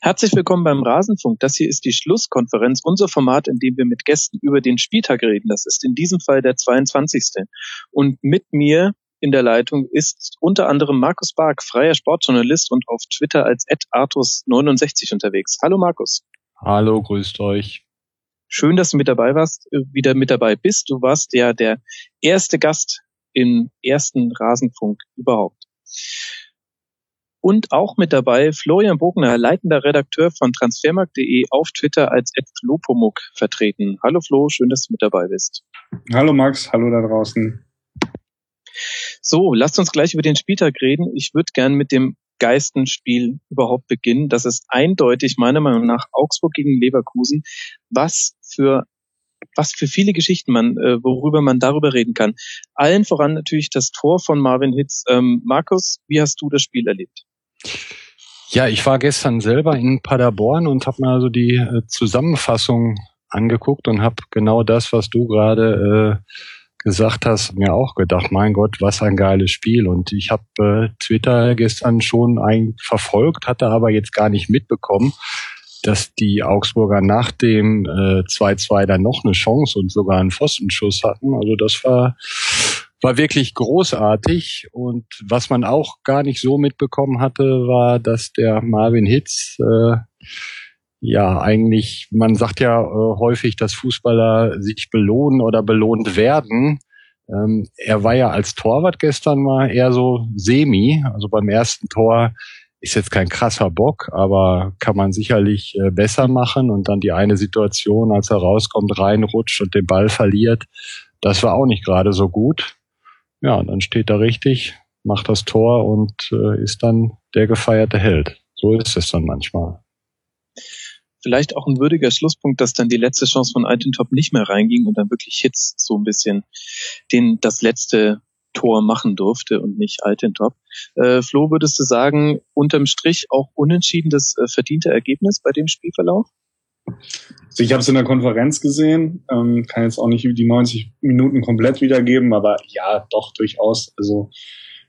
Herzlich willkommen beim Rasenfunk. Das hier ist die Schlusskonferenz, unser Format, in dem wir mit Gästen über den Spieltag reden. Das ist in diesem Fall der 22. Und mit mir in der Leitung ist unter anderem Markus Bark, freier Sportjournalist und auf Twitter als artus69 unterwegs. Hallo Markus. Hallo, grüßt euch. Schön, dass du mit dabei warst, äh, wieder mit dabei bist. Du warst ja der erste Gast im ersten Rasenfunk überhaupt. Und auch mit dabei Florian Bogner, leitender Redakteur von transfermarkt.de auf Twitter als Lopomuk vertreten. Hallo Flo, schön, dass du mit dabei bist. Hallo Max, hallo da draußen. So, lasst uns gleich über den Spieltag reden. Ich würde gern mit dem Geistenspiel überhaupt beginnen. Das ist eindeutig meiner Meinung nach Augsburg gegen Leverkusen. Was für was für viele Geschichten man, äh, worüber man darüber reden kann. Allen voran natürlich das Tor von Marvin Hitz. Ähm, Markus, wie hast du das Spiel erlebt? Ja, ich war gestern selber in Paderborn und habe mir also die äh, Zusammenfassung angeguckt und habe genau das, was du gerade äh, gesagt hast, mir auch gedacht, mein Gott, was ein geiles Spiel. Und ich habe äh, Twitter gestern schon ein, verfolgt, hatte aber jetzt gar nicht mitbekommen, dass die Augsburger nach dem 2-2 äh, dann noch eine Chance und sogar einen Pfostenschuss hatten. Also das war war wirklich großartig. Und was man auch gar nicht so mitbekommen hatte, war, dass der Marvin Hitz äh, ja eigentlich, man sagt ja äh, häufig, dass Fußballer sich belohnen oder belohnt werden. Ähm, er war ja als Torwart gestern mal eher so semi. Also beim ersten Tor ist jetzt kein krasser Bock, aber kann man sicherlich äh, besser machen. Und dann die eine Situation, als er rauskommt, reinrutscht und den Ball verliert, das war auch nicht gerade so gut ja, dann steht er richtig, macht das Tor und äh, ist dann der gefeierte Held. So ist es dann manchmal. Vielleicht auch ein würdiger Schlusspunkt, dass dann die letzte Chance von Altintop nicht mehr reinging und dann wirklich Hitz so ein bisschen den das letzte Tor machen durfte und nicht Altintop. Äh, Flo, würdest du sagen, unterm Strich auch unentschieden das äh, verdiente Ergebnis bei dem Spielverlauf? Also ich habe es in der Konferenz gesehen, ähm, kann jetzt auch nicht die 90 Minuten komplett wiedergeben, aber ja, doch durchaus. Also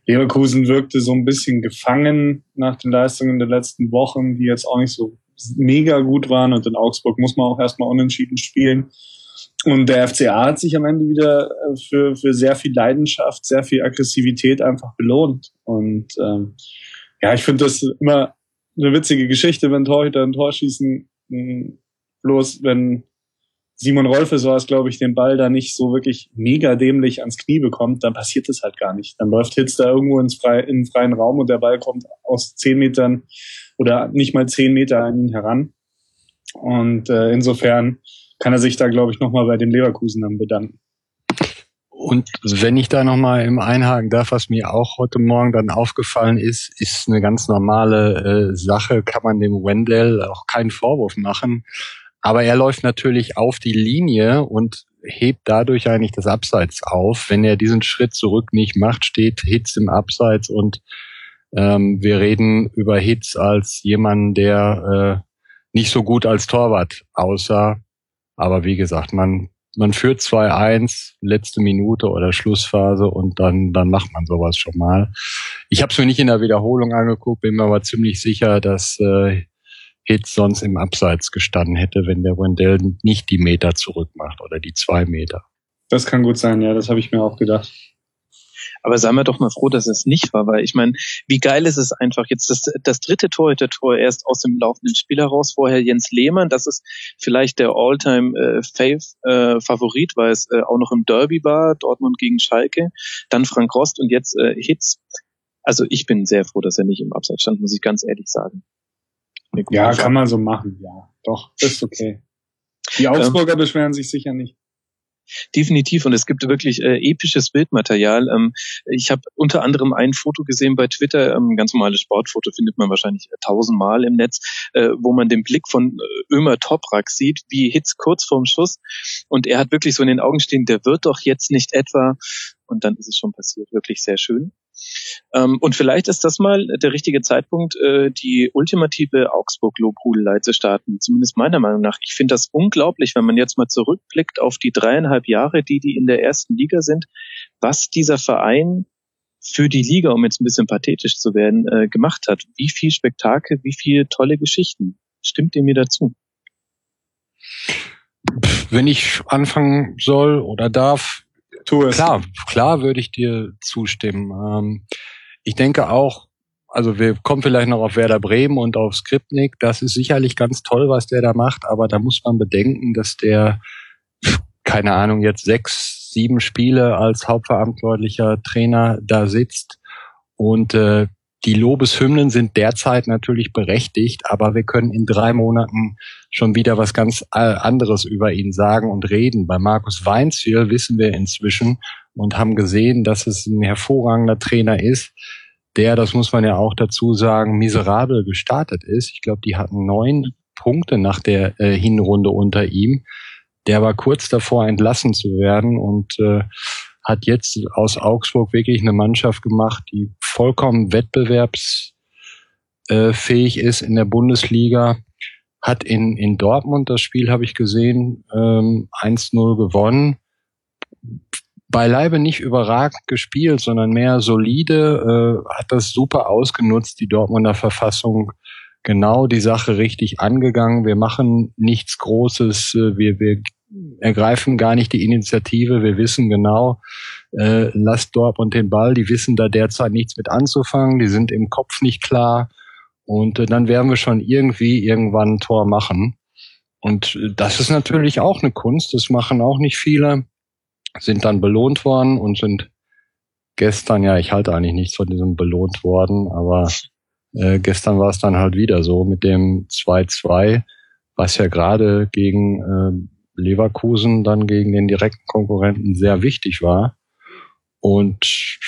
Leverkusen wirkte so ein bisschen gefangen nach den Leistungen der letzten Wochen, die jetzt auch nicht so mega gut waren. Und in Augsburg muss man auch erstmal unentschieden spielen. Und der FCA hat sich am Ende wieder äh, für, für sehr viel Leidenschaft, sehr viel Aggressivität einfach belohnt. Und ähm, ja, ich finde das immer eine witzige Geschichte, wenn Torhüter ein Tor schießen, Bloß wenn Simon Rolfe so was, glaube ich, den Ball da nicht so wirklich mega dämlich ans Knie bekommt, dann passiert es halt gar nicht. Dann läuft Hitz da irgendwo ins frei, in den freien Raum und der Ball kommt aus zehn Metern oder nicht mal zehn Meter an ihn heran. Und äh, insofern kann er sich da, glaube ich, nochmal bei dem Leverkusen dann bedanken. Und wenn ich da nochmal im Einhaken darf, was mir auch heute Morgen dann aufgefallen ist, ist eine ganz normale äh, Sache, kann man dem Wendell auch keinen Vorwurf machen aber er läuft natürlich auf die Linie und hebt dadurch eigentlich das Abseits auf. Wenn er diesen Schritt zurück nicht macht, steht Hitz im Abseits und ähm, wir reden über Hitz als jemand, der äh, nicht so gut als Torwart aussah. Aber wie gesagt, man, man führt 2-1, letzte Minute oder Schlussphase und dann, dann macht man sowas schon mal. Ich habe es mir nicht in der Wiederholung angeguckt, bin mir aber ziemlich sicher, dass äh, Hitz sonst im Abseits gestanden hätte, wenn der Wendell nicht die Meter zurückmacht oder die zwei Meter. Das kann gut sein, ja, das habe ich mir auch gedacht. Aber seien wir doch mal froh, dass es nicht war, weil ich meine, wie geil ist es einfach jetzt das, das dritte Tor, der Tor erst aus dem laufenden Spiel heraus, vorher Jens Lehmann, das ist vielleicht der All-Time äh, äh, Favorit, weil es äh, auch noch im Derby war, Dortmund gegen Schalke, dann Frank Rost und jetzt äh, Hitz. Also ich bin sehr froh, dass er nicht im Abseits stand, muss ich ganz ehrlich sagen. Ja, kann man so machen, ja. Doch, ist okay. Die Augsburger ähm, beschweren sich sicher nicht. Definitiv und es gibt wirklich äh, episches Bildmaterial. Ähm, ich habe unter anderem ein Foto gesehen bei Twitter, ähm, ganz normales Sportfoto findet man wahrscheinlich äh, tausendmal im Netz, äh, wo man den Blick von äh, Ömer Toprak sieht, wie Hitz kurz vorm Schuss und er hat wirklich so in den Augen stehen, der wird doch jetzt nicht etwa und dann ist es schon passiert. Wirklich sehr schön. Ähm, und vielleicht ist das mal der richtige Zeitpunkt, äh, die ultimative Augsburg-Lobhudelei zu starten. Zumindest meiner Meinung nach. Ich finde das unglaublich, wenn man jetzt mal zurückblickt auf die dreieinhalb Jahre, die die in der ersten Liga sind, was dieser Verein für die Liga, um jetzt ein bisschen pathetisch zu werden, äh, gemacht hat. Wie viel Spektakel, wie viele tolle Geschichten. Stimmt ihr mir dazu? Wenn ich anfangen soll oder darf, tu es. Klar, klar würde ich dir zustimmen. Ähm, ich denke auch, also wir kommen vielleicht noch auf Werder Bremen und auf Skripnik. Das ist sicherlich ganz toll, was der da macht, aber da muss man bedenken, dass der, keine Ahnung, jetzt sechs, sieben Spiele als hauptverantwortlicher Trainer da sitzt und äh, die Lobeshymnen sind derzeit natürlich berechtigt, aber wir können in drei Monaten schon wieder was ganz äh, anderes über ihn sagen und reden. Bei Markus Weinziel wissen wir inzwischen und haben gesehen, dass es ein hervorragender Trainer ist, der, das muss man ja auch dazu sagen, miserabel gestartet ist. Ich glaube, die hatten neun Punkte nach der äh, Hinrunde unter ihm. Der war kurz davor, entlassen zu werden und äh, hat jetzt aus Augsburg wirklich eine Mannschaft gemacht, die vollkommen wettbewerbsfähig ist in der Bundesliga. Hat in, in Dortmund das Spiel, habe ich gesehen, ähm, 1-0 gewonnen. Beileibe nicht überragend gespielt, sondern mehr solide, äh, hat das super ausgenutzt, die Dortmunder Verfassung genau die Sache richtig angegangen. Wir machen nichts Großes, äh, wir, wir ergreifen gar nicht die Initiative. Wir wissen genau, äh, lasst Dortmund den Ball. Die wissen da derzeit nichts mit anzufangen. Die sind im Kopf nicht klar. Und äh, dann werden wir schon irgendwie irgendwann ein Tor machen. Und äh, das ist natürlich auch eine Kunst. Das machen auch nicht viele. Sind dann belohnt worden und sind gestern, ja, ich halte eigentlich nichts von diesem belohnt worden, aber äh, gestern war es dann halt wieder so mit dem 2-2, was ja gerade gegen äh, Leverkusen dann gegen den direkten Konkurrenten sehr wichtig war. Und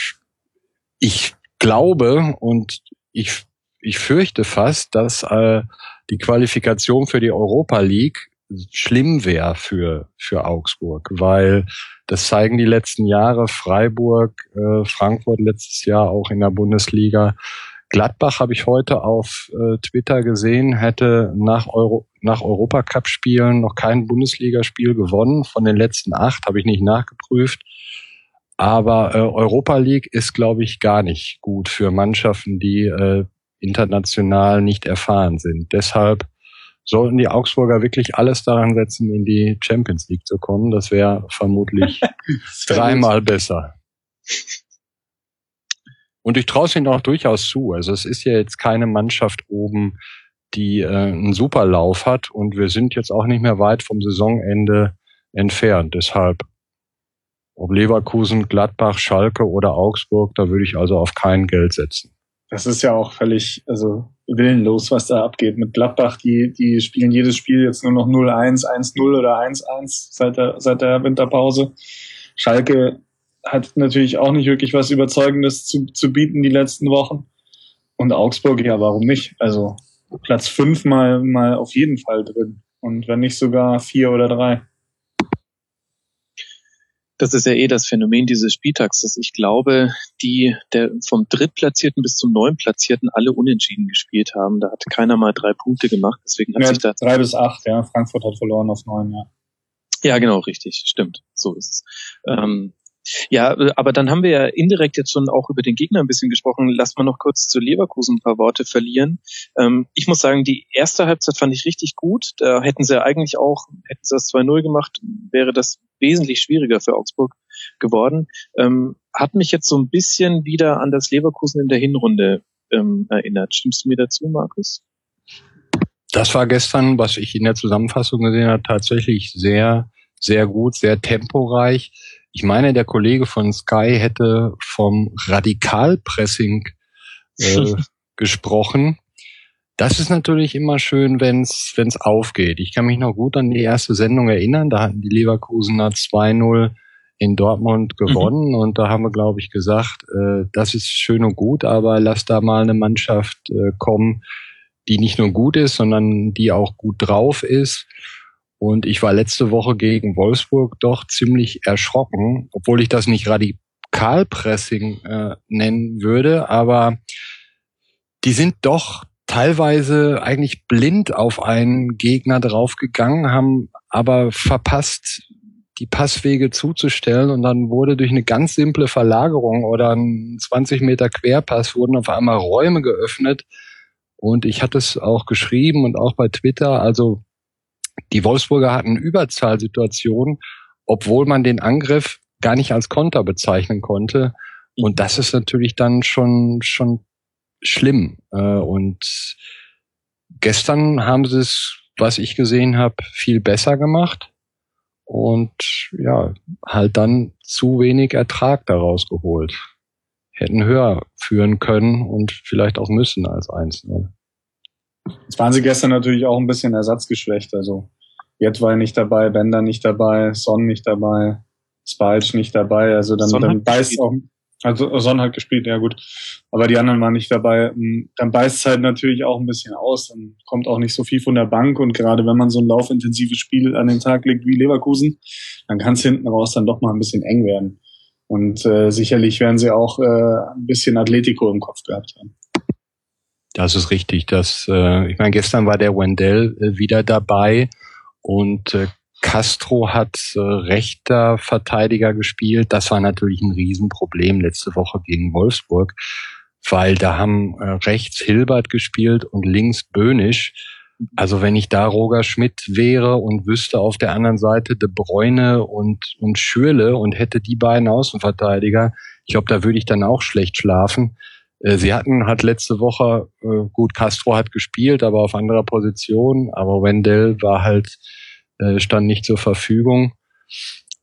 ich glaube und ich, ich fürchte fast, dass äh, die Qualifikation für die Europa League schlimm wäre für, für Augsburg, weil das zeigen die letzten Jahre Freiburg, äh, Frankfurt letztes Jahr auch in der Bundesliga. Gladbach habe ich heute auf äh, Twitter gesehen, hätte nach, Euro, nach Europacup-Spielen noch kein Bundesligaspiel gewonnen. Von den letzten acht habe ich nicht nachgeprüft. Aber äh, Europa League ist, glaube ich, gar nicht gut für Mannschaften, die äh, international nicht erfahren sind. Deshalb sollten die Augsburger wirklich alles daran setzen, in die Champions League zu kommen. Das wäre vermutlich dreimal besser. Und ich traue es ihnen auch durchaus zu. Also es ist ja jetzt keine Mannschaft oben, die äh, einen super Lauf hat und wir sind jetzt auch nicht mehr weit vom Saisonende entfernt. Deshalb, ob Leverkusen, Gladbach, Schalke oder Augsburg, da würde ich also auf kein Geld setzen. Das ist ja auch völlig, also willenlos, was da abgeht. Mit Gladbach, die, die spielen jedes Spiel jetzt nur noch 0-1, 1-0 oder 1-1 seit der, seit der Winterpause. Schalke hat natürlich auch nicht wirklich was Überzeugendes zu, zu bieten die letzten Wochen. Und Augsburg, ja, warum nicht? Also Platz fünf mal, mal auf jeden Fall drin. Und wenn nicht sogar vier oder drei. Das ist ja eh das Phänomen dieses Spieltags, dass ich glaube, die der vom Drittplatzierten bis zum Neunplatzierten alle unentschieden gespielt haben. Da hat keiner mal drei Punkte gemacht. Deswegen hat ja, sich da drei bis acht. Ja, Frankfurt hat verloren auf neun. Ja. Ja, genau, richtig, stimmt. So ist es. Ähm, ja, äh, aber dann haben wir ja indirekt jetzt schon auch über den Gegner ein bisschen gesprochen. Lass mal noch kurz zu Leverkusen ein paar Worte verlieren. Ähm, ich muss sagen, die erste Halbzeit fand ich richtig gut. Da hätten sie eigentlich auch, hätten sie das 2-0 gemacht, wäre das wesentlich schwieriger für Augsburg geworden. Ähm, hat mich jetzt so ein bisschen wieder an das Leverkusen in der Hinrunde ähm, erinnert. Stimmst du mir dazu, Markus? Das war gestern, was ich in der Zusammenfassung gesehen habe, tatsächlich sehr, sehr gut, sehr temporeich ich meine, der Kollege von Sky hätte vom Radikalpressing äh, gesprochen. Das ist natürlich immer schön, wenn es aufgeht. Ich kann mich noch gut an die erste Sendung erinnern. Da hatten die Leverkusener 2-0 in Dortmund mhm. gewonnen mhm. und da haben wir, glaube ich, gesagt, äh, das ist schön und gut, aber lass da mal eine Mannschaft äh, kommen, die nicht nur gut ist, sondern die auch gut drauf ist. Und ich war letzte Woche gegen Wolfsburg doch ziemlich erschrocken, obwohl ich das nicht Radikalpressing äh, nennen würde, aber die sind doch teilweise eigentlich blind auf einen Gegner draufgegangen, haben aber verpasst, die Passwege zuzustellen und dann wurde durch eine ganz simple Verlagerung oder ein 20 Meter Querpass wurden auf einmal Räume geöffnet. Und ich hatte es auch geschrieben und auch bei Twitter, also die Wolfsburger hatten Überzahlsituationen, obwohl man den Angriff gar nicht als Konter bezeichnen konnte und das ist natürlich dann schon schon schlimm äh, und gestern haben sie es, was ich gesehen habe, viel besser gemacht und ja, halt dann zu wenig Ertrag daraus geholt. Hätten höher führen können und vielleicht auch müssen als 1-0. Jetzt waren sie gestern natürlich auch ein bisschen ersatzgeschwächt. Also Jet war nicht dabei, Bender nicht dabei, Son nicht dabei, Spalch nicht dabei. Also dann, dann beißt auch, also Son hat gespielt, ja gut. Aber die anderen waren nicht dabei. Hm, dann beißt es halt natürlich auch ein bisschen aus. Dann kommt auch nicht so viel von der Bank. Und gerade wenn man so ein laufintensives Spiel an den Tag legt wie Leverkusen, dann kann es hinten raus dann doch mal ein bisschen eng werden. Und äh, sicherlich werden sie auch äh, ein bisschen Atletico im Kopf gehabt haben. Das ist richtig. Das, äh, ich meine, gestern war der Wendell äh, wieder dabei und äh, Castro hat äh, rechter Verteidiger gespielt. Das war natürlich ein Riesenproblem letzte Woche gegen Wolfsburg, weil da haben äh, rechts Hilbert gespielt und links Böhnisch. Also wenn ich da Roger Schmidt wäre und wüsste auf der anderen Seite De Bräune und, und Schürle und hätte die beiden Außenverteidiger, ich glaube, da würde ich dann auch schlecht schlafen. Äh, sie hatten hat letzte Woche, äh, gut, Castro hat gespielt, aber auf anderer Position, aber Wendell war halt äh, stand nicht zur Verfügung.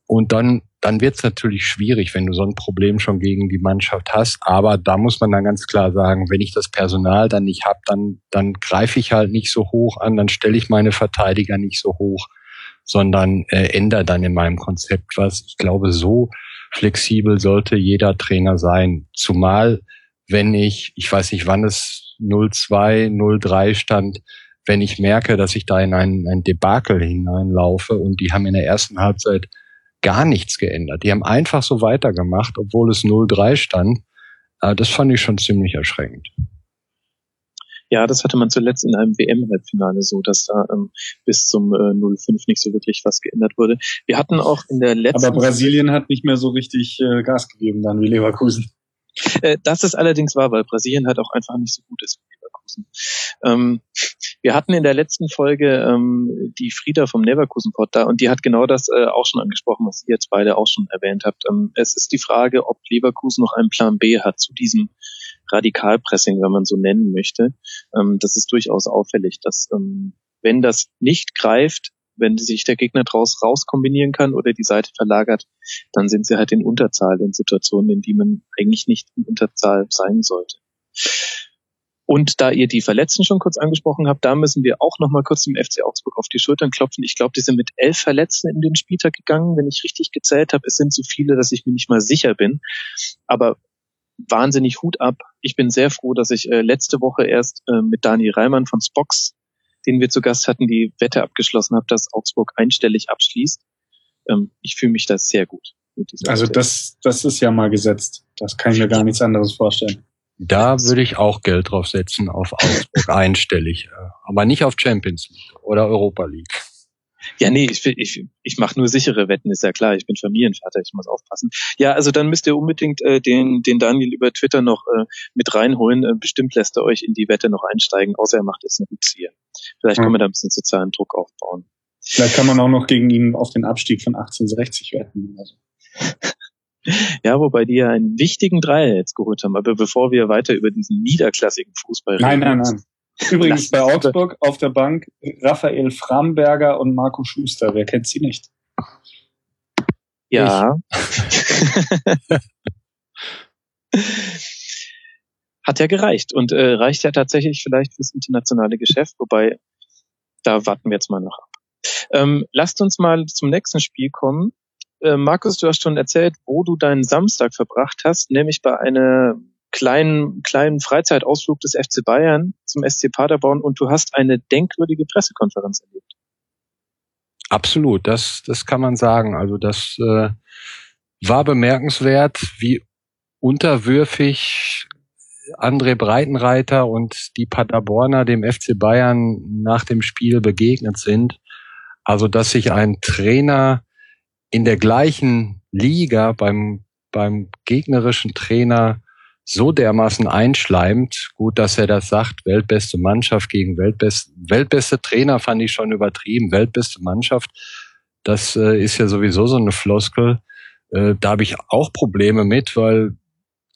Und dann, dann wird es natürlich schwierig, wenn du so ein Problem schon gegen die Mannschaft hast. Aber da muss man dann ganz klar sagen, wenn ich das Personal dann nicht habe, dann, dann greife ich halt nicht so hoch an, dann stelle ich meine Verteidiger nicht so hoch, sondern äh, ändere dann in meinem Konzept was. Ich glaube, so flexibel sollte jeder Trainer sein. Zumal, wenn ich, ich weiß nicht, wann es 0-2, 0-3 stand, wenn ich merke, dass ich da in ein, ein Debakel hineinlaufe und die haben in der ersten Halbzeit gar nichts geändert. Die haben einfach so weitergemacht, obwohl es 0-3 stand. Äh, das fand ich schon ziemlich erschreckend. Ja, das hatte man zuletzt in einem WM-Halbfinale so, dass da ähm, bis zum äh, 0-5 nicht so wirklich was geändert wurde. Wir hatten auch in der letzten... Aber Brasilien hat nicht mehr so richtig äh, Gas gegeben dann wie Leverkusen. Äh, das ist allerdings wahr, weil Brasilien halt auch einfach nicht so gut ist wie Leverkusen. Ähm, wir hatten in der letzten Folge ähm, die Frieda vom Leverkusen Pod da und die hat genau das äh, auch schon angesprochen, was ihr jetzt beide auch schon erwähnt habt. Ähm, es ist die Frage, ob Leverkusen noch einen Plan B hat zu diesem Radikalpressing, wenn man so nennen möchte. Ähm, das ist durchaus auffällig, dass ähm, wenn das nicht greift, wenn sich der Gegner draus raus kombinieren kann oder die Seite verlagert, dann sind sie halt in Unterzahl in Situationen, in die man eigentlich nicht in Unterzahl sein sollte. Und da ihr die Verletzten schon kurz angesprochen habt, da müssen wir auch noch mal kurz dem FC Augsburg auf die Schultern klopfen. Ich glaube, die sind mit elf Verletzten in den Spieltag gegangen, wenn ich richtig gezählt habe. Es sind so viele, dass ich mir nicht mal sicher bin. Aber wahnsinnig Hut ab. Ich bin sehr froh, dass ich äh, letzte Woche erst äh, mit Daniel Reimann von Spox den wir zu Gast hatten, die Wette abgeschlossen habe, dass Augsburg einstellig abschließt. Ähm, ich fühle mich da sehr gut. also das, das ist ja mal gesetzt. Das kann ich mir gar nichts anderes vorstellen. Da würde ich auch Geld drauf setzen auf Augsburg einstellig, äh, aber nicht auf Champions League oder Europa League. Ja, nee, ich, ich, ich mache nur sichere Wetten, ist ja klar. Ich bin Familienvater, ich muss aufpassen. Ja, also dann müsst ihr unbedingt äh, den, den Daniel über Twitter noch äh, mit reinholen. Äh, bestimmt lässt er euch in die Wette noch einsteigen, außer er macht jetzt einen Rückzieher. Vielleicht hm. können wir da ein bisschen sozialen Druck aufbauen. Vielleicht kann man auch noch gegen ihn auf den Abstieg von 1860 wetten. Also. Ja, wobei die ja einen wichtigen Dreier jetzt geholt haben. Aber bevor wir weiter über diesen niederklassigen Fußball reden. Nein, nein, nein. Übrigens bei Augsburg auf der Bank Raphael Framberger und Marco Schuster. Wer kennt sie nicht? Ja. Hat ja gereicht und äh, reicht ja tatsächlich vielleicht fürs internationale Geschäft, wobei da warten wir jetzt mal noch ab. Ähm, lasst uns mal zum nächsten Spiel kommen. Äh, Markus, du hast schon erzählt, wo du deinen Samstag verbracht hast, nämlich bei einer kleinen, kleinen Freizeitausflug des FC Bayern zum SC Paderborn und du hast eine denkwürdige Pressekonferenz erlebt. Absolut, das, das kann man sagen. Also das äh, war bemerkenswert, wie unterwürfig André Breitenreiter und die Paderborner dem FC Bayern nach dem Spiel begegnet sind. Also dass sich ein Trainer in der gleichen Liga beim, beim gegnerischen Trainer so dermaßen einschleimt. Gut, dass er das sagt, weltbeste Mannschaft gegen weltbeste, weltbeste Trainer fand ich schon übertrieben, weltbeste Mannschaft. Das äh, ist ja sowieso so eine Floskel. Äh, da habe ich auch Probleme mit, weil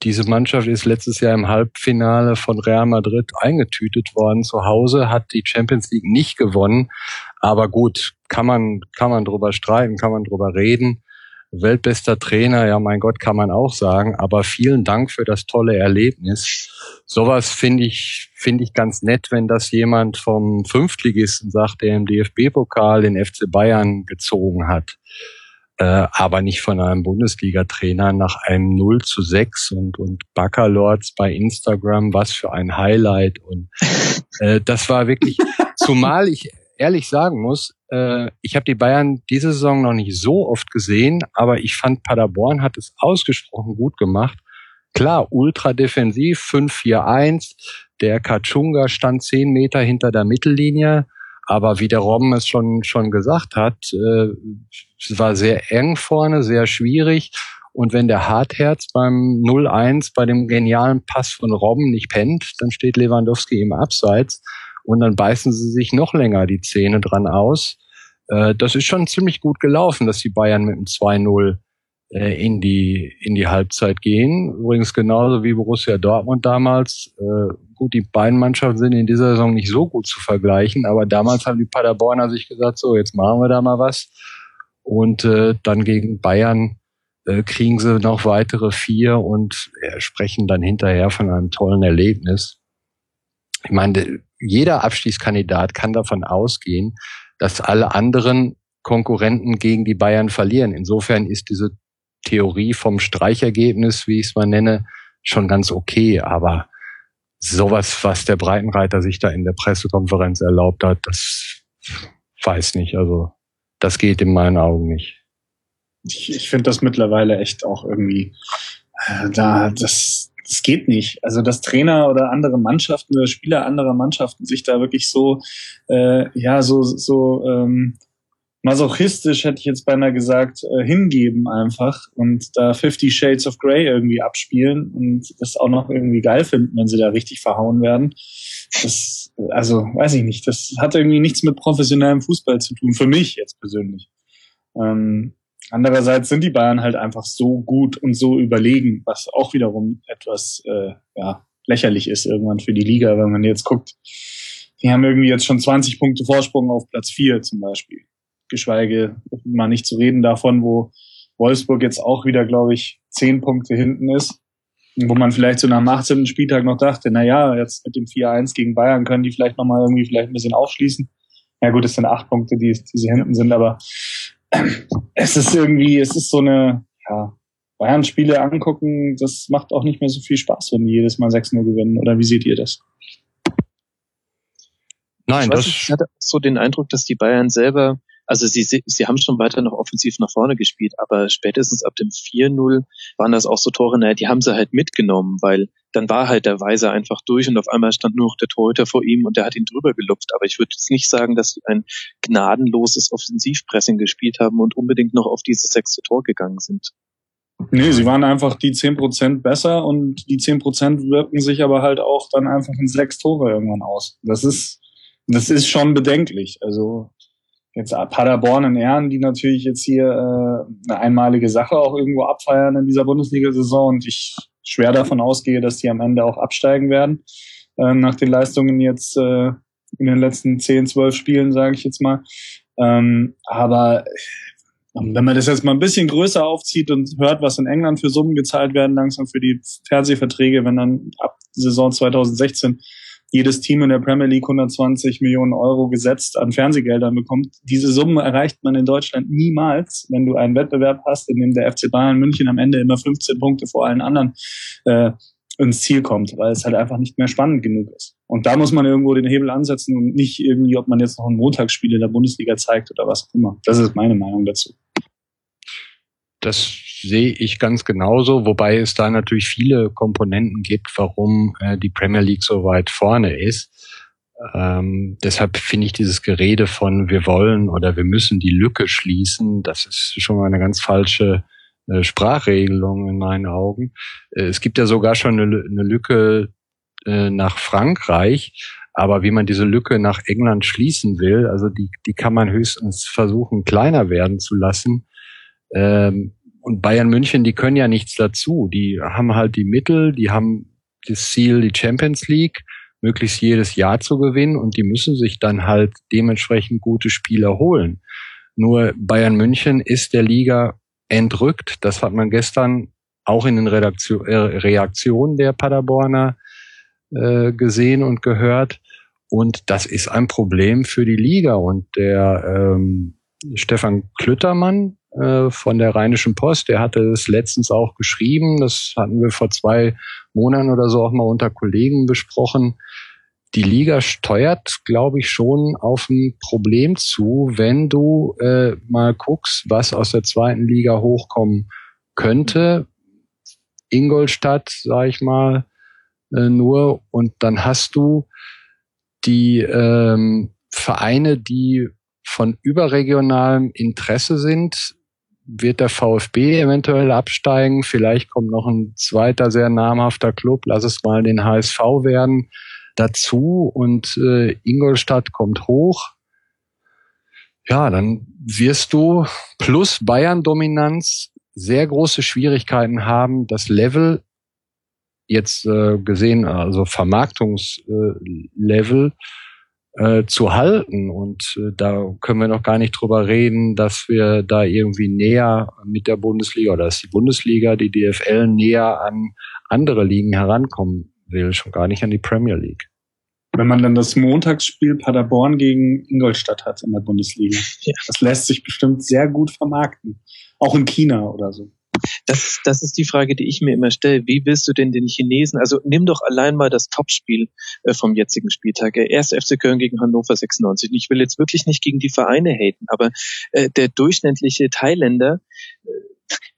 diese Mannschaft ist letztes Jahr im Halbfinale von Real Madrid eingetütet worden zu Hause, hat die Champions League nicht gewonnen. Aber gut, kann man, kann man drüber streiten, kann man drüber reden. Weltbester Trainer, ja mein Gott, kann man auch sagen. Aber vielen Dank für das tolle Erlebnis. Sowas finde ich, finde ich ganz nett, wenn das jemand vom Fünftligisten sagt, der im DFB-Pokal den FC Bayern gezogen hat äh, aber nicht von einem Bundesliga-Trainer nach einem 0 zu 6 und, und Backerlords bei Instagram, was für ein Highlight. Und äh, das war wirklich, zumal ich ehrlich sagen muss, äh, ich habe die Bayern diese Saison noch nicht so oft gesehen, aber ich fand Paderborn hat es ausgesprochen gut gemacht. Klar, ultra defensiv, 5-4-1. Der Kachunga stand zehn Meter hinter der Mittellinie. Aber wie der Robben es schon, schon gesagt hat, äh, es war sehr eng vorne, sehr schwierig. Und wenn der Hartherz beim 0-1 bei dem genialen Pass von Robben nicht pennt, dann steht Lewandowski im Abseits und dann beißen sie sich noch länger die Zähne dran aus. Äh, das ist schon ziemlich gut gelaufen, dass die Bayern mit dem 2-0 äh, in die in die Halbzeit gehen. Übrigens genauso wie Borussia Dortmund damals. Äh, gut, die beiden Mannschaften sind in dieser Saison nicht so gut zu vergleichen, aber damals haben die Paderborner sich gesagt, so jetzt machen wir da mal was. Und äh, dann gegen Bayern äh, kriegen sie noch weitere vier und äh, sprechen dann hinterher von einem tollen Erlebnis. Ich meine, jeder Abstiegskandidat kann davon ausgehen, dass alle anderen Konkurrenten gegen die Bayern verlieren. Insofern ist diese Theorie vom Streichergebnis, wie ich es mal nenne, schon ganz okay. Aber sowas, was der Breitenreiter sich da in der Pressekonferenz erlaubt hat, das weiß nicht. Also das geht in meinen Augen nicht. Ich, ich finde das mittlerweile echt auch irgendwie äh, da das das geht nicht. Also dass Trainer oder andere Mannschaften oder Spieler anderer Mannschaften sich da wirklich so äh, ja so so ähm, masochistisch, hätte ich jetzt beinahe gesagt, äh, hingeben einfach und da Fifty Shades of Grey irgendwie abspielen und das auch noch irgendwie geil finden, wenn sie da richtig verhauen werden. Das, also, weiß ich nicht, das hat irgendwie nichts mit professionellem Fußball zu tun, für mich jetzt persönlich. Ähm, andererseits sind die Bayern halt einfach so gut und so überlegen, was auch wiederum etwas äh, ja, lächerlich ist irgendwann für die Liga, wenn man jetzt guckt. Die haben irgendwie jetzt schon 20 Punkte Vorsprung auf Platz 4 zum Beispiel geschweige mal nicht zu reden davon, wo Wolfsburg jetzt auch wieder, glaube ich, zehn Punkte hinten ist. Wo man vielleicht so nach dem 18. Spieltag noch dachte, na ja, jetzt mit dem 4-1 gegen Bayern können die vielleicht nochmal irgendwie vielleicht ein bisschen aufschließen. Ja gut, es sind acht Punkte, die, die sie hinten sind, aber es ist irgendwie, es ist so eine, ja, Bayern-Spiele angucken, das macht auch nicht mehr so viel Spaß, wenn die jedes Mal 6-0 gewinnen. Oder wie seht ihr das? Nein, ich das ich hatte so den Eindruck, dass die Bayern selber also sie, sie haben schon weiter noch offensiv nach vorne gespielt, aber spätestens ab dem 4-0 waren das auch so Tore, naja, die haben sie halt mitgenommen, weil dann war halt der Weiser einfach durch und auf einmal stand nur noch der Torhüter vor ihm und der hat ihn drüber gelupft. Aber ich würde jetzt nicht sagen, dass sie ein gnadenloses Offensivpressing gespielt haben und unbedingt noch auf dieses sechste Tor gegangen sind. Nee, sie waren einfach die zehn Prozent besser und die zehn Prozent wirken sich aber halt auch dann einfach in sechs Tore irgendwann aus. Das ist, das ist schon bedenklich. Also jetzt Paderborn in Ehren, die natürlich jetzt hier äh, eine einmalige Sache auch irgendwo abfeiern in dieser Bundesliga-Saison und ich schwer davon ausgehe, dass die am Ende auch absteigen werden äh, nach den Leistungen jetzt äh, in den letzten 10, 12 Spielen, sage ich jetzt mal. Ähm, aber wenn man das jetzt mal ein bisschen größer aufzieht und hört, was in England für Summen gezahlt werden, langsam für die Fernsehverträge, wenn dann ab Saison 2016 jedes Team in der Premier League 120 Millionen Euro gesetzt an Fernsehgeldern bekommt. Diese Summe erreicht man in Deutschland niemals, wenn du einen Wettbewerb hast, in dem der FC Bayern München am Ende immer 15 Punkte vor allen anderen äh, ins Ziel kommt, weil es halt einfach nicht mehr spannend genug ist. Und da muss man irgendwo den Hebel ansetzen und nicht irgendwie, ob man jetzt noch ein Montagsspiel in der Bundesliga zeigt oder was auch immer. Das ist meine Meinung dazu. Das sehe ich ganz genauso, wobei es da natürlich viele Komponenten gibt, warum äh, die Premier League so weit vorne ist. Ähm, deshalb finde ich dieses Gerede von wir wollen oder wir müssen die Lücke schließen, das ist schon mal eine ganz falsche äh, Sprachregelung in meinen Augen. Äh, es gibt ja sogar schon eine, eine Lücke äh, nach Frankreich, aber wie man diese Lücke nach England schließen will, also die, die kann man höchstens versuchen, kleiner werden zu lassen. Ähm, und Bayern München, die können ja nichts dazu. Die haben halt die Mittel, die haben das Ziel, die Champions League möglichst jedes Jahr zu gewinnen und die müssen sich dann halt dementsprechend gute Spieler holen. Nur Bayern München ist der Liga entrückt. Das hat man gestern auch in den Redaktion, äh, Reaktionen der Paderborner äh, gesehen und gehört. Und das ist ein Problem für die Liga. Und der ähm, Stefan Klüttermann äh, von der Rheinischen Post, der hatte es letztens auch geschrieben. Das hatten wir vor zwei Monaten oder so auch mal unter Kollegen besprochen die Liga steuert, glaube ich, schon auf ein Problem zu, wenn du äh, mal guckst, was aus der zweiten Liga hochkommen könnte. Ingolstadt, sag ich mal, äh, nur. Und dann hast du die ähm, Vereine, die von überregionalem Interesse sind, wird der VfB eventuell absteigen. Vielleicht kommt noch ein zweiter sehr namhafter Club, lass es mal den HSV werden. Dazu und äh, Ingolstadt kommt hoch, ja, dann wirst du plus Bayern-Dominanz sehr große Schwierigkeiten haben, das Level jetzt äh, gesehen, also Vermarktungslevel äh, äh, zu halten. Und äh, da können wir noch gar nicht drüber reden, dass wir da irgendwie näher mit der Bundesliga oder dass die Bundesliga, die DFL näher an andere Ligen herankommen will, schon gar nicht an die Premier League. Wenn man dann das Montagsspiel Paderborn gegen Ingolstadt hat in der Bundesliga. Ja. Das lässt sich bestimmt sehr gut vermarkten. Auch in China oder so. Das, das ist die Frage, die ich mir immer stelle. Wie willst du denn den Chinesen, also nimm doch allein mal das Topspiel äh, vom jetzigen Spieltag. Erst FC Köln gegen Hannover 96. Und ich will jetzt wirklich nicht gegen die Vereine haten, aber äh, der durchschnittliche Thailänder äh,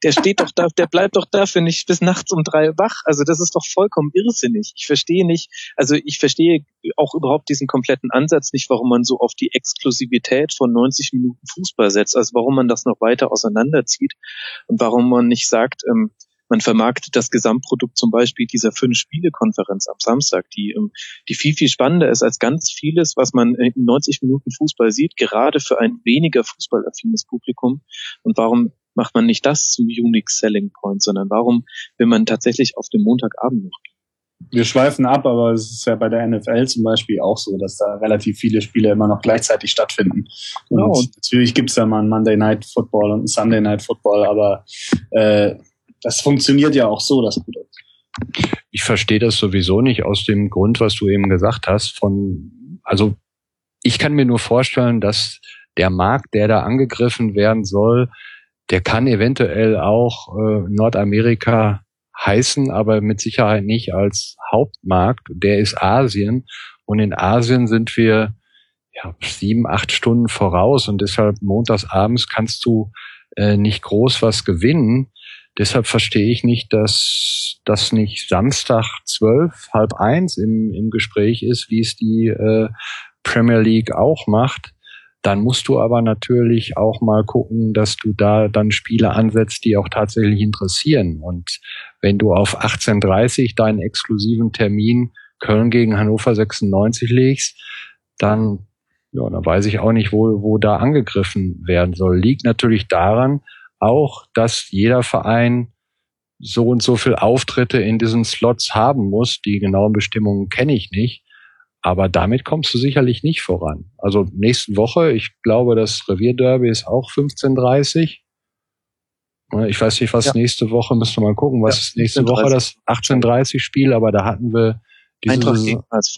der steht doch da, der bleibt doch dafür nicht bis nachts um drei wach. Also das ist doch vollkommen irrsinnig. Ich verstehe nicht, also ich verstehe auch überhaupt diesen kompletten Ansatz nicht, warum man so auf die Exklusivität von 90 Minuten Fußball setzt, also warum man das noch weiter auseinanderzieht und warum man nicht sagt, ähm, man vermarktet das Gesamtprodukt zum Beispiel dieser Fünf-Spiele-Konferenz am Samstag, die, ähm, die viel, viel spannender ist als ganz vieles, was man in 90 Minuten Fußball sieht, gerade für ein weniger fußballaffines Publikum. Und warum macht man nicht das zum Unique Selling Point, sondern warum will man tatsächlich auf dem Montagabend noch gehen? Wir schweifen ab, aber es ist ja bei der NFL zum Beispiel auch so, dass da relativ viele Spiele immer noch gleichzeitig stattfinden. Und oh. natürlich gibt's da mal ein Monday Night Football und ein Sunday Night Football, aber äh, das funktioniert ja auch so, das Produkt. Ich verstehe das sowieso nicht aus dem Grund, was du eben gesagt hast, von, also ich kann mir nur vorstellen, dass der Markt, der da angegriffen werden soll, der kann eventuell auch äh, Nordamerika heißen, aber mit Sicherheit nicht als Hauptmarkt. Der ist Asien. Und in Asien sind wir ja, sieben, acht Stunden voraus und deshalb montags abends kannst du äh, nicht groß was gewinnen. Deshalb verstehe ich nicht, dass das nicht Samstag zwölf, halb eins im, im Gespräch ist, wie es die äh, Premier League auch macht. Dann musst du aber natürlich auch mal gucken, dass du da dann Spiele ansetzt, die auch tatsächlich interessieren. Und wenn du auf 18.30 deinen exklusiven Termin Köln gegen Hannover 96 legst, dann, ja, dann weiß ich auch nicht, wo, wo da angegriffen werden soll. Liegt natürlich daran auch, dass jeder Verein so und so viel Auftritte in diesen Slots haben muss. Die genauen Bestimmungen kenne ich nicht. Aber damit kommst du sicherlich nicht voran. Also nächste Woche, ich glaube, das Revierderby ist auch 15.30. Ich weiß nicht, was ja. nächste Woche, müsste mal gucken, was ja, ist nächste Woche das 18.30 Spiel, aber da hatten wir diese Eintracht gegen HSV.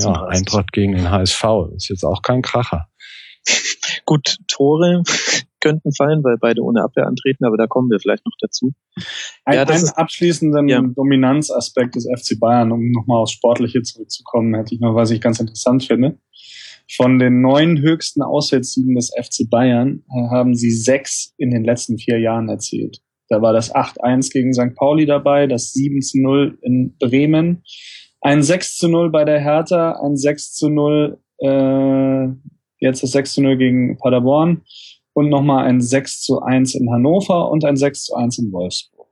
Ja, Eintracht gegen den HSV. Ist jetzt auch kein Kracher. Gut, Tore könnten fallen, weil beide ohne Abwehr antreten, aber da kommen wir vielleicht noch dazu. Ein, ja, einen abschließenden ja. Dominanzaspekt des FC Bayern, um nochmal aufs Sportliche zurückzukommen, hätte ich noch, was ich ganz interessant finde. Von den neun höchsten Auswärtssiegen des FC Bayern äh, haben sie sechs in den letzten vier Jahren erzielt. Da war das 8-1 gegen St. Pauli dabei, das 7-0 in Bremen, ein 6 zu 0 bei der Hertha, ein 6 zu 0, äh, jetzt das 6 zu 0 gegen Paderborn und nochmal ein 6 zu 1 in Hannover und ein 6 zu 1 in Wolfsburg.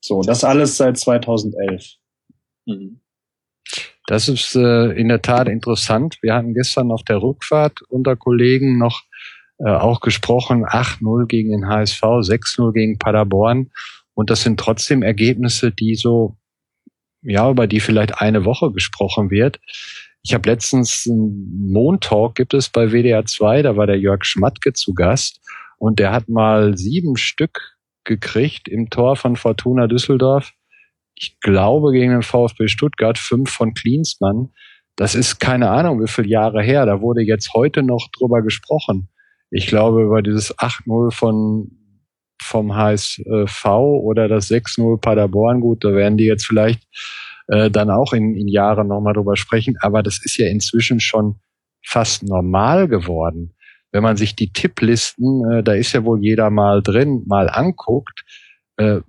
So, das alles seit 2011. Mhm. Das ist äh, in der Tat interessant. Wir hatten gestern auf der Rückfahrt unter Kollegen noch äh, auch gesprochen, 8-0 gegen den HSV, 6-0 gegen Paderborn. Und das sind trotzdem Ergebnisse, die so, ja, über die vielleicht eine Woche gesprochen wird. Ich habe letztens einen Montalk gibt es bei WDR 2, da war der Jörg Schmatke zu Gast und der hat mal sieben Stück gekriegt im Tor von Fortuna Düsseldorf. Ich glaube gegen den VfB Stuttgart, fünf von Klinsmann. Das ist keine Ahnung, wie viele Jahre her. Da wurde jetzt heute noch drüber gesprochen. Ich glaube, über dieses 8-0 von vom HSV oder das 6-0 Paderborn, gut, da werden die jetzt vielleicht äh, dann auch in, in Jahren nochmal drüber sprechen. Aber das ist ja inzwischen schon fast normal geworden. Wenn man sich die Tipplisten, äh, da ist ja wohl jeder mal drin, mal anguckt, äh,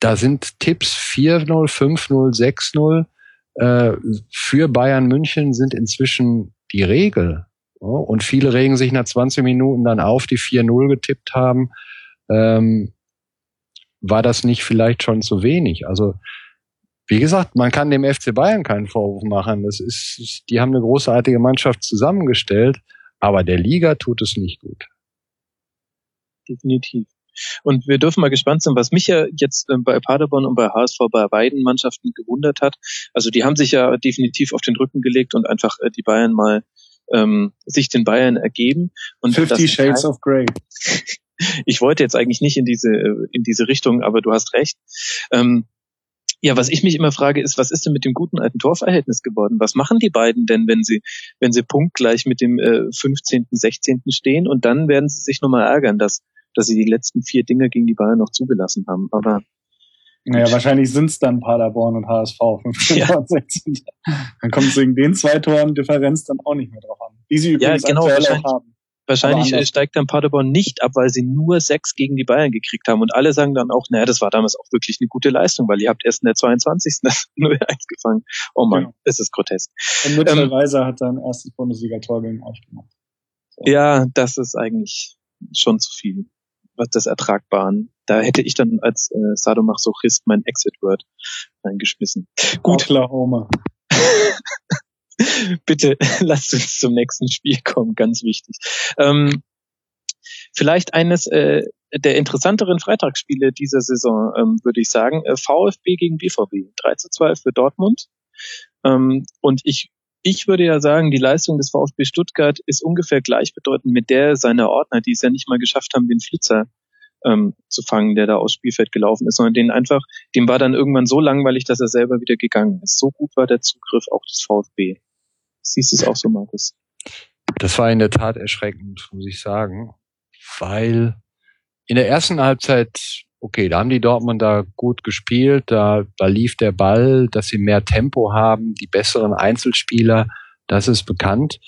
da sind Tipps 4-0, 5-0, 6-0 äh, für Bayern München sind inzwischen die Regel. Und viele regen sich nach 20 Minuten dann auf, die 4-0 getippt haben. Ähm, war das nicht vielleicht schon zu wenig? Also wie gesagt, man kann dem FC Bayern keinen Vorwurf machen. Das ist, die haben eine großartige Mannschaft zusammengestellt, aber der Liga tut es nicht gut. Definitiv. Und wir dürfen mal gespannt sein, was mich ja jetzt äh, bei Paderborn und bei HSV bei beiden Mannschaften gewundert hat. Also die haben sich ja definitiv auf den Rücken gelegt und einfach äh, die Bayern mal ähm, sich den Bayern ergeben. Und 50 Shades of Grey. ich wollte jetzt eigentlich nicht in diese äh, in diese Richtung, aber du hast recht. Ähm, ja, was ich mich immer frage, ist, was ist denn mit dem guten alten Torverhältnis geworden? Was machen die beiden denn, wenn sie, wenn sie punktgleich mit dem äh, 15., 16. stehen und dann werden sie sich nochmal ärgern, dass, dass sie die letzten vier Dinge gegen die Bayern noch zugelassen haben. Aber naja, wahrscheinlich sind es dann Paderborn und HSV, 15. Ja. und 16. Dann kommt es wegen den zwei Toren Differenz dann auch nicht mehr drauf an. Die sie übrigens ja, genau, aktuell auch haben. Wahrscheinlich steigt dann Paderborn nicht ab, weil sie nur sechs gegen die Bayern gekriegt haben. Und alle sagen dann auch, naja, das war damals auch wirklich eine gute Leistung, weil ihr habt erst in der 22. das 0-1 gefangen. Oh man, genau. es ist grotesk. Und Mitchell ähm, hat dann erstes Bundesliga-Tor gegen euch gemacht. So. Ja, das ist eigentlich schon zu viel. Was das Ertragbaren. Da hätte ich dann als äh, Sadomasochist mein Exit-Word reingeschmissen. Gut. Oklahoma. Bitte lasst uns zum nächsten Spiel kommen, ganz wichtig. Ähm, vielleicht eines äh, der interessanteren Freitagsspiele dieser Saison, ähm, würde ich sagen. Äh, VfB gegen BVB. 3 zu 2 für Dortmund. Ähm, und ich, ich würde ja sagen, die Leistung des VfB Stuttgart ist ungefähr gleichbedeutend mit der seiner Ordner, die es ja nicht mal geschafft haben, den Flitzer ähm, zu fangen, der da aus Spielfeld gelaufen ist, sondern den einfach, dem war dann irgendwann so langweilig, dass er selber wieder gegangen ist. So gut war der Zugriff auch des VfB. Siehst du es auch so, Markus? Das war in der Tat erschreckend, muss ich sagen, weil in der ersten Halbzeit, okay, da haben die Dortmunder gut gespielt, da, da lief der Ball, dass sie mehr Tempo haben, die besseren Einzelspieler, das ist bekannt.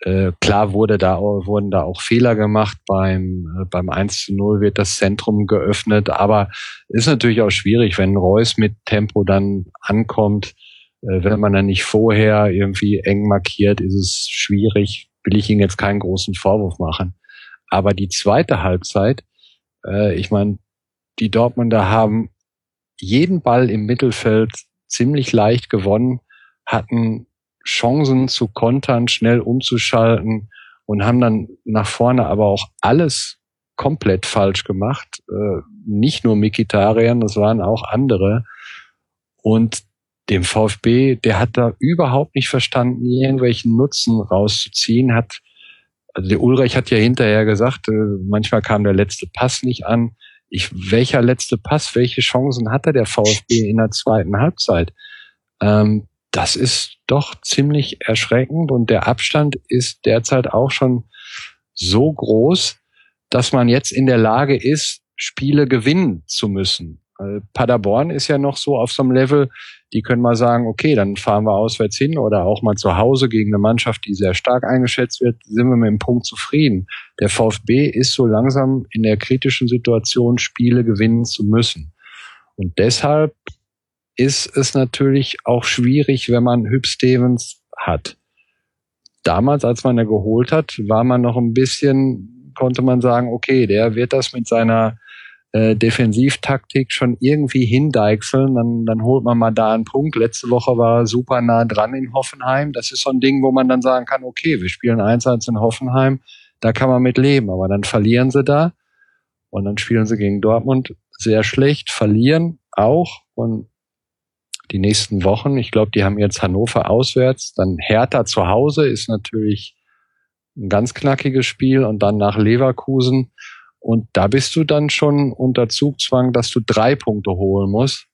Äh, klar wurde da, wurden da auch Fehler gemacht. Beim, äh, beim 1 zu 0 wird das Zentrum geöffnet. Aber ist natürlich auch schwierig, wenn Reus mit Tempo dann ankommt. Äh, wenn man dann nicht vorher irgendwie eng markiert, ist es schwierig. Will ich Ihnen jetzt keinen großen Vorwurf machen. Aber die zweite Halbzeit, äh, ich meine, die Dortmunder haben jeden Ball im Mittelfeld ziemlich leicht gewonnen, hatten Chancen zu kontern, schnell umzuschalten und haben dann nach vorne aber auch alles komplett falsch gemacht. Äh, nicht nur Mikitarian, das waren auch andere. Und dem VfB, der hat da überhaupt nicht verstanden, irgendwelchen Nutzen rauszuziehen, hat, also der Ulrich hat ja hinterher gesagt, äh, manchmal kam der letzte Pass nicht an. Ich, welcher letzte Pass, welche Chancen hatte der VfB in der zweiten Halbzeit? Ähm, das ist doch ziemlich erschreckend und der Abstand ist derzeit auch schon so groß, dass man jetzt in der Lage ist, Spiele gewinnen zu müssen. Paderborn ist ja noch so auf so einem Level, die können mal sagen, okay, dann fahren wir auswärts hin oder auch mal zu Hause gegen eine Mannschaft, die sehr stark eingeschätzt wird, sind wir mit dem Punkt zufrieden. Der VfB ist so langsam in der kritischen Situation, Spiele gewinnen zu müssen. Und deshalb ist es natürlich auch schwierig, wenn man Hüb Stevens hat. Damals, als man er geholt hat, war man noch ein bisschen, konnte man sagen, okay, der wird das mit seiner äh, Defensivtaktik schon irgendwie hindeichseln, dann, dann holt man mal da einen Punkt. Letzte Woche war er super nah dran in Hoffenheim. Das ist so ein Ding, wo man dann sagen kann, okay, wir spielen 1-1 in Hoffenheim, da kann man mit leben, aber dann verlieren sie da und dann spielen sie gegen Dortmund sehr schlecht, verlieren auch und die nächsten Wochen, ich glaube, die haben jetzt Hannover auswärts, dann Hertha zu Hause ist natürlich ein ganz knackiges Spiel und dann nach Leverkusen und da bist du dann schon unter Zugzwang, dass du drei Punkte holen musst.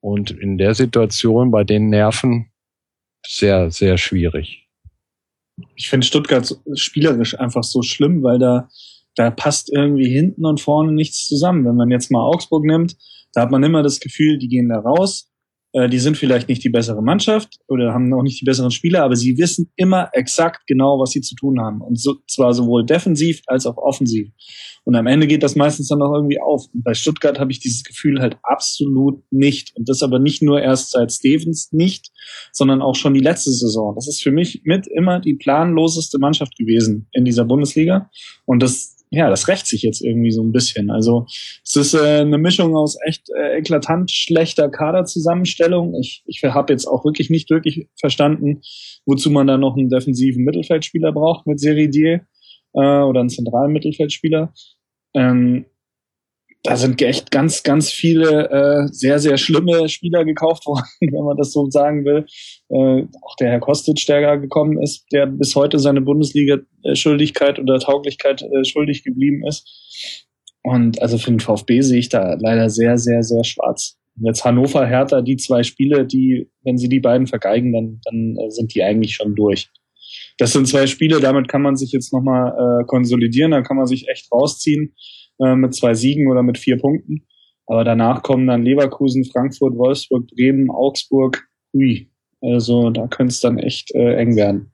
Und in der Situation bei den Nerven sehr, sehr schwierig. Ich finde Stuttgart spielerisch einfach so schlimm, weil da, da passt irgendwie hinten und vorne nichts zusammen. Wenn man jetzt mal Augsburg nimmt, da hat man immer das Gefühl, die gehen da raus, die sind vielleicht nicht die bessere Mannschaft oder haben noch nicht die besseren Spieler, aber sie wissen immer exakt genau, was sie zu tun haben. Und so, zwar sowohl defensiv als auch offensiv. Und am Ende geht das meistens dann auch irgendwie auf. Und bei Stuttgart habe ich dieses Gefühl halt absolut nicht. Und das aber nicht nur erst seit Stevens nicht, sondern auch schon die letzte Saison. Das ist für mich mit immer die planloseste Mannschaft gewesen in dieser Bundesliga. Und das ja, das rächt sich jetzt irgendwie so ein bisschen. Also es ist äh, eine Mischung aus echt äh, eklatant schlechter Kaderzusammenstellung. Ich, ich habe jetzt auch wirklich nicht wirklich verstanden, wozu man da noch einen defensiven Mittelfeldspieler braucht mit Serie D äh, oder einen zentralen Mittelfeldspieler. Ähm, da sind echt ganz, ganz viele äh, sehr, sehr schlimme Spieler gekauft worden, wenn man das so sagen will. Äh, auch der Herr Kostic, der gekommen ist, der bis heute seine Bundesliga-Schuldigkeit oder Tauglichkeit äh, schuldig geblieben ist. Und also für den VfB sehe ich da leider sehr, sehr, sehr schwarz. Jetzt Hannover, Hertha, die zwei Spiele, die, wenn sie die beiden vergeigen, dann, dann äh, sind die eigentlich schon durch. Das sind zwei Spiele, damit kann man sich jetzt nochmal äh, konsolidieren, da kann man sich echt rausziehen äh, mit zwei Siegen oder mit vier Punkten. Aber danach kommen dann Leverkusen, Frankfurt, Wolfsburg, Bremen, Augsburg. Ui, also da könnte es dann echt äh, eng werden.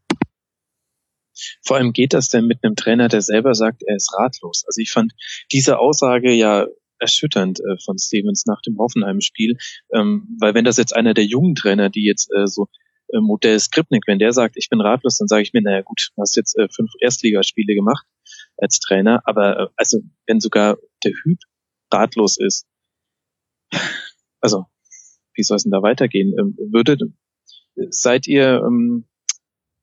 Vor allem geht das denn mit einem Trainer, der selber sagt, er ist ratlos. Also ich fand diese Aussage ja erschütternd äh, von Stevens nach dem Hoffenheim-Spiel, ähm, weil wenn das jetzt einer der jungen Trainer, die jetzt äh, so äh, Modell Skripnik, wenn der sagt, ich bin ratlos, dann sage ich mir, naja gut, du hast jetzt äh, fünf Erstligaspiele gemacht, als Trainer. Aber äh, also wenn sogar der Hüb ratlos ist, also wie soll es denn da weitergehen? Ähm, würdet, seid ihr, ähm,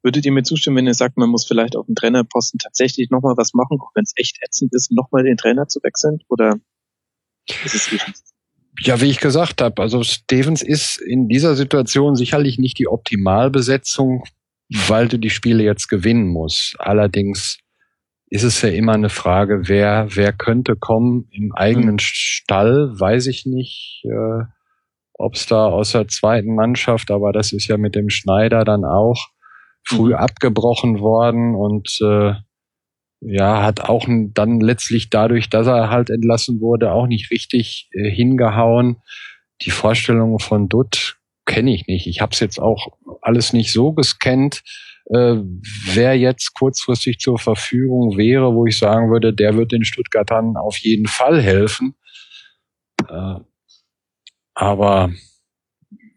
würdet ihr mir zustimmen, wenn ihr sagt, man muss vielleicht auf dem Trainerposten tatsächlich nochmal was machen, auch wenn es echt ätzend ist, nochmal den Trainer zu wechseln? Oder ist es nicht? Ja, wie ich gesagt habe, also Stevens ist in dieser Situation sicherlich nicht die Optimalbesetzung, weil du die Spiele jetzt gewinnen musst. Allerdings ist es ja immer eine Frage, wer, wer könnte kommen im eigenen mhm. Stall, weiß ich nicht, äh, ob es da aus der zweiten Mannschaft, aber das ist ja mit dem Schneider dann auch früh mhm. abgebrochen worden und äh, ja, hat auch dann letztlich dadurch, dass er halt entlassen wurde, auch nicht richtig äh, hingehauen. Die Vorstellungen von Dutt kenne ich nicht. Ich habe es jetzt auch alles nicht so gescannt äh, wer jetzt kurzfristig zur Verfügung wäre, wo ich sagen würde, der wird den Stuttgartern auf jeden Fall helfen. Äh, aber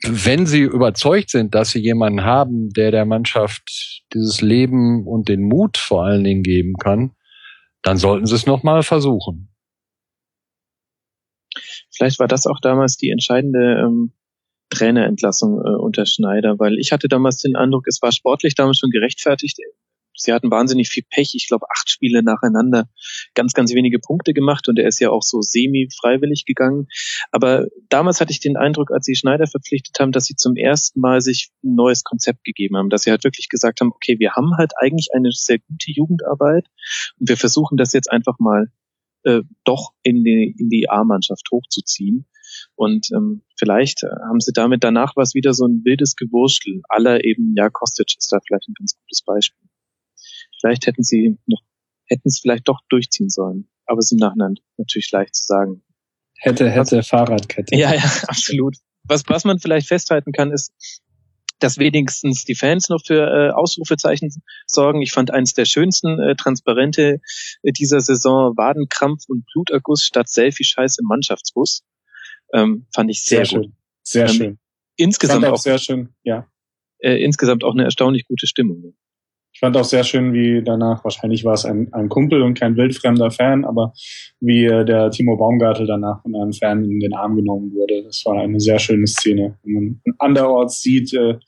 wenn sie überzeugt sind, dass sie jemanden haben, der der Mannschaft dieses Leben und den Mut vor allen Dingen geben kann, dann sollten sie es nochmal versuchen. Vielleicht war das auch damals die entscheidende ähm, Trainerentlassung äh, unter Schneider, weil ich hatte damals den Eindruck, es war sportlich damals schon gerechtfertigt. Sie hatten wahnsinnig viel Pech. Ich glaube, acht Spiele nacheinander, ganz, ganz wenige Punkte gemacht und er ist ja auch so semi-freiwillig gegangen. Aber damals hatte ich den Eindruck, als sie Schneider verpflichtet haben, dass sie zum ersten Mal sich ein neues Konzept gegeben haben, dass sie halt wirklich gesagt haben, okay, wir haben halt eigentlich eine sehr gute Jugendarbeit und wir versuchen das jetzt einfach mal äh, doch in die, in die A-Mannschaft hochzuziehen. Und ähm, vielleicht äh, haben sie damit danach was wieder so ein wildes Gewurschtel. Aller eben, ja, Kostic ist da vielleicht ein ganz gutes Beispiel. Vielleicht hätten sie noch, hätten es vielleicht doch durchziehen sollen. Aber es ist im Nachhinein natürlich leicht zu sagen. Hätte, hätte, was, Fahrradkette. Ja, ja, absolut. Was, was man vielleicht festhalten kann, ist, dass wenigstens die Fans noch für äh, Ausrufezeichen sorgen. Ich fand eines der schönsten äh, Transparente äh, dieser Saison Wadenkrampf und Bluterguss statt Selfie-Scheiß im Mannschaftsbus. Ähm, fand ich sehr, sehr gut. Sehr ähm, schön. Insgesamt auch, auch, sehr schön, ja. Äh, insgesamt auch eine erstaunlich gute Stimmung. Ich fand auch sehr schön, wie danach, wahrscheinlich war es ein, ein Kumpel und kein wildfremder Fan, aber wie äh, der Timo Baumgartel danach von einem Fan in den Arm genommen wurde. Das war eine sehr schöne Szene. Wenn man anderorts sieht, äh,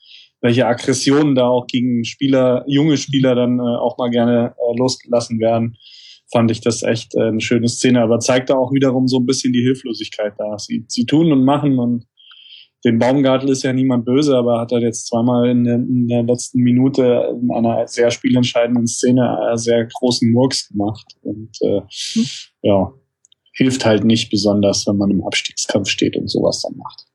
welche Aggressionen da auch gegen Spieler, junge Spieler dann äh, auch mal gerne äh, losgelassen werden, fand ich das echt äh, eine schöne Szene, aber zeigte auch wiederum so ein bisschen die Hilflosigkeit da. Sie, sie tun und machen und den Baumgartel ist ja niemand böse, aber hat er jetzt zweimal in der, in der letzten Minute in einer sehr spielentscheidenden Szene einen sehr großen Murks gemacht. Und äh, hm. ja, hilft halt nicht besonders, wenn man im Abstiegskampf steht und sowas dann macht.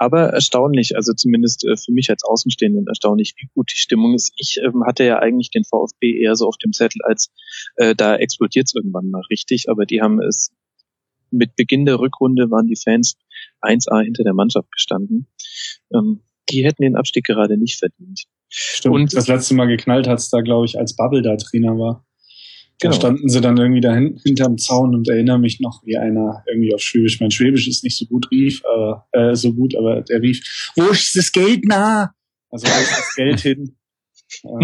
Aber erstaunlich, also zumindest äh, für mich als Außenstehenden erstaunlich, wie gut die Stimmung ist. Ich ähm, hatte ja eigentlich den VfB eher so auf dem Zettel, als äh, da explodiert es irgendwann mal richtig, aber die haben es mit Beginn der Rückrunde waren die Fans 1A hinter der Mannschaft gestanden. Ähm, die hätten den Abstieg gerade nicht verdient. Stimmt. Und das letzte Mal geknallt hat's da, glaube ich, als Bubble da Trainer war. Genau. Da standen sie dann irgendwie da hinterm Zaun und erinnere mich noch, wie einer irgendwie auf Schwäbisch, mein Schwäbisch ist nicht so gut rief, aber, äh, so gut, aber der rief, wo ist das Geld nah? Also wo ist das Geld hin?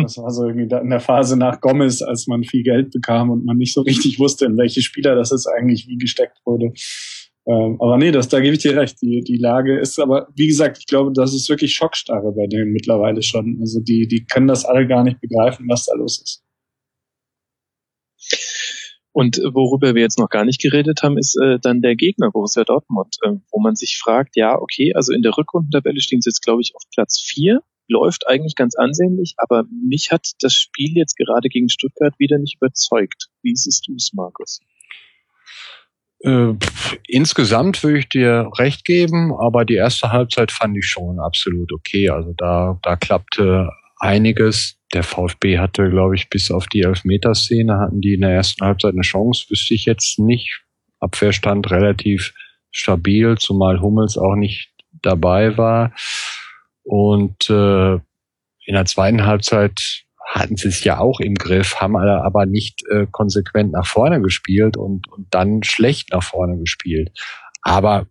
Das war so irgendwie in der Phase nach Gomez, als man viel Geld bekam und man nicht so richtig wusste, in welche Spieler das jetzt eigentlich wie gesteckt wurde. Ähm, aber nee, das, da gebe ich dir recht. Die, die Lage ist aber, wie gesagt, ich glaube, das ist wirklich Schockstarre bei denen mittlerweile schon. Also die, die können das alle gar nicht begreifen, was da los ist. Und worüber wir jetzt noch gar nicht geredet haben, ist äh, dann der Gegner Borussia Dortmund, äh, wo man sich fragt, ja, okay, also in der Rückrundentabelle stehen sie jetzt, glaube ich, auf Platz vier, läuft eigentlich ganz ansehnlich, aber mich hat das Spiel jetzt gerade gegen Stuttgart wieder nicht überzeugt. Wie siehst du es, Markus? Äh, insgesamt würde ich dir recht geben, aber die erste Halbzeit fand ich schon absolut okay. Also da, da klappte einiges. Der VfB hatte, glaube ich, bis auf die Elfmeterszene hatten die in der ersten Halbzeit eine Chance. Wüsste ich jetzt nicht. Abwehrstand relativ stabil, zumal Hummels auch nicht dabei war. Und äh, in der zweiten Halbzeit hatten sie es ja auch im Griff, haben aber nicht äh, konsequent nach vorne gespielt und, und dann schlecht nach vorne gespielt. Aber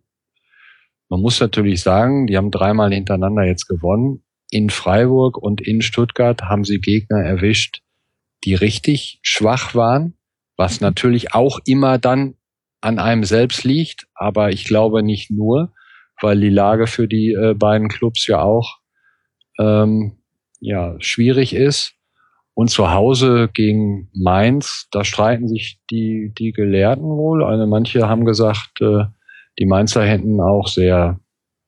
man muss natürlich sagen, die haben dreimal hintereinander jetzt gewonnen in Freiburg und in Stuttgart haben sie Gegner erwischt, die richtig schwach waren, was natürlich auch immer dann an einem selbst liegt, aber ich glaube nicht nur, weil die Lage für die äh, beiden Clubs ja auch ähm, ja schwierig ist. Und zu Hause gegen Mainz, da streiten sich die die Gelehrten wohl. Also manche haben gesagt, äh, die Mainzer hätten auch sehr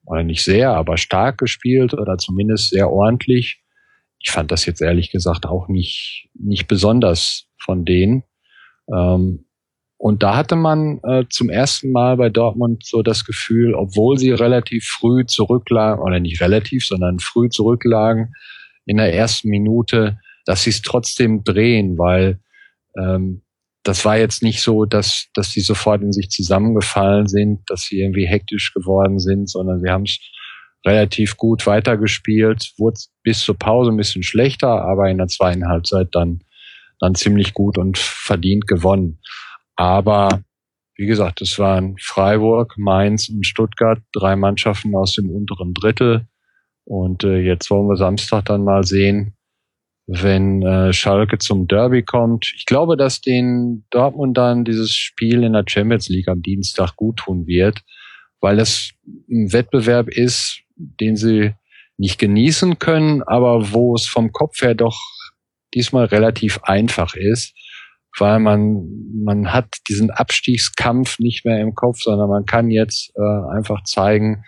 oder nicht sehr, aber stark gespielt oder zumindest sehr ordentlich. Ich fand das jetzt ehrlich gesagt auch nicht, nicht besonders von denen. Ähm, und da hatte man äh, zum ersten Mal bei Dortmund so das Gefühl, obwohl sie relativ früh zurücklagen, oder nicht relativ, sondern früh zurücklagen in der ersten Minute, dass sie es trotzdem drehen, weil ähm, das war jetzt nicht so, dass, dass die sofort in sich zusammengefallen sind, dass sie irgendwie hektisch geworden sind, sondern sie haben es relativ gut weitergespielt, wurde bis zur Pause ein bisschen schlechter, aber in der zweiten Halbzeit dann, dann ziemlich gut und verdient gewonnen. Aber wie gesagt, es waren Freiburg, Mainz und Stuttgart, drei Mannschaften aus dem unteren Drittel. Und äh, jetzt wollen wir Samstag dann mal sehen, wenn äh, Schalke zum Derby kommt. Ich glaube, dass den Dortmund dann dieses Spiel in der Champions League am Dienstag gut tun wird, weil das ein Wettbewerb ist, den sie nicht genießen können, aber wo es vom Kopf her doch diesmal relativ einfach ist, weil man man hat diesen Abstiegskampf nicht mehr im Kopf, sondern man kann jetzt äh, einfach zeigen,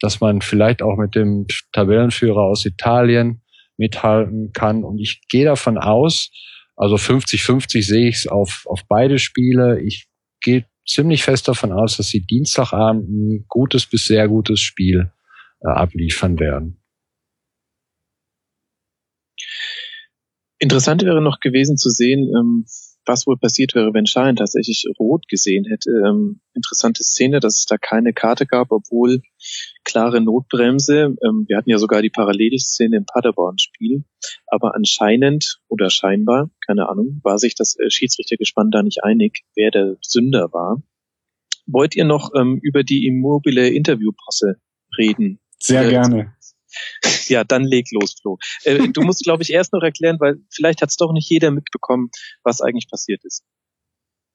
dass man vielleicht auch mit dem Tabellenführer aus Italien mithalten kann. Und ich gehe davon aus, also 50-50 sehe ich es auf, auf beide Spiele. Ich gehe ziemlich fest davon aus, dass sie Dienstagabend ein gutes bis sehr gutes Spiel äh, abliefern werden. Interessant wäre noch gewesen zu sehen, ähm, was wohl passiert wäre, wenn Schein tatsächlich rot gesehen hätte. Ähm, interessante Szene, dass es da keine Karte gab, obwohl klare Notbremse. Ähm, wir hatten ja sogar die Parallelszene im Paderborn-Spiel. Aber anscheinend oder scheinbar, keine Ahnung, war sich das äh, Schiedsrichtergespann da nicht einig, wer der Sünder war. wollt ihr noch ähm, über die immobile Interviewposse reden? Sehr äh, gerne. Ja, dann leg los, Flo. Äh, du musst, glaube ich, erst noch erklären, weil vielleicht hat es doch nicht jeder mitbekommen, was eigentlich passiert ist.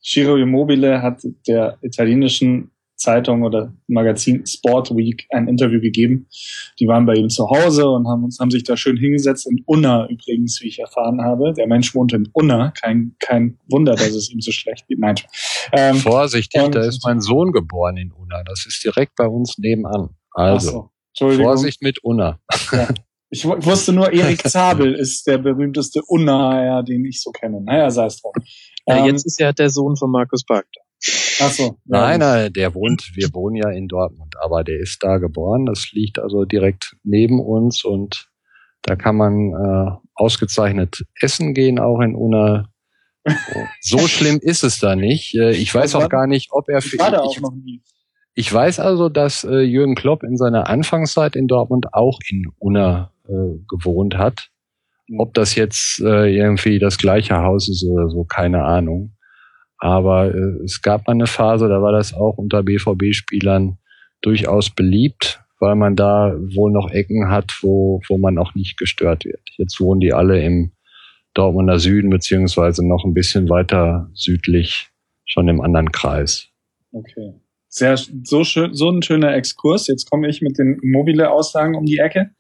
Giro Immobile hat der italienischen Zeitung oder Magazin Sport Week ein Interview gegeben. Die waren bei ihm zu Hause und haben uns haben sich da schön hingesetzt in Unna übrigens, wie ich erfahren habe. Der Mensch wohnt in Unna. Kein kein Wunder, dass es ihm so schlecht geht. Nein. Ähm, Vorsichtig, da ist mein Sohn geboren in Unna. Das ist direkt bei uns nebenan. Also so, Vorsicht mit Unna. Ja. Ich wusste nur, Erik Zabel ist der berühmteste Unnaher, den ich so kenne. Naja, sei es drum. Ja, ähm, jetzt ist ja der Sohn von Markus Bark da. Ach so. Nein, nein, der wohnt, wir wohnen ja in Dortmund, aber der ist da geboren. Das liegt also direkt neben uns und da kann man äh, ausgezeichnet essen gehen, auch in Unna. so schlimm ist es da nicht. Äh, ich weiß auch gar nicht, ob er für. War da auch noch nie. Ich weiß also, dass äh, Jürgen Klopp in seiner Anfangszeit in Dortmund auch in Unna äh, gewohnt hat. Ob das jetzt äh, irgendwie das gleiche Haus ist oder so, keine Ahnung. Aber äh, es gab mal eine Phase, da war das auch unter BVB-Spielern durchaus beliebt, weil man da wohl noch Ecken hat, wo, wo man auch nicht gestört wird. Jetzt wohnen die alle im Dortmunder Süden, beziehungsweise noch ein bisschen weiter südlich, schon im anderen Kreis. Okay. Sehr, so schön, so ein schöner Exkurs. Jetzt komme ich mit den Mobile-Aussagen um die Ecke.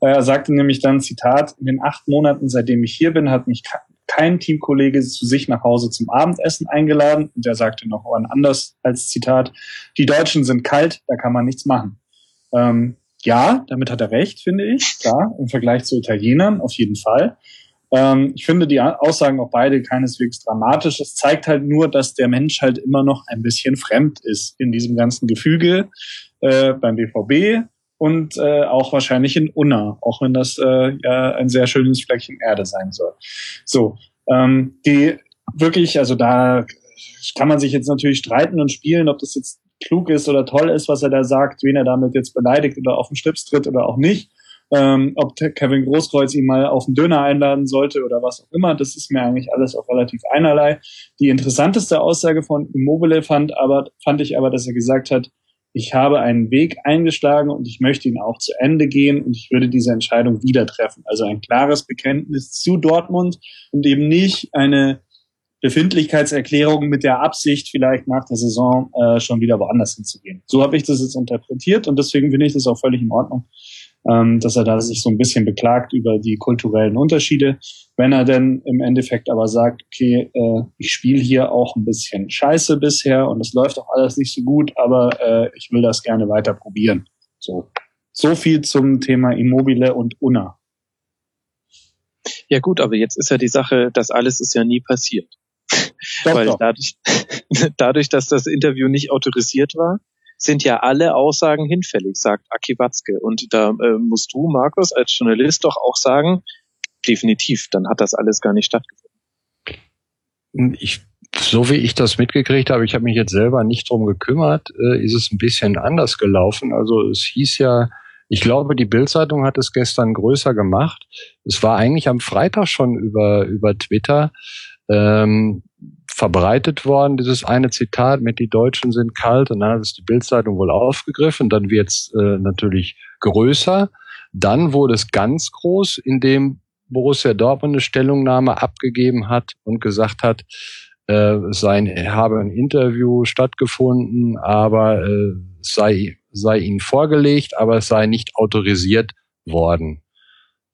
Er sagte nämlich dann, Zitat, in den acht Monaten, seitdem ich hier bin, hat mich kein Teamkollege zu sich nach Hause zum Abendessen eingeladen. Und er sagte noch anders als Zitat, die Deutschen sind kalt, da kann man nichts machen. Ähm, ja, damit hat er recht, finde ich, klar, im Vergleich zu Italienern auf jeden Fall. Ähm, ich finde die Aussagen auch beide keineswegs dramatisch. Es zeigt halt nur, dass der Mensch halt immer noch ein bisschen fremd ist in diesem ganzen Gefüge äh, beim BVB und äh, auch wahrscheinlich in Unna, auch wenn das äh, ja ein sehr schönes Fleckchen Erde sein soll. So, ähm, die wirklich, also da kann man sich jetzt natürlich streiten und spielen, ob das jetzt klug ist oder toll ist, was er da sagt, wen er damit jetzt beleidigt oder auf den Schlips tritt oder auch nicht. Ähm, ob Kevin Großkreuz ihn mal auf den Döner einladen sollte oder was auch immer, das ist mir eigentlich alles auch relativ einerlei. Die interessanteste Aussage von Immobile fand aber, fand ich aber, dass er gesagt hat, ich habe einen Weg eingeschlagen und ich möchte ihn auch zu Ende gehen und ich würde diese Entscheidung wieder treffen. Also ein klares Bekenntnis zu Dortmund und eben nicht eine Befindlichkeitserklärung mit der Absicht, vielleicht nach der Saison äh, schon wieder woanders hinzugehen. So habe ich das jetzt interpretiert und deswegen finde ich das auch völlig in Ordnung, ähm, dass er da sich so ein bisschen beklagt über die kulturellen Unterschiede. Wenn er denn im Endeffekt aber sagt, okay, äh, ich spiele hier auch ein bisschen Scheiße bisher und es läuft auch alles nicht so gut, aber äh, ich will das gerne weiter probieren. So. So viel zum Thema Immobile und Unna. Ja gut, aber jetzt ist ja die Sache, das alles ist ja nie passiert. Doch, Weil doch. Dadurch, dadurch, dass das Interview nicht autorisiert war, sind ja alle Aussagen hinfällig, sagt Aki Watzke. Und da äh, musst du, Markus, als Journalist doch auch sagen, definitiv, dann hat das alles gar nicht stattgefunden. Ich, so wie ich das mitgekriegt habe, ich habe mich jetzt selber nicht drum gekümmert, äh, ist es ein bisschen anders gelaufen. Also es hieß ja, ich glaube, die Bildzeitung hat es gestern größer gemacht. Es war eigentlich am Freitag schon über, über Twitter. Ähm, verbreitet worden, dieses eine Zitat mit die Deutschen sind kalt und dann hat es die Bildzeitung wohl aufgegriffen, dann wird es äh, natürlich größer, dann wurde es ganz groß, indem Borussia Dortmund eine Stellungnahme abgegeben hat und gesagt hat, äh, es sei, habe ein Interview stattgefunden, aber äh, sei, sei ihnen vorgelegt, aber es sei nicht autorisiert worden.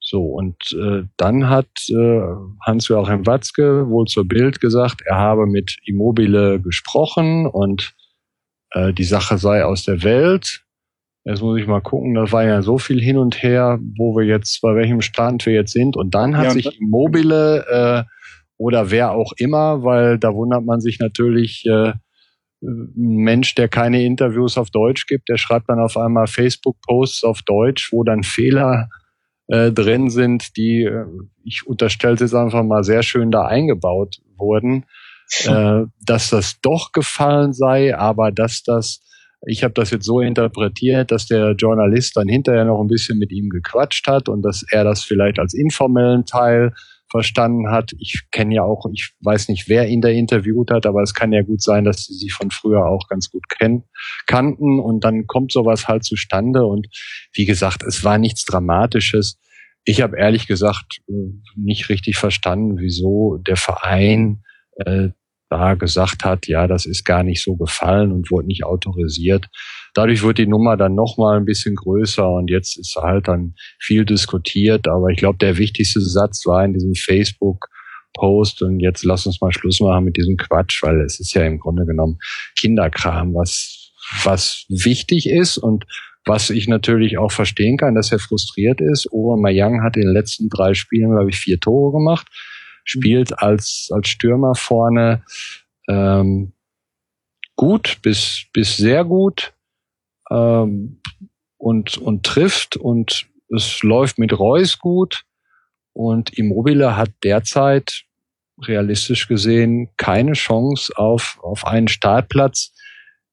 So, und äh, dann hat äh, Hans-Joachim Watzke wohl zur Bild gesagt, er habe mit Immobile gesprochen und äh, die Sache sei aus der Welt. Jetzt muss ich mal gucken, da war ja so viel hin und her, wo wir jetzt, bei welchem Stand wir jetzt sind. Und dann hat ja, sich Immobile äh, oder wer auch immer, weil da wundert man sich natürlich, äh, ein Mensch, der keine Interviews auf Deutsch gibt, der schreibt dann auf einmal Facebook-Posts auf Deutsch, wo dann Fehler äh, drin sind, die, äh, ich unterstelle es einfach mal, sehr schön da eingebaut wurden, äh, dass das doch gefallen sei, aber dass das, ich habe das jetzt so interpretiert, dass der Journalist dann hinterher noch ein bisschen mit ihm gequatscht hat und dass er das vielleicht als informellen Teil verstanden hat. Ich kenne ja auch, ich weiß nicht, wer ihn da interviewt hat, aber es kann ja gut sein, dass sie sich von früher auch ganz gut kennen, kannten und dann kommt sowas halt zustande und wie gesagt, es war nichts Dramatisches. Ich habe ehrlich gesagt äh, nicht richtig verstanden, wieso der Verein äh, da gesagt hat, ja, das ist gar nicht so gefallen und wurde nicht autorisiert. Dadurch wird die Nummer dann noch mal ein bisschen größer und jetzt ist halt dann viel diskutiert. Aber ich glaube, der wichtigste Satz war in diesem Facebook Post und jetzt lass uns mal Schluss machen mit diesem Quatsch, weil es ist ja im Grunde genommen Kinderkram, was, was wichtig ist und was ich natürlich auch verstehen kann, dass er frustriert ist. Mayang hat in den letzten drei Spielen, glaube ich, vier Tore gemacht spielt als, als Stürmer vorne ähm, gut bis, bis sehr gut ähm, und, und trifft und es läuft mit Reus gut und Immobile hat derzeit realistisch gesehen keine Chance auf, auf einen Startplatz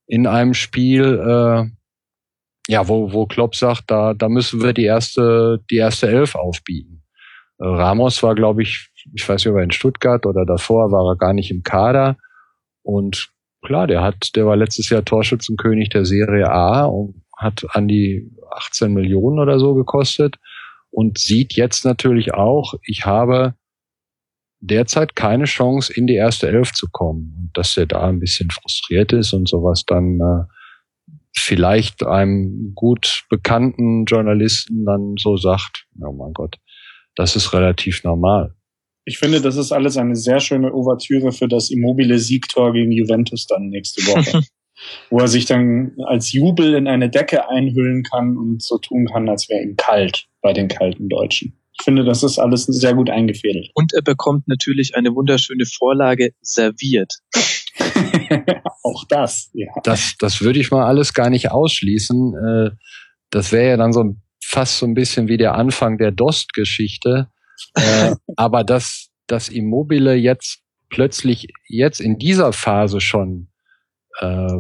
in einem Spiel, äh, ja, wo, wo Klopp sagt, da, da müssen wir die erste, die erste Elf aufbieten. Äh, Ramos war, glaube ich, ich weiß nicht, ob er in Stuttgart oder davor war er gar nicht im Kader. Und klar, der hat, der war letztes Jahr Torschützenkönig der Serie A und hat an die 18 Millionen oder so gekostet und sieht jetzt natürlich auch, ich habe derzeit keine Chance, in die erste Elf zu kommen. Und dass er da ein bisschen frustriert ist und sowas dann äh, vielleicht einem gut bekannten Journalisten dann so sagt, oh mein Gott, das ist relativ normal. Ich finde, das ist alles eine sehr schöne Ouvertüre für das immobile Siegtor gegen Juventus dann nächste Woche. wo er sich dann als Jubel in eine Decke einhüllen kann und so tun kann, als wäre ihm kalt bei den kalten Deutschen. Ich finde, das ist alles sehr gut eingefädelt. Und er bekommt natürlich eine wunderschöne Vorlage serviert. Auch das, ja. Das, das würde ich mal alles gar nicht ausschließen. Äh, das wäre ja dann so fast so ein bisschen wie der Anfang der Dost-Geschichte äh, aber dass das Immobile jetzt plötzlich jetzt in dieser Phase schon äh,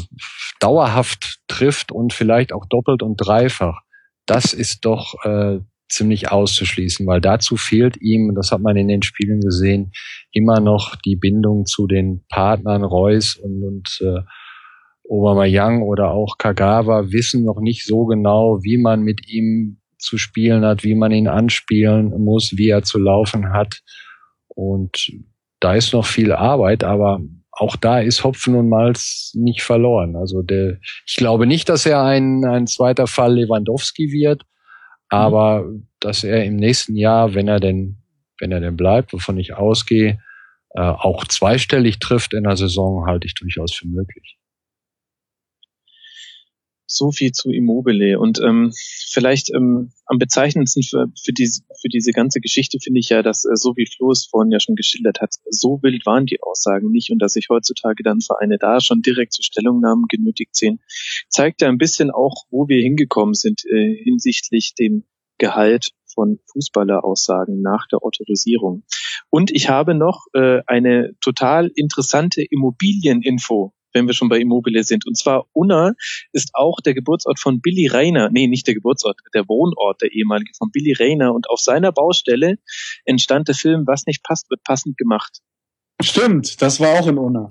dauerhaft trifft und vielleicht auch doppelt und dreifach, das ist doch äh, ziemlich auszuschließen, weil dazu fehlt ihm, das hat man in den Spielen gesehen, immer noch die Bindung zu den Partnern Reus und, und äh, Young oder auch Kagawa wissen noch nicht so genau, wie man mit ihm zu spielen hat, wie man ihn anspielen muss, wie er zu laufen hat. Und da ist noch viel Arbeit, aber auch da ist Hopfen und Malz nicht verloren. Also der, ich glaube nicht, dass er ein, ein zweiter Fall Lewandowski wird, aber mhm. dass er im nächsten Jahr, wenn er denn, wenn er denn bleibt, wovon ich ausgehe, äh, auch zweistellig trifft in der Saison, halte ich durchaus für möglich so viel zu Immobile. Und ähm, vielleicht ähm, am bezeichnendsten für, für, diese, für diese ganze Geschichte finde ich ja, dass, äh, so wie Flo es vorhin ja schon geschildert hat, so wild waren die Aussagen nicht und dass sich heutzutage dann Vereine da schon direkt zu Stellungnahmen genötigt sehen, zeigt ja ein bisschen auch, wo wir hingekommen sind äh, hinsichtlich dem Gehalt von Fußballeraussagen nach der Autorisierung. Und ich habe noch äh, eine total interessante Immobilieninfo wenn wir schon bei Immobile sind. Und zwar Unna ist auch der Geburtsort von Billy Rayner. Nee, nicht der Geburtsort, der Wohnort der ehemalige von Billy Rayner. Und auf seiner Baustelle entstand der Film Was nicht passt, wird passend gemacht. Stimmt, das war auch in Unna.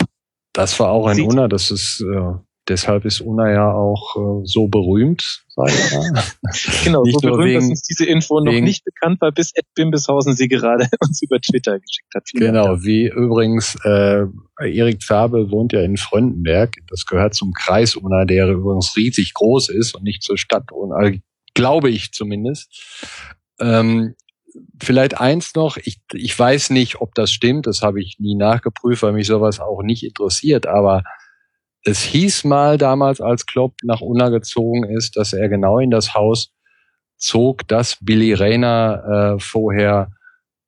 Das war auch in Unna. Das ist äh, Deshalb ist Una ja auch äh, so berühmt, sag ich mal. genau, nicht so berühmt, wegen, dass uns diese Info noch wegen, nicht bekannt war, bis Ed Bimbishausen sie gerade uns über Twitter geschickt hat. Vielen genau, Dank. wie übrigens äh, Erik Zabel wohnt ja in Fröndenberg. Das gehört zum Kreis Una, der übrigens riesig groß ist und nicht zur Stadt Una, glaube ich zumindest. Ähm, vielleicht eins noch, ich, ich weiß nicht, ob das stimmt, das habe ich nie nachgeprüft, weil mich sowas auch nicht interessiert, aber es hieß mal damals, als Klopp nach Unna gezogen ist, dass er genau in das Haus zog, das Billy Rayner äh, vorher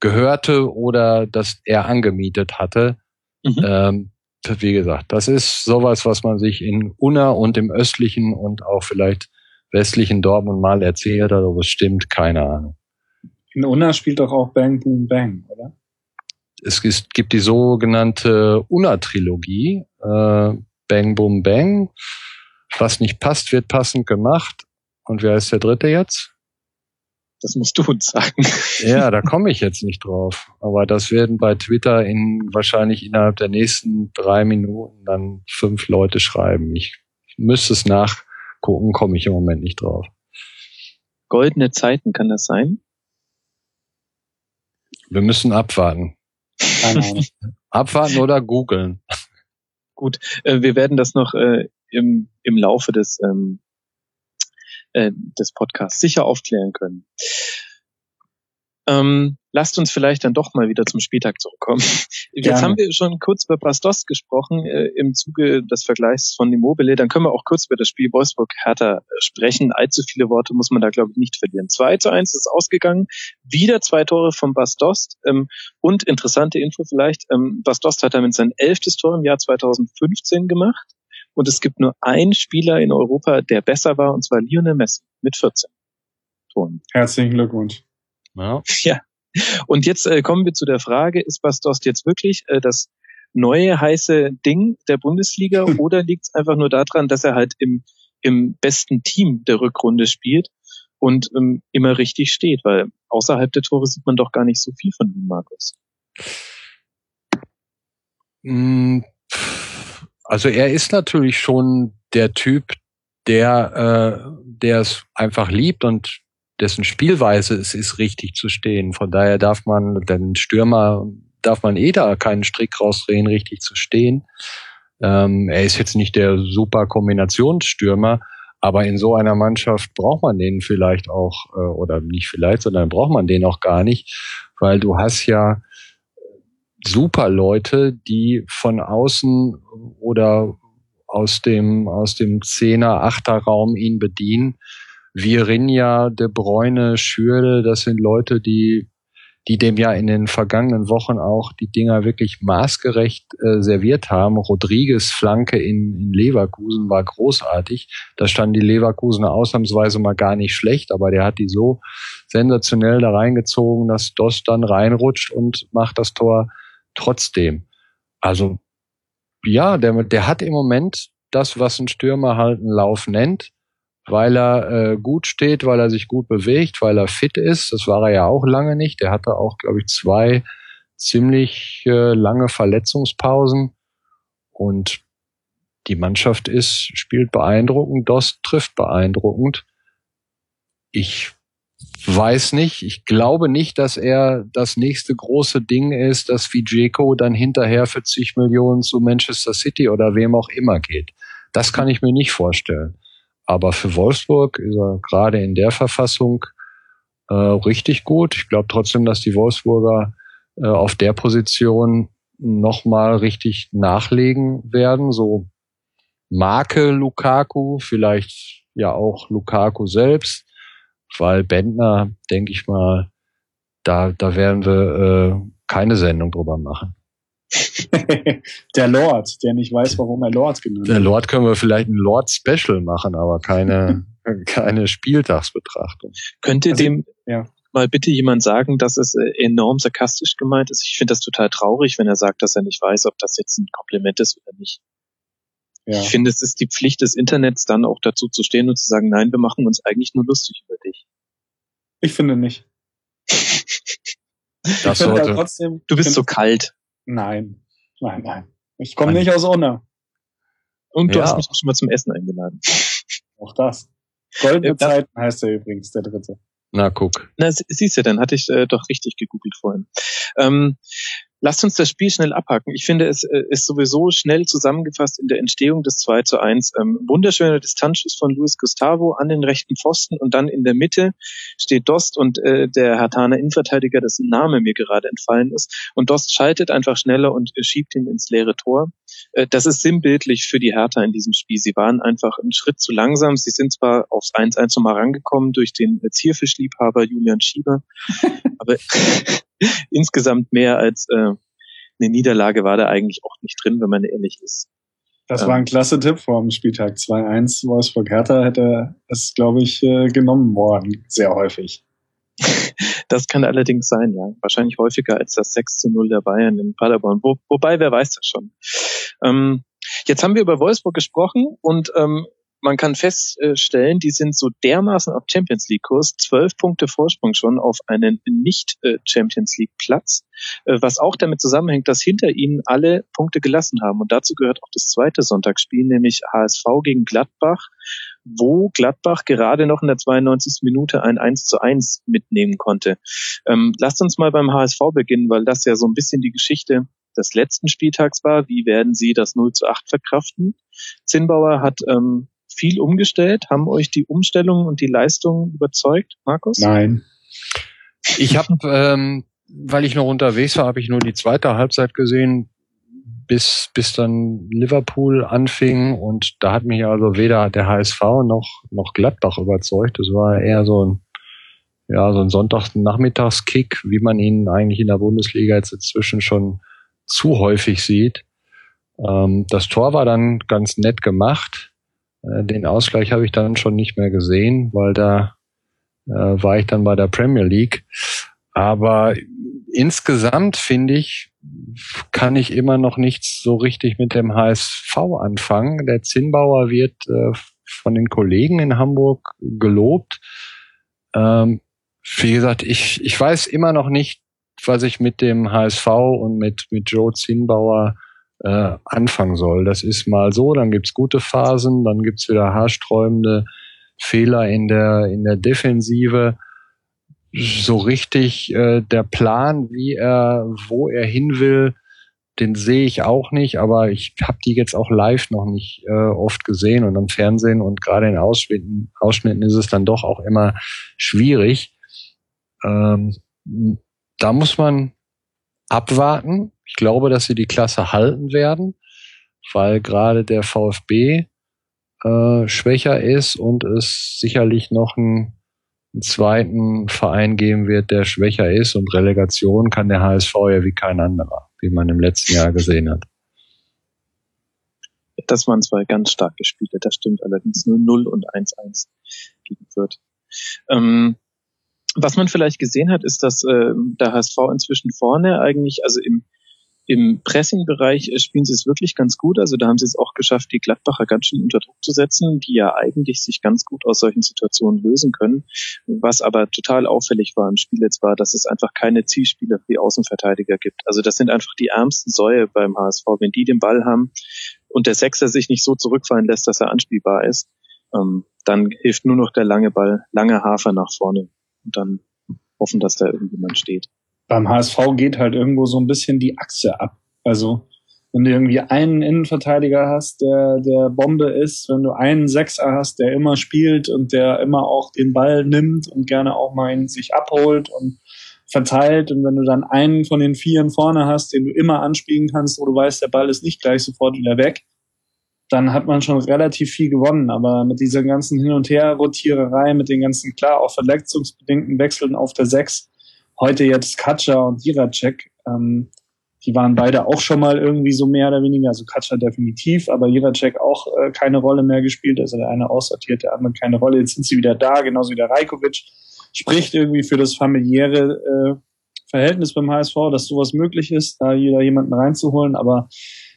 gehörte oder das er angemietet hatte. Mhm. Ähm, wie gesagt, das ist sowas, was man sich in Unna und im östlichen und auch vielleicht westlichen Dortmund mal erzählt hat, aber es stimmt, keine Ahnung. In Unna spielt doch auch Bang Boom Bang, oder? Es gibt die sogenannte Unna-Trilogie. Äh, Bang Boom Bang. Was nicht passt, wird passend gemacht. Und wer ist der dritte jetzt? Das musst du uns sagen. Ja, da komme ich jetzt nicht drauf. Aber das werden bei Twitter in wahrscheinlich innerhalb der nächsten drei Minuten dann fünf Leute schreiben. Ich müsste es nachgucken, komme ich im Moment nicht drauf. Goldene Zeiten, kann das sein? Wir müssen abwarten. Abwarten oder googeln. Gut, äh, wir werden das noch äh, im, im Laufe des ähm, äh, des Podcasts sicher aufklären können. Ähm, lasst uns vielleicht dann doch mal wieder zum Spieltag zurückkommen. Jetzt Gerne. haben wir schon kurz über Bastos gesprochen äh, im Zuge des Vergleichs von Immobile. Dann können wir auch kurz über das Spiel Wolfsburg-Hertha äh, sprechen. Allzu viele Worte muss man da, glaube ich, nicht verlieren. 2 zu 1 ist ausgegangen. Wieder zwei Tore von Bastos. Ähm, und interessante Info vielleicht, ähm, Bastos hat damit sein elftes Tor im Jahr 2015 gemacht. Und es gibt nur einen Spieler in Europa, der besser war, und zwar Lionel Messi mit 14 Toren. Herzlichen Glückwunsch. Ja. Ja. Und jetzt äh, kommen wir zu der Frage, ist Bastos jetzt wirklich äh, das neue heiße Ding der Bundesliga oder liegt es einfach nur daran, dass er halt im, im besten Team der Rückrunde spielt und ähm, immer richtig steht? Weil außerhalb der Tore sieht man doch gar nicht so viel von ihm, Markus. Mm, Also er ist natürlich schon der Typ, der äh, der es einfach liebt und dessen Spielweise es ist, richtig zu stehen. Von daher darf man den Stürmer darf man eh da keinen Strick rausdrehen, richtig zu stehen. Ähm, er ist jetzt nicht der super Kombinationsstürmer, aber in so einer Mannschaft braucht man den vielleicht auch, äh, oder nicht vielleicht, sondern braucht man den auch gar nicht, weil du hast ja super Leute, die von außen oder aus dem, aus dem Zehner, Achter Raum ihn bedienen. Virinja, De Bruyne, Schürle, das sind Leute, die, die dem ja in den vergangenen Wochen auch die Dinger wirklich maßgerecht äh, serviert haben. Rodriguez Flanke in, in Leverkusen war großartig. Da standen die Leverkusener ausnahmsweise mal gar nicht schlecht, aber der hat die so sensationell da reingezogen, dass Dost dann reinrutscht und macht das Tor trotzdem. Also ja, der, der hat im Moment das, was ein Stürmer halt einen Lauf nennt, weil er äh, gut steht, weil er sich gut bewegt, weil er fit ist. Das war er ja auch lange nicht. Der hatte auch, glaube ich, zwei ziemlich äh, lange Verletzungspausen. Und die Mannschaft ist, spielt beeindruckend, Dost trifft beeindruckend. Ich weiß nicht, ich glaube nicht, dass er das nächste große Ding ist, dass Vijeko dann hinterher für zig Millionen zu Manchester City oder wem auch immer geht. Das kann ich mir nicht vorstellen. Aber für Wolfsburg ist er gerade in der Verfassung äh, richtig gut. Ich glaube trotzdem, dass die Wolfsburger äh, auf der Position nochmal richtig nachlegen werden. So Marke Lukaku, vielleicht ja auch Lukaku selbst, weil Bentner, denke ich mal, da, da werden wir äh, keine Sendung drüber machen. der Lord, der nicht weiß, warum er Lord genannt Der wird. Lord können wir vielleicht ein Lord Special machen, aber keine, keine Spieltagsbetrachtung. Könnte Also, dem ja. mal bitte jemand sagen, dass es äh, enorm sarkastisch gemeint ist? Ich finde das total traurig, wenn er sagt, dass er nicht weiß, ob das jetzt ein Kompliment ist oder nicht. Ja. Ich finde, es ist die Pflicht des Internets, dann auch dazu zu stehen und zu sagen, nein, wir machen uns eigentlich nur lustig über dich. Ich finde nicht. Das sollte, trotzdem, Du bist so kalt. Nein, nein, nein. Ich komme nicht aus Unna. Und du Ja. hast mich auch schon mal zum Essen eingeladen. Auch das. Goldene das- Zeiten heißt er übrigens, der dritte. na guck. Na, sie- siehst du, dann hatte ich äh, doch richtig gegoogelt vorhin. Ähm, lasst uns das Spiel schnell abhaken. Ich finde, es äh, ist sowieso schnell zusammengefasst in der Entstehung des 2 zu 1. Ähm, wunderschöner Distanzschuss von Luis Gustavo an den rechten Pfosten und dann in der Mitte steht Dost und äh, der Hartaner Innenverteidiger, dessen Name mir gerade entfallen ist. Und Dost schaltet einfach schneller und äh, schiebt ihn ins leere Tor. Äh, das ist sinnbildlich für die Hertha in diesem Spiel. Sie waren einfach einen Schritt zu langsam. Sie sind zwar aufs 1-1 nochmal rangekommen durch den äh, Zierfischliebhaber Julian Schieber, aber insgesamt mehr als äh, eine Niederlage war da eigentlich auch nicht drin, wenn man ehrlich ist. Das Ähm. war ein klasse Tipp vor dem Spieltag 2-1. Wolfsburg Hertha hätte es, glaube ich, äh, genommen worden. Sehr häufig. Das kann allerdings sein, ja. Wahrscheinlich häufiger als das 6 zu 0 der Bayern in Paderborn. Wo, wobei, wer weiß das schon. Ähm, jetzt haben wir über Wolfsburg gesprochen und ähm, man kann feststellen, die sind so dermaßen auf Champions League Kurs, zwölf Punkte Vorsprung schon auf einen nicht äh, Champions League Platz, äh, was auch damit zusammenhängt, dass hinter ihnen alle Punkte gelassen haben. Und dazu gehört auch das zweite Sonntagsspiel, nämlich HSV gegen Gladbach, wo Gladbach gerade noch in der 92. Minute ein 1 zu 1 mitnehmen konnte. Ähm, lasst uns mal beim HSV beginnen, weil das ja so ein bisschen die Geschichte des letzten Spieltags war. Wie werden sie das 0 zu 8 verkraften? Zinnbauer hat ähm, viel umgestellt. Haben euch die Umstellung und die Leistung überzeugt, Markus? Nein. Ich habe, ähm, weil ich noch unterwegs war, habe ich nur die zweite Halbzeit gesehen, bis bis dann Liverpool anfing und da hat mich also weder der HSV noch noch Gladbach überzeugt. Das war eher so ein ja so ein Sonntagnachmittagskick, wie man ihn eigentlich in der Bundesliga jetzt inzwischen schon zu häufig sieht. Ähm, das Tor war dann ganz nett gemacht. Äh, den Ausgleich habe ich dann schon nicht mehr gesehen, weil da äh, war ich dann bei der Premier League. Aber insgesamt finde ich, kann ich immer noch nichts so richtig mit dem HSV anfangen. Der Zinnbauer wird äh, von den Kollegen in Hamburg gelobt. Ähm, wie gesagt, ich, ich weiß immer noch nicht, was ich mit dem HSV und mit, mit Joe Zinnbauer äh, anfangen soll. Das ist mal so, dann gibt's gute Phasen, dann gibt's wieder haarsträubende Fehler in der, in der Defensive. So richtig äh, der Plan, wie er, wo er hin will, den sehe ich auch nicht, aber ich habe die jetzt auch live noch nicht äh, oft gesehen und am Fernsehen und gerade in Ausschnitten, Ausschnitten ist es dann doch auch immer schwierig. Ähm, da muss man abwarten. Ich glaube, dass sie die Klasse halten werden, weil gerade der VfB äh, schwächer ist und es sicherlich noch einen, einen zweiten Verein geben wird, der schwächer ist und Relegation kann der HSV ja wie kein anderer, wie man im letzten Jahr gesehen hat. Das waren zwei ganz starke Spiele, das stimmt allerdings nur 0 und 1-1 gegen Fürth. Ähm, was man vielleicht gesehen hat, ist, dass äh, der HSV inzwischen vorne eigentlich, also im, im Pressing-Bereich äh, spielen sie es wirklich ganz gut. Also da haben sie es auch geschafft, die Gladbacher ganz schön unter Druck zu setzen, die ja eigentlich sich ganz gut aus solchen Situationen lösen können. Was aber total auffällig war im Spiel jetzt war, dass es einfach keine Zielspieler für die Außenverteidiger gibt. Also das sind einfach die ärmsten Säue beim HSV. Wenn die den Ball haben und der Sechser sich nicht so zurückfallen lässt, dass er anspielbar ist, ähm, dann hilft nur noch der lange Ball, lange Hafer nach vorne und dann hoffen, dass da irgendjemand steht. Beim HSV geht halt irgendwo so ein bisschen die Achse ab. Also wenn du irgendwie einen Innenverteidiger hast, der der Bombe ist, wenn du einen Sechser hast, der immer spielt und der immer auch den Ball nimmt und gerne auch mal ihn sich abholt und verteilt und wenn du dann einen von den Vieren vorne hast, den du immer anspielen kannst, wo du weißt, der Ball ist nicht gleich sofort wieder weg, dann hat man schon relativ viel gewonnen. Aber mit dieser ganzen Hin- und Her-Rotiererei, mit den ganzen, klar, auch verletzungsbedingten Wechseln auf der 6, heute jetzt Katscha und Jiracek, ähm, die waren beide auch schon mal irgendwie so mehr oder weniger, also Katscha definitiv, aber Jiracek auch äh, keine Rolle mehr gespielt, also der eine aussortiert, der andere keine Rolle. Jetzt sind sie wieder da, genauso wie der Rajkovic. Spricht irgendwie für das familiäre äh, Verhältnis beim HSV, dass sowas möglich ist, da jeder jemanden reinzuholen, aber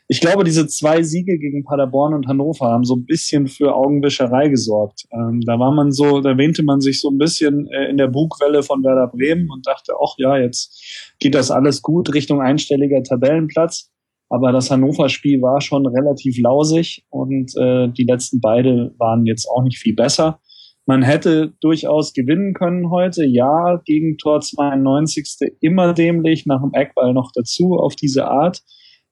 ich glaube, diese zwei Siege gegen Paderborn und Hannover haben so ein bisschen für Augenwischerei gesorgt. Ähm, da war man so, da wähnte man sich so ein bisschen äh, in der Bugwelle von Werder Bremen und dachte, ach ja, jetzt geht das alles gut Richtung einstelliger Tabellenplatz. Aber das Hannover-Spiel war schon relativ lausig und äh, die letzten beide waren jetzt auch nicht viel besser. Man hätte durchaus gewinnen können heute. Ja, gegen Tor 92. immer dämlich, nach dem Eckball noch dazu auf diese Art.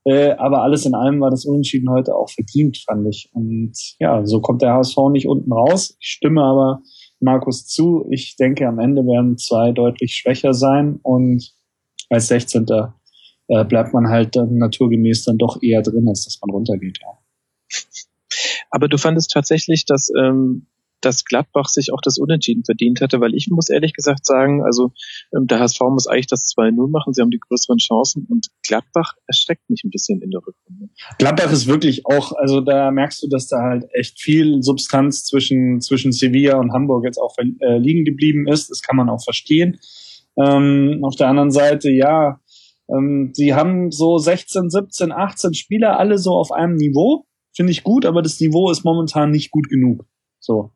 Äh, aber alles in allem war das Unentschieden heute auch verdient, fand ich. Und ja, so kommt der HSV nicht unten raus. Ich stimme aber Markus zu. Ich denke, am Ende werden zwei deutlich schwächer sein und als 16. Äh, bleibt man halt dann naturgemäß dann doch eher drin, als dass man runtergeht. Ja. Aber du fandest tatsächlich, dass ähm, dass Gladbach sich auch das Unentschieden verdient hatte, weil ich muss ehrlich gesagt sagen, also ähm, der HSV muss eigentlich das 2-0 machen, sie haben die größeren Chancen und Gladbach erschreckt mich ein bisschen in der Rückrunde. Gladbach ist wirklich auch, also da merkst du, dass da halt echt viel Substanz zwischen, zwischen Sevilla und Hamburg jetzt auch äh, liegen geblieben ist, das kann man auch verstehen. Ähm, auf der anderen Seite, ja, ähm, sie haben so 16, 17, 18 Spieler alle so auf einem Niveau finde ich gut, aber das Niveau ist momentan nicht gut genug. So.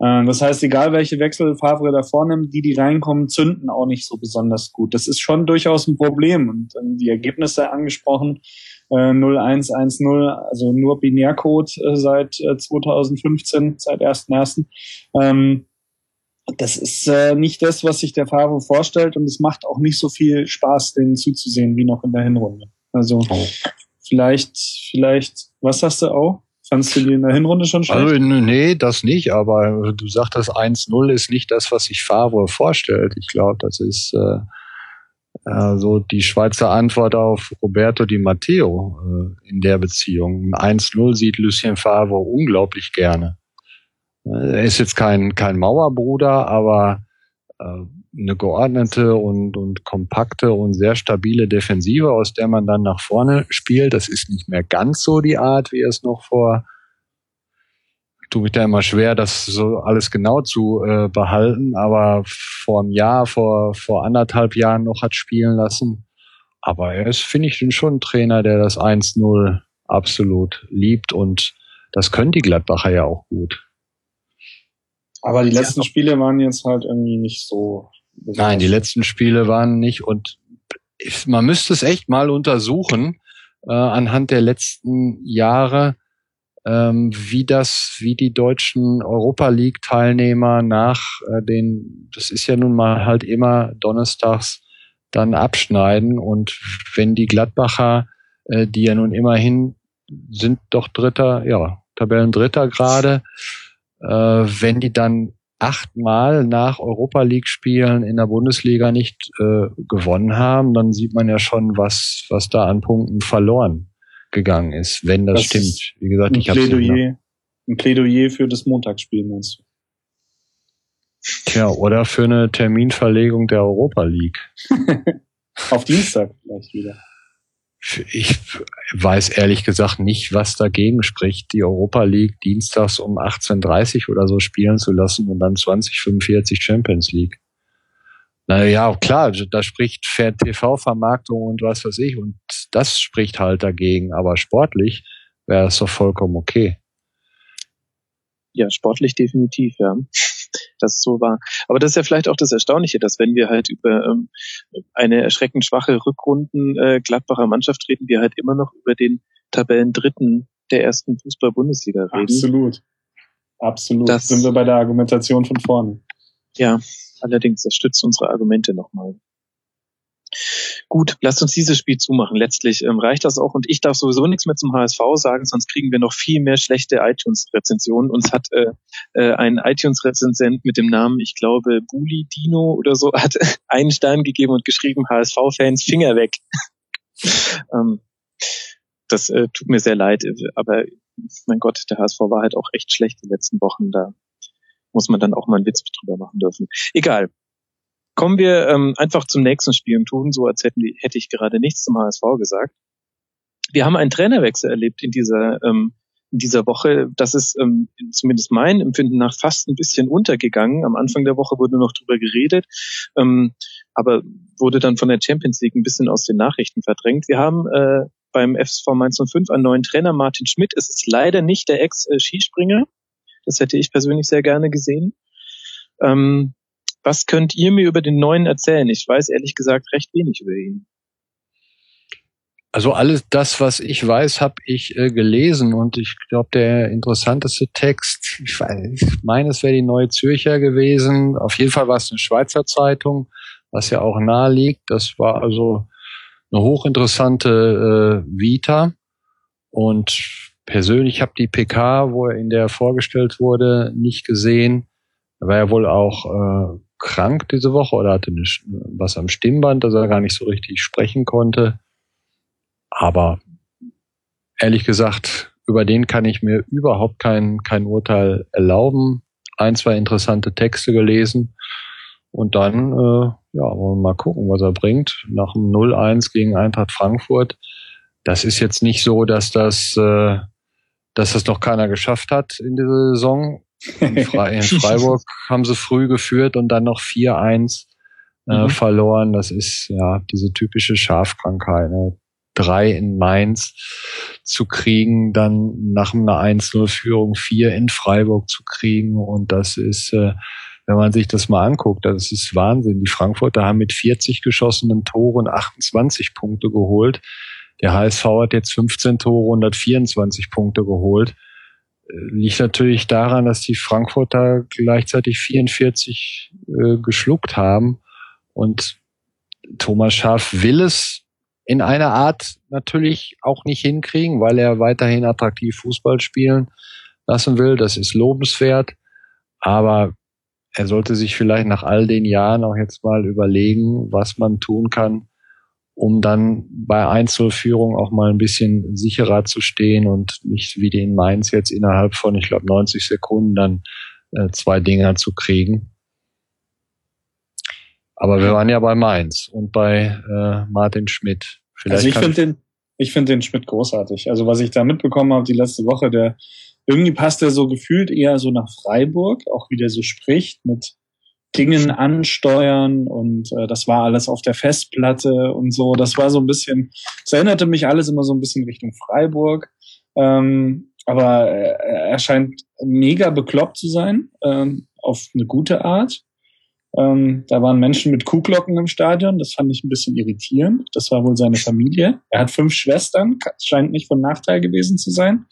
Äh, das heißt, egal welche Wechsel Favre da vornimmt, die, die reinkommen, zünden auch nicht so besonders gut. Das ist schon durchaus ein Problem. Und äh, die Ergebnisse angesprochen, äh, 0110, also nur Binärcode äh, seit äh, 2015, seit 1.1. Ähm, das ist äh, nicht das, was sich der Favre vorstellt und es macht auch nicht so viel Spaß, denen zuzusehen wie noch in der Hinrunde. Also oh. vielleicht, vielleicht, was sagst du auch? Fandst du die in der Hinrunde schon schlecht? Also, nee, das nicht, aber du sagtest 1-0 ist nicht das, was sich Favre vorstellt. Ich glaube, das ist äh, äh, so die Schweizer Antwort auf Roberto Di Matteo äh, in der Beziehung. 1-0 sieht Lucien Favre unglaublich gerne. Äh, er ist jetzt kein, kein Mauerbruder, aber äh, eine geordnete und, und kompakte und sehr stabile Defensive, aus der man dann nach vorne spielt. Das ist nicht mehr ganz so die Art, wie es noch vor tue mich da immer schwer, das so alles genau zu äh, behalten, aber vor einem Jahr, vor, vor anderthalb Jahren noch hat spielen lassen. Aber er ist, finde ich, schon ein Trainer, der das 1-0 absolut liebt und das können die Gladbacher ja auch gut. Aber die letzten ja. Spiele waren jetzt halt irgendwie nicht so Nein, die letzten Spiele waren nicht und man müsste es echt mal untersuchen äh, anhand der letzten Jahre, ähm, wie das, wie die deutschen Europa League Teilnehmer nach äh, den, das ist ja nun mal halt immer donnerstags dann abschneiden und wenn die Gladbacher, äh, die ja nun immerhin sind doch Dritter, ja Tabellendritter gerade, äh, wenn die dann achtmal nach Europa League Spielen in der Bundesliga nicht äh, gewonnen haben, dann sieht man ja schon, was, was da an Punkten verloren gegangen ist, wenn das, das stimmt. Wie gesagt, ich habe Plädoyer, ein Plädoyer für das Montagsspiel meinst du? Tja, oder für eine Terminverlegung der Europa League. Auf Dienstag vielleicht wieder ich weiß ehrlich gesagt nicht, was dagegen spricht, die Europa League dienstags um 18.30 oder so spielen zu lassen und dann 2045 Champions League. Naja, klar, da spricht TV-Vermarktung und was weiß ich und das spricht halt dagegen, aber sportlich wäre es doch vollkommen okay. Ja, sportlich definitiv, ja das so war. Aber das ist ja vielleicht auch das Erstaunliche, dass wenn wir halt über ähm, eine erschreckend schwache Rückrunden äh, Gladbacher Mannschaft reden, wir halt immer noch über den Tabellendritten der ersten Fußball-Bundesliga reden. Absolut. Absolut. Das sind wir bei der Argumentation von vorne. Ja, allerdings, das stützt unsere Argumente nochmal. Gut, lasst uns dieses Spiel zumachen. Letztlich ähm, reicht das auch und ich darf sowieso nichts mehr zum HSV sagen, sonst kriegen wir noch viel mehr schlechte iTunes-Rezensionen. Uns hat äh, äh, ein iTunes-Rezensent mit dem Namen, ich glaube, Buli Dino oder so, hat einen Stern gegeben und geschrieben, HSV-Fans, Finger weg. ähm, das äh, tut mir sehr leid, aber mein Gott, der HSV war halt auch echt schlecht die letzten Wochen. Da muss man dann auch mal einen Witz drüber machen dürfen. Egal. Kommen wir ähm, einfach zum nächsten Spiel und tun so, als hätten, hätte ich gerade nichts zum HSV gesagt. Wir haben einen Trainerwechsel erlebt in dieser ähm, in dieser Woche. Das ist ähm, zumindest mein Empfinden nach fast ein bisschen untergegangen. Am Anfang der Woche wurde noch drüber geredet, ähm, aber wurde dann von der Champions League ein bisschen aus den Nachrichten verdrängt. Wir haben äh, beim FSV Mainz 05 einen neuen Trainer, Martin Schmidt. Es ist leider nicht der Ex-Skispringer. Das hätte ich persönlich sehr gerne gesehen. Ähm, was könnt ihr mir über den neuen erzählen? Ich weiß ehrlich gesagt recht wenig über ihn. Also alles das, was ich weiß, habe ich äh, gelesen und ich glaube, der interessanteste Text, ich, weiß, ich meine, es wäre die Neue Zürcher gewesen. Auf jeden Fall war es eine Schweizer Zeitung, was ja auch nahe liegt. Das war also eine hochinteressante äh, Vita und persönlich habe die PK, wo er in der vorgestellt wurde, nicht gesehen. Er war ja wohl auch äh, krank diese Woche oder hatte eine, was am Stimmband, dass er gar nicht so richtig sprechen konnte. Aber ehrlich gesagt, über den kann ich mir überhaupt kein, kein Urteil erlauben. Ein, zwei interessante Texte gelesen. Und dann, äh, ja, wollen wir mal gucken, was er bringt. Nach dem 0-1 gegen Eintracht Frankfurt. Das ist jetzt nicht so, dass das, äh, dass das noch keiner geschafft hat in dieser Saison. In, Fre in Freiburg haben sie früh geführt und dann noch 4-1 äh, mhm. verloren. Das ist ja diese typische Schafkrankheit. Ne? drei in Mainz zu kriegen, dann nach einer 1-0-Führung vier in Freiburg zu kriegen. Und das ist, äh, wenn man sich das mal anguckt, das ist Wahnsinn. Die Frankfurter haben mit 40 geschossenen Toren 28 Punkte geholt. Der HSV hat jetzt 15 Tore und hat 24 Punkte geholt. Liegt natürlich daran, dass die Frankfurter gleichzeitig 44 äh, geschluckt haben. Und Thomas Schaaf will es in einer Art natürlich auch nicht hinkriegen, weil er weiterhin attraktiv Fußball spielen lassen will. Das ist lobenswert. Aber er sollte sich vielleicht nach all den Jahren auch jetzt mal überlegen, was man tun kann, um dann bei Einzelführung auch mal ein bisschen sicherer zu stehen und nicht wie den Mainz jetzt innerhalb von, ich glaube, 90 Sekunden dann äh, zwei Dinger zu kriegen. Aber wir waren ja bei Mainz und bei äh, Martin Schmidt. Vielleicht also ich finde den, ich finde den Schmidt großartig. Also was ich da mitbekommen habe die letzte Woche, der irgendwie passt er so gefühlt eher so nach Freiburg, auch wie der so spricht mit Dingen ansteuern und äh, das war alles auf der Festplatte und so. Das war so ein bisschen, es erinnerte mich alles immer so ein bisschen Richtung Freiburg. Ähm, aber äh, er scheint mega bekloppt zu sein, ähm, auf eine gute Art. Ähm, da waren Menschen mit Kuhglocken im Stadion. Das fand ich ein bisschen irritierend. Das war wohl seine Familie. Er hat fünf Schwestern. Scheint nicht von Nachteil gewesen zu sein.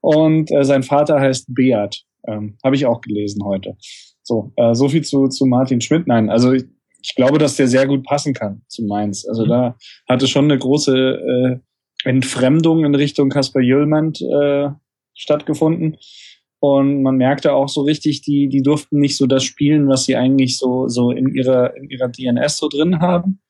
Und äh, sein Vater heißt Beat. Ähm, Habe ich auch gelesen heute. So, äh, so viel zu, zu Martin Schmidt. Nein, also ich, ich glaube, dass der sehr gut passen kann zu Mainz. Also mhm. da hatte schon eine große äh, Entfremdung in Richtung Kasper Jüllmann äh, stattgefunden. Und man merkte auch so richtig, die, die durften nicht so das spielen, was sie eigentlich so, so in ihrer, in ihrer DNS so drin haben.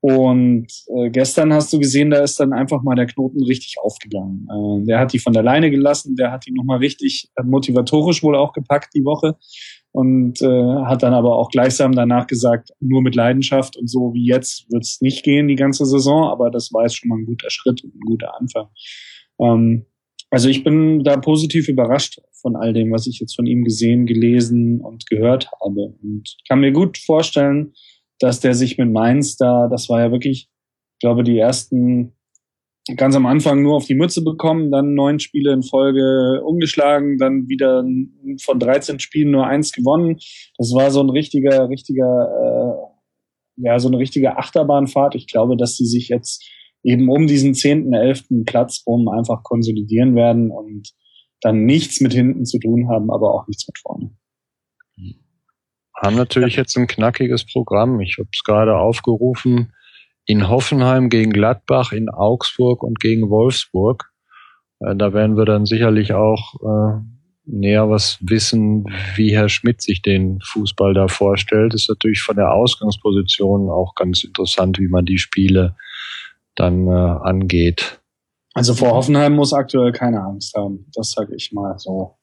Und äh, gestern hast du gesehen, da ist dann einfach mal der Knoten richtig aufgegangen. Äh, der hat die von der Leine gelassen, der hat die nochmal richtig äh, motivatorisch wohl auch gepackt die Woche und äh, hat dann aber auch gleichsam danach gesagt, nur mit Leidenschaft und so wie jetzt wird es nicht gehen die ganze Saison, aber das war jetzt schon mal ein guter Schritt und ein guter Anfang. Ähm, also ich bin da positiv überrascht von all dem, was ich jetzt von ihm gesehen, gelesen und gehört habe. Und kann mir gut vorstellen, dass der sich mit Mainz da, das war ja wirklich, ich glaube, die ersten ganz am Anfang nur auf die Mütze bekommen, dann neun Spiele in Folge umgeschlagen, dann wieder von 13 Spielen nur eins gewonnen. Das war so ein richtiger, richtiger, äh, ja, so eine richtige Achterbahnfahrt. Ich glaube, dass sie sich jetzt eben um diesen zehnten, elften Platz rum einfach konsolidieren werden und dann nichts mit hinten zu tun haben, aber auch nichts mit vorne. Haben natürlich jetzt ein knackiges Programm. Ich habe es gerade aufgerufen. In Hoffenheim gegen Gladbach, in Augsburg und gegen Wolfsburg. Äh, da werden wir dann sicherlich auch äh, näher was wissen, wie Herr Schmidt sich den Fußball da vorstellt. Ist natürlich von der Ausgangsposition auch ganz interessant, wie man die Spiele dann äh, angeht. Also vor Hoffenheim muss aktuell keine Angst haben. Das sage ich mal so.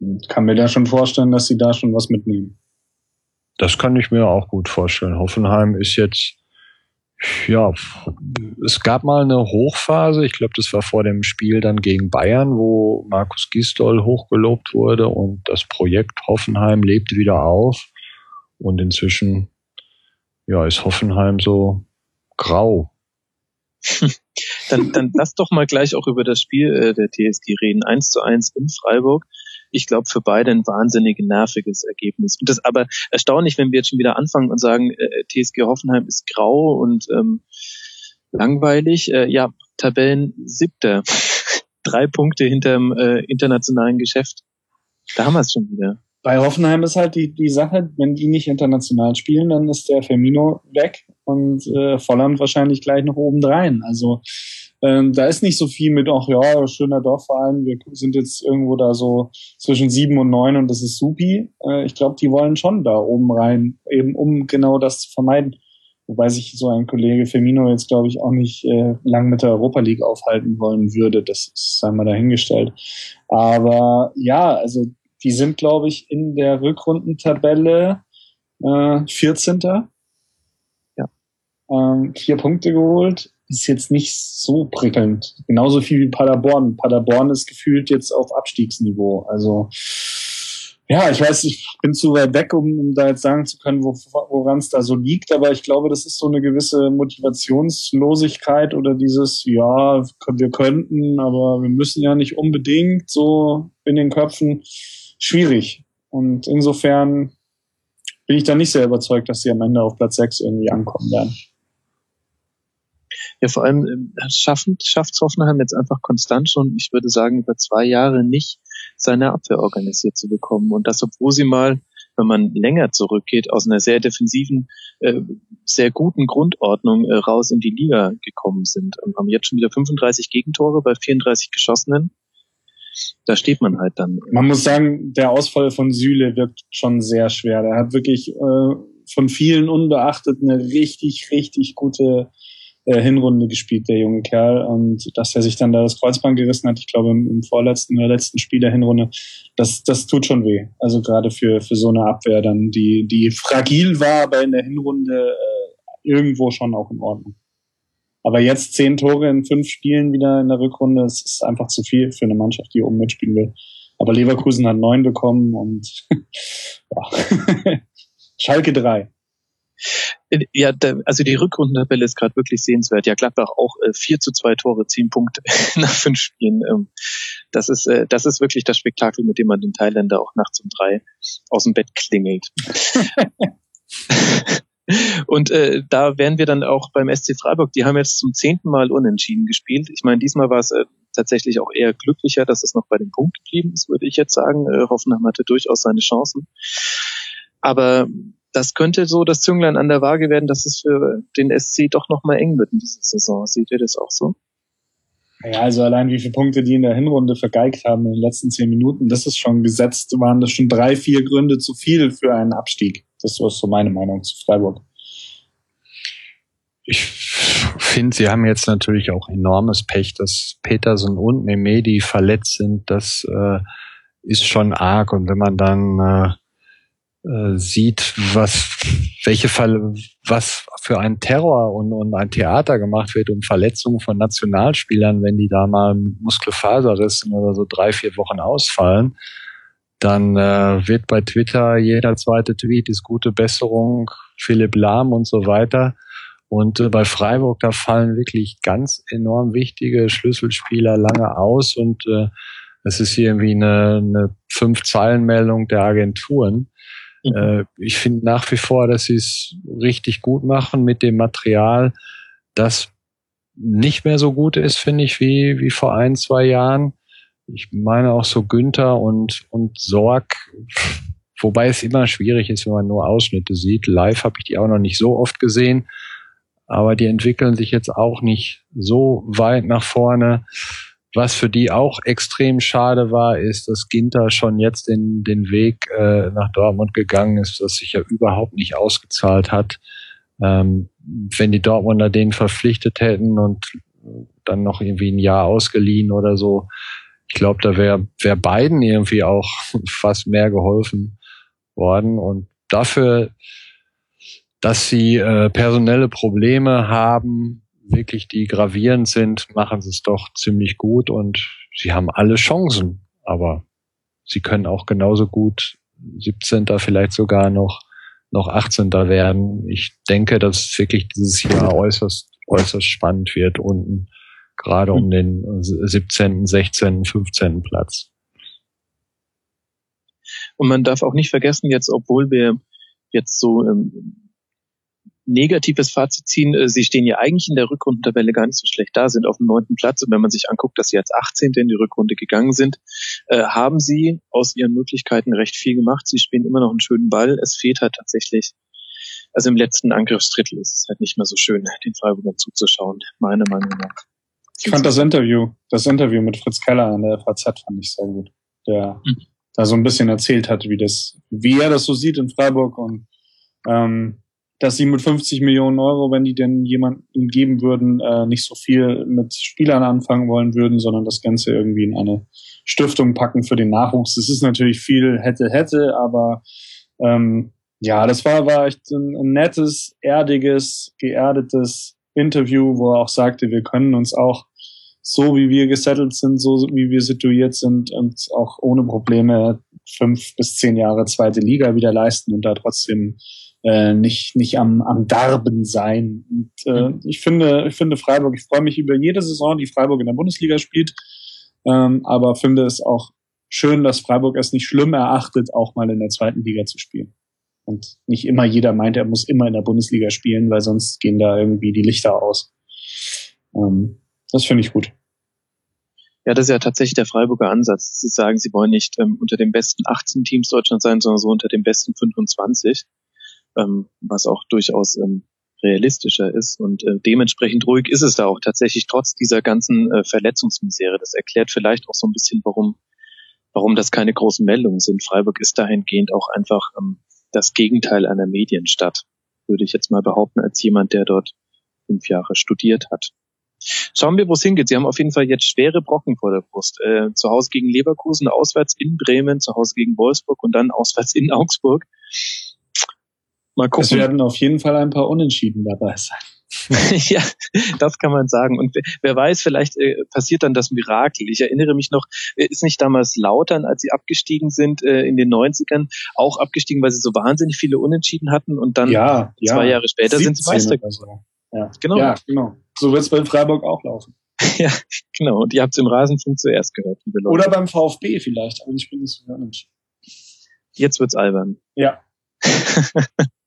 Und kann mir da schon vorstellen, dass sie da schon was mitnehmen. Das kann ich mir auch gut vorstellen. Hoffenheim ist jetzt, ja, es gab mal eine Hochphase, ich glaube, das war vor dem Spiel dann gegen Bayern, wo Markus Gisdol hochgelobt wurde und das Projekt Hoffenheim lebt wieder auf. Und inzwischen, ja, ist Hoffenheim so grau. dann, dann lass doch mal gleich auch über das Spiel äh, der TSG reden. 1 zu 1 in Freiburg. Ich glaube, für beide ein wahnsinnig nerviges Ergebnis. Und das aber erstaunlich, wenn wir jetzt schon wieder anfangen und sagen, äh, TSG Hoffenheim ist grau und ähm, langweilig. Äh, ja, Tabellen siebter. Drei Punkte hinterm äh, internationalen Geschäft. Da haben wir es schon wieder. Bei Hoffenheim ist halt die, die Sache, wenn die nicht international spielen, dann ist der Firmino weg und äh, Volland wahrscheinlich gleich noch obendrein. Also ähm, da ist nicht so viel mit, ach ja, schöner Dorfverein, wir sind jetzt irgendwo da so zwischen sieben und neun und das ist supi. Äh, ich glaube, die wollen schon da oben rein, eben um genau das zu vermeiden. Wobei sich so ein Kollege Firmino jetzt, glaube ich, auch nicht äh, lang mit der Europa League aufhalten wollen würde. Das ist einmal dahingestellt. Aber ja, also die sind, glaube ich, in der Rückrundentabelle äh, 14. Ja. Ähm, vier Punkte geholt. Ist jetzt nicht so prickelnd. Genauso viel wie Paderborn. Paderborn ist gefühlt jetzt auf Abstiegsniveau. Also Ja, ich weiß, ich bin zu weit weg, um, um da jetzt sagen zu können, wo, woran es da so liegt, aber ich glaube, das ist so eine gewisse Motivationslosigkeit oder dieses, ja, wir könnten, aber wir müssen ja nicht unbedingt so in den Köpfen. Schwierig. Und insofern bin ich da nicht sehr überzeugt, dass sie am Ende auf Platz 6 irgendwie ankommen werden. Ja, vor allem äh, schaffen, schafft Hoffenheim jetzt einfach konstant schon, ich würde sagen, über zwei Jahre nicht seine Abwehr organisiert zu bekommen. Und das, obwohl sie mal, wenn man länger zurückgeht, aus einer sehr defensiven, äh, sehr guten Grundordnung äh, raus in die Liga gekommen sind. Und haben jetzt schon wieder 35 Gegentore bei 34 geschossenen. Da steht man halt dann. Man muss sagen, der Ausfall von Süle wirkt schon sehr schwer. Der hat wirklich äh, von vielen unbeachtet eine richtig, richtig gute äh, Hinrunde gespielt, der junge Kerl. Und dass er sich dann da das Kreuzband gerissen hat, ich glaube im, vorletzten oder letzten Spiel der Hinrunde, das, das tut schon weh. Also gerade für, für so eine Abwehr dann, die, die fragil war, aber in der Hinrunde äh, irgendwo schon auch in Ordnung. Aber jetzt zehn Tore in fünf Spielen wieder in der Rückrunde, das ist einfach zu viel für eine Mannschaft, die oben mitspielen will. Aber Leverkusen hat neun bekommen und ja. Schalke drei. Ja, also die Rückrundentabelle ist gerade wirklich sehenswert. Ja, Gladbach auch äh, 4 zu 2 Tore, 10 Punkte nach fünf Spielen. Ähm, das ist, äh, das ist wirklich das Spektakel, mit dem man den Thailänder auch nachts um drei aus dem Bett klingelt. Und äh, da wären wir dann auch beim SC Freiburg. Die haben jetzt zum zehnten Mal unentschieden gespielt. Ich meine, diesmal war es äh, tatsächlich auch eher glücklicher, dass es noch bei dem Punkt geblieben ist, würde ich jetzt sagen. Äh, Hoffenheim hatte durchaus seine Chancen. Aber das könnte so das Zünglein an der Waage werden, dass es für den SC doch nochmal eng wird in dieser Saison. Seht ihr das auch so? Ja, also allein wie viele Punkte die in der Hinrunde vergeigt haben in den letzten zehn Minuten, das ist schon gesetzt, waren das schon drei, vier Gründe zu viel für einen Abstieg. Das ist so meine Meinung zu Freiburg. Ich finde, sie haben jetzt natürlich auch enormes Pech, dass Peterson und Memedi verletzt sind. Das äh, ist schon arg. Und wenn man dann äh, äh, sieht, was, welche Fall, was für ein Terror und, und ein Theater gemacht wird um Verletzungen von Nationalspielern, wenn die da mal Muskelfaserrissen oder so drei, vier Wochen ausfallen, dann äh, wird bei Twitter jeder zweite Tweet ist gute Besserung, Philipp Lahm und so weiter. Und äh, bei Freiburg, da fallen wirklich ganz enorm wichtige Schlüsselspieler lange aus und äh, es ist hier irgendwie eine, eine Fünf-Zeilen-Meldung der Agenturen. Mhm. Äh, ich finde nach wie vor, dass sie es richtig gut machen mit dem Material, das nicht mehr so gut ist, finde ich, wie, wie vor ein, zwei Jahren. Ich meine auch so Günther und, und Sorg, wobei es immer schwierig ist, wenn man nur Ausschnitte sieht. Live habe ich die auch noch nicht so oft gesehen, aber die entwickeln sich jetzt auch nicht so weit nach vorne. Was für die auch extrem schade war, ist, dass Ginter schon jetzt in den Weg äh, nach Dortmund gegangen ist, das sich ja überhaupt nicht ausgezahlt hat. Ähm, wenn die Dortmunder den verpflichtet hätten und dann noch irgendwie ein Jahr ausgeliehen oder so, ich glaube, da wäre wär beiden irgendwie auch fast mehr geholfen worden. Und dafür, dass sie äh, personelle Probleme haben, wirklich die gravierend sind, machen sie es doch ziemlich gut und sie haben alle Chancen, aber sie können auch genauso gut 17. vielleicht sogar noch noch 18. werden. Ich denke, dass wirklich dieses Jahr äußerst äußerst spannend wird unten gerade um den 17., 16., 15. Platz. Und man darf auch nicht vergessen, jetzt, obwohl wir jetzt so negatives Fazit ziehen. Äh, sie stehen ja eigentlich in der Rückrundentabelle gar nicht so schlecht da, sind auf dem neunten Platz. Und wenn man sich anguckt, dass sie als 18. in die Rückrunde gegangen sind, äh, haben sie aus ihren Möglichkeiten recht viel gemacht. Sie spielen immer noch einen schönen Ball. Es fehlt halt tatsächlich, also im letzten Angriffsdrittel ist es halt nicht mehr so schön, den Freiburgern zuzuschauen, meiner Meinung nach. Ich fand das Interview, das Interview mit Fritz Keller an der FAZ fand ich sehr gut. Der mhm. da so ein bisschen erzählt hat, wie das, wie er das so sieht in Freiburg und ähm, dass sie mit 50 Millionen Euro, wenn die denn jemanden geben würden, äh, nicht so viel mit Spielern anfangen wollen würden, sondern das Ganze irgendwie in eine Stiftung packen für den Nachwuchs. Das ist natürlich viel hätte, hätte, aber ähm, ja, das war, war echt ein, ein nettes, erdiges, geerdetes Interview, wo er auch sagte, wir können uns auch so wie wir gesettelt sind, so wie wir situiert sind und auch ohne Probleme fünf bis zehn Jahre zweite Liga wieder leisten und da trotzdem äh, nicht nicht am am Darben sein. Und äh, mhm. ich finde ich finde Freiburg. Ich freue mich über jede Saison, die Freiburg in der Bundesliga spielt, ähm, aber finde es auch schön, dass Freiburg es nicht schlimm erachtet, auch mal in der zweiten Liga zu spielen. Und nicht immer jeder meint, er muss immer in der Bundesliga spielen, weil sonst gehen da irgendwie die Lichter aus. Ähm, das finde ich gut. Ja, das ist ja tatsächlich der Freiburger Ansatz. Sie sagen, sie wollen nicht ähm, unter den besten 18 Teams Deutschlands sein, sondern so unter den besten 25, ähm, was auch durchaus ähm, realistischer ist. Und äh, dementsprechend ruhig ist es da auch tatsächlich trotz dieser ganzen äh, Verletzungsmisere. Das erklärt vielleicht auch so ein bisschen, warum, warum das keine großen Meldungen sind. Freiburg ist dahingehend auch einfach ähm, das Gegenteil einer Medienstadt, würde ich jetzt mal behaupten, als jemand, der dort fünf Jahre studiert hat. Schauen wir, wo es hingeht. Sie haben auf jeden Fall jetzt schwere Brocken vor der Brust. Äh, zu Hause gegen Leverkusen, auswärts in Bremen, zu Hause gegen Wolfsburg und dann auswärts in Augsburg. Mal gucken. Es werden auf jeden Fall ein paar Unentschieden dabei sein. ja, das kann man sagen. Und wer weiß, vielleicht äh, passiert dann das Mirakel. Ich erinnere mich noch, äh, ist nicht damals Lautern, als sie abgestiegen sind äh, in den 90ern, auch abgestiegen, weil sie so wahnsinnig viele Unentschieden hatten und dann ja, zwei Jahre später sind sie Meister geworden. So. Ja. Genau. Ja, genau. So wird es bei Freiburg auch laufen. ja, genau. Und ihr habt es im Rasenfunk zuerst gehört, liebe Leute. Oder beim VfB vielleicht, aber ich bin nicht so unentschieden. Jetzt wird's albern. Ja.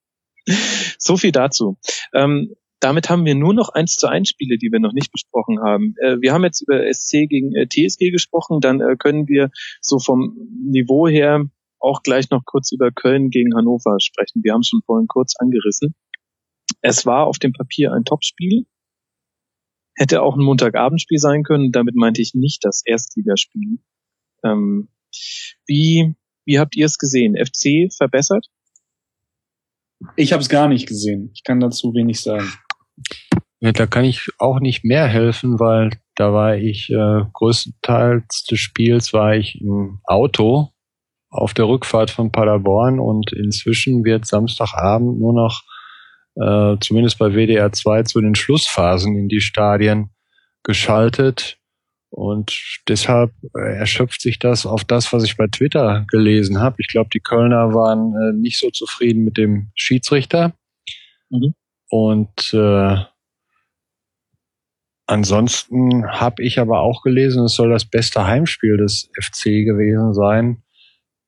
so viel dazu. Ähm, damit haben wir nur noch eins zu eins Spiele, die wir noch nicht besprochen haben. Äh, wir haben jetzt über SC gegen äh, TSG gesprochen, dann äh, können wir so vom Niveau her auch gleich noch kurz über Köln gegen Hannover sprechen. Wir haben schon vorhin kurz angerissen. Es war auf dem Papier ein Topspiel. Hätte auch ein Montagabendspiel sein können. Damit meinte ich nicht das Erstligaspiel. Ähm, wie, wie habt ihr es gesehen? FC verbessert? Ich habe es gar nicht gesehen. Ich kann dazu wenig sagen. Ja, da kann ich auch nicht mehr helfen, weil da war ich äh, größtenteils des Spiels war ich im Auto auf der Rückfahrt von Paderborn und inzwischen wird Samstagabend nur noch äh, zumindest bei WDR 2 zu den Schlussphasen in die Stadien geschaltet. Und deshalb äh, erschöpft sich das auf das, was ich bei Twitter gelesen habe. Ich glaube, die Kölner waren äh, nicht so zufrieden mit dem Schiedsrichter. Mhm. Und äh, ansonsten habe ich aber auch gelesen, es soll das beste Heimspiel des FC gewesen sein.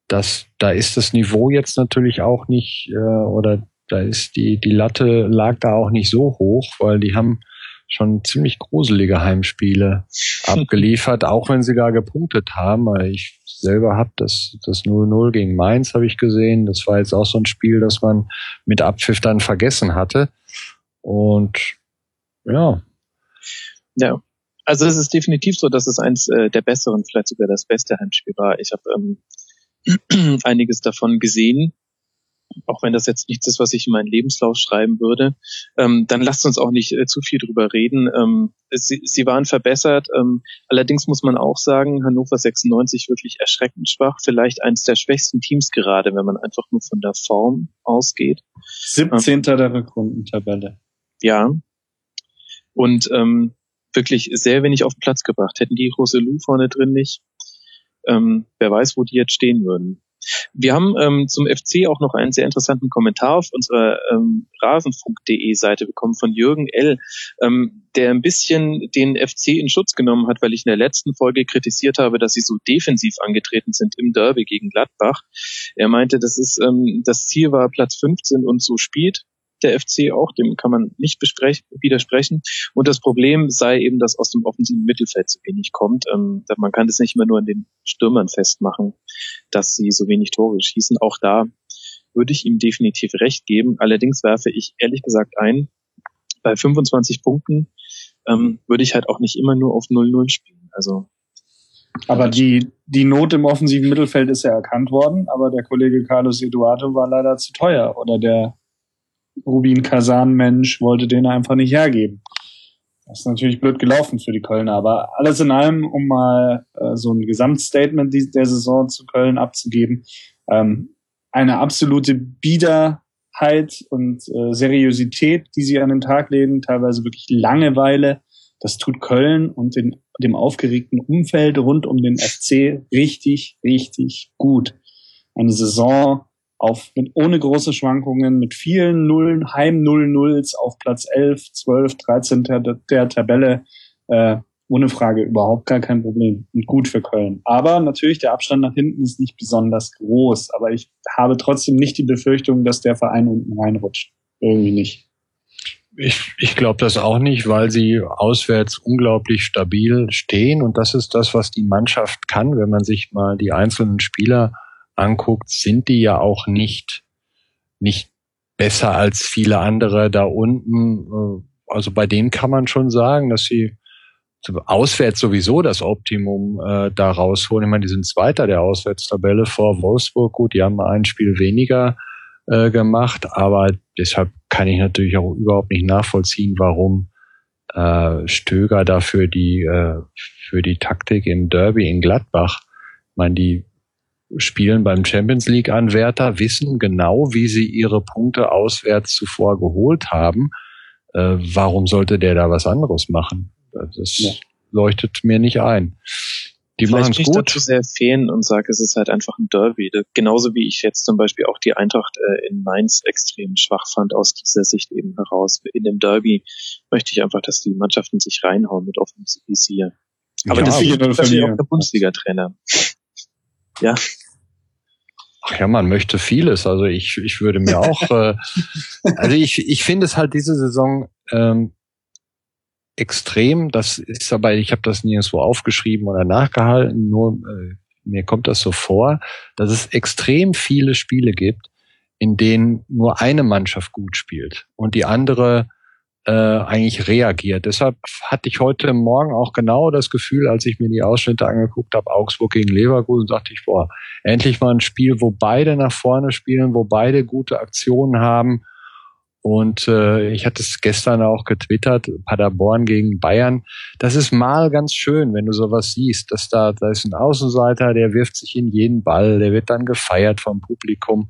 Das, da ist das Niveau jetzt natürlich auch nicht, äh, oder da ist die, die Latte lag da auch nicht so hoch, weil die haben schon ziemlich gruselige Heimspiele abgeliefert, auch wenn sie da gepunktet haben. Ich selber habe das das 0-0 gegen Mainz habe ich gesehen. Das war jetzt auch so ein Spiel, das man mit Abpfiff dann vergessen hatte. Und ja. Ja, also es ist definitiv so, dass es eins äh, der besseren, vielleicht sogar das beste Heimspiel war. Ich habe ähm, einiges davon gesehen auch wenn das jetzt nichts ist, was ich in meinen Lebenslauf schreiben würde, ähm, dann lasst uns auch nicht äh, zu viel drüber reden. Ähm, sie, sie waren verbessert. Ähm, allerdings muss man auch sagen, Hannover 96 wirklich erschreckend schwach, vielleicht eines der schwächsten Teams gerade, wenn man einfach nur von der Form ausgeht. 17. Ähm, der Rückrundentabelle. Ja. Und ähm, wirklich sehr wenig auf den Platz gebracht. Hätten die Roselu vorne drin nicht, ähm, wer weiß, wo die jetzt stehen würden. Wir haben ähm, zum FC auch noch einen sehr interessanten Kommentar auf unserer ähm, rasenfunk.de Seite bekommen von Jürgen L., ähm, der ein bisschen den FC in Schutz genommen hat, weil ich in der letzten Folge kritisiert habe, dass sie so defensiv angetreten sind im Derby gegen Gladbach. Er meinte, das ist ähm, das Ziel war Platz 15 und so spielt der FC auch, dem kann man nicht widersprechen. Und das Problem sei eben, dass aus dem offensiven Mittelfeld zu wenig kommt. Ähm, man kann das nicht immer nur an den Stürmern festmachen, dass sie so wenig Tore schießen. Auch da würde ich ihm definitiv recht geben. Allerdings werfe ich ehrlich gesagt ein, bei 25 Punkten ähm, würde ich halt auch nicht immer nur auf 0-0 spielen. Also aber die, die Not im offensiven Mittelfeld ist ja erkannt worden, aber der Kollege Carlos Eduardo war leider zu teuer oder der Rubin Kazan-Mensch wollte den einfach nicht hergeben. Das ist natürlich blöd gelaufen für die Kölner, aber alles in allem, um mal äh, so ein Gesamtstatement der Saison zu Köln abzugeben, ähm, eine absolute Biederheit und äh, Seriosität, die sie an den Tag legen, teilweise wirklich Langeweile. Das tut Köln und in dem aufgeregten Umfeld rund um den FC richtig, richtig gut. eine Saison auf, mit, ohne große Schwankungen, mit vielen Nullen, Heim Null Nulls auf Platz 11, 12, 13 der, der Tabelle, äh, ohne Frage überhaupt gar kein Problem und gut für Köln. Aber natürlich, der Abstand nach hinten ist nicht besonders groß, aber ich habe trotzdem nicht die Befürchtung, dass der Verein unten reinrutscht. Irgendwie nicht. Ich, ich glaube das auch nicht, weil sie auswärts unglaublich stabil stehen und das ist das, was die Mannschaft kann. Wenn man sich mal die einzelnen Spieler anguckt, sind die ja auch nicht, nicht besser als viele andere da unten. Also bei denen kann man schon sagen, dass sie auswärts sowieso das Optimum äh, da rausholen. Ich meine, die sind Zweiter der Auswärtstabelle vor Wolfsburg. Gut, die haben ein Spiel weniger äh, gemacht, aber deshalb kann ich natürlich auch überhaupt nicht nachvollziehen, warum äh, Stöger dafür die äh, für die Taktik im Derby in Gladbach. Ich meine, die spielen beim Champions League Anwärter, wissen genau, wie sie ihre Punkte auswärts zuvor geholt haben. Äh, warum sollte der da was anderes machen? Das ja. leuchtet mir nicht ein. Die machen es gut. dazu sehr fehlen und sage, es ist halt einfach ein Derby. Genauso wie ich jetzt zum Beispiel auch die Eintracht äh, in Mainz extrem schwach fand aus dieser Sicht eben heraus. In dem Derby möchte ich einfach, dass die Mannschaften sich reinhauen mit Offensiv hier. Aber ja, das ist natürlich auch der Bundesliga-Trainer. Ja. Ach ja, man möchte vieles. Also ich, ich würde mir auch, äh, also ich, ich finde es halt diese Saison ähm, extrem. Das ist aber, ich habe das nirgendwo aufgeschrieben oder nachgehalten, nur äh, mir kommt das so vor, dass es extrem viele Spiele gibt, in denen nur eine Mannschaft gut spielt und die andere äh, eigentlich reagiert. Deshalb hatte ich heute Morgen auch genau das Gefühl, als ich mir die Ausschnitte angeguckt habe, Augsburg gegen Leverkusen, dachte ich, boah, endlich mal ein Spiel, wo beide nach vorne spielen, wo beide gute Aktionen haben und äh, ich hatte es gestern auch getwittert, Paderborn gegen Bayern. Das ist mal ganz schön, wenn du sowas siehst, dass da, da ist ein Außenseiter, der wirft sich in jeden Ball, der wird dann gefeiert vom Publikum.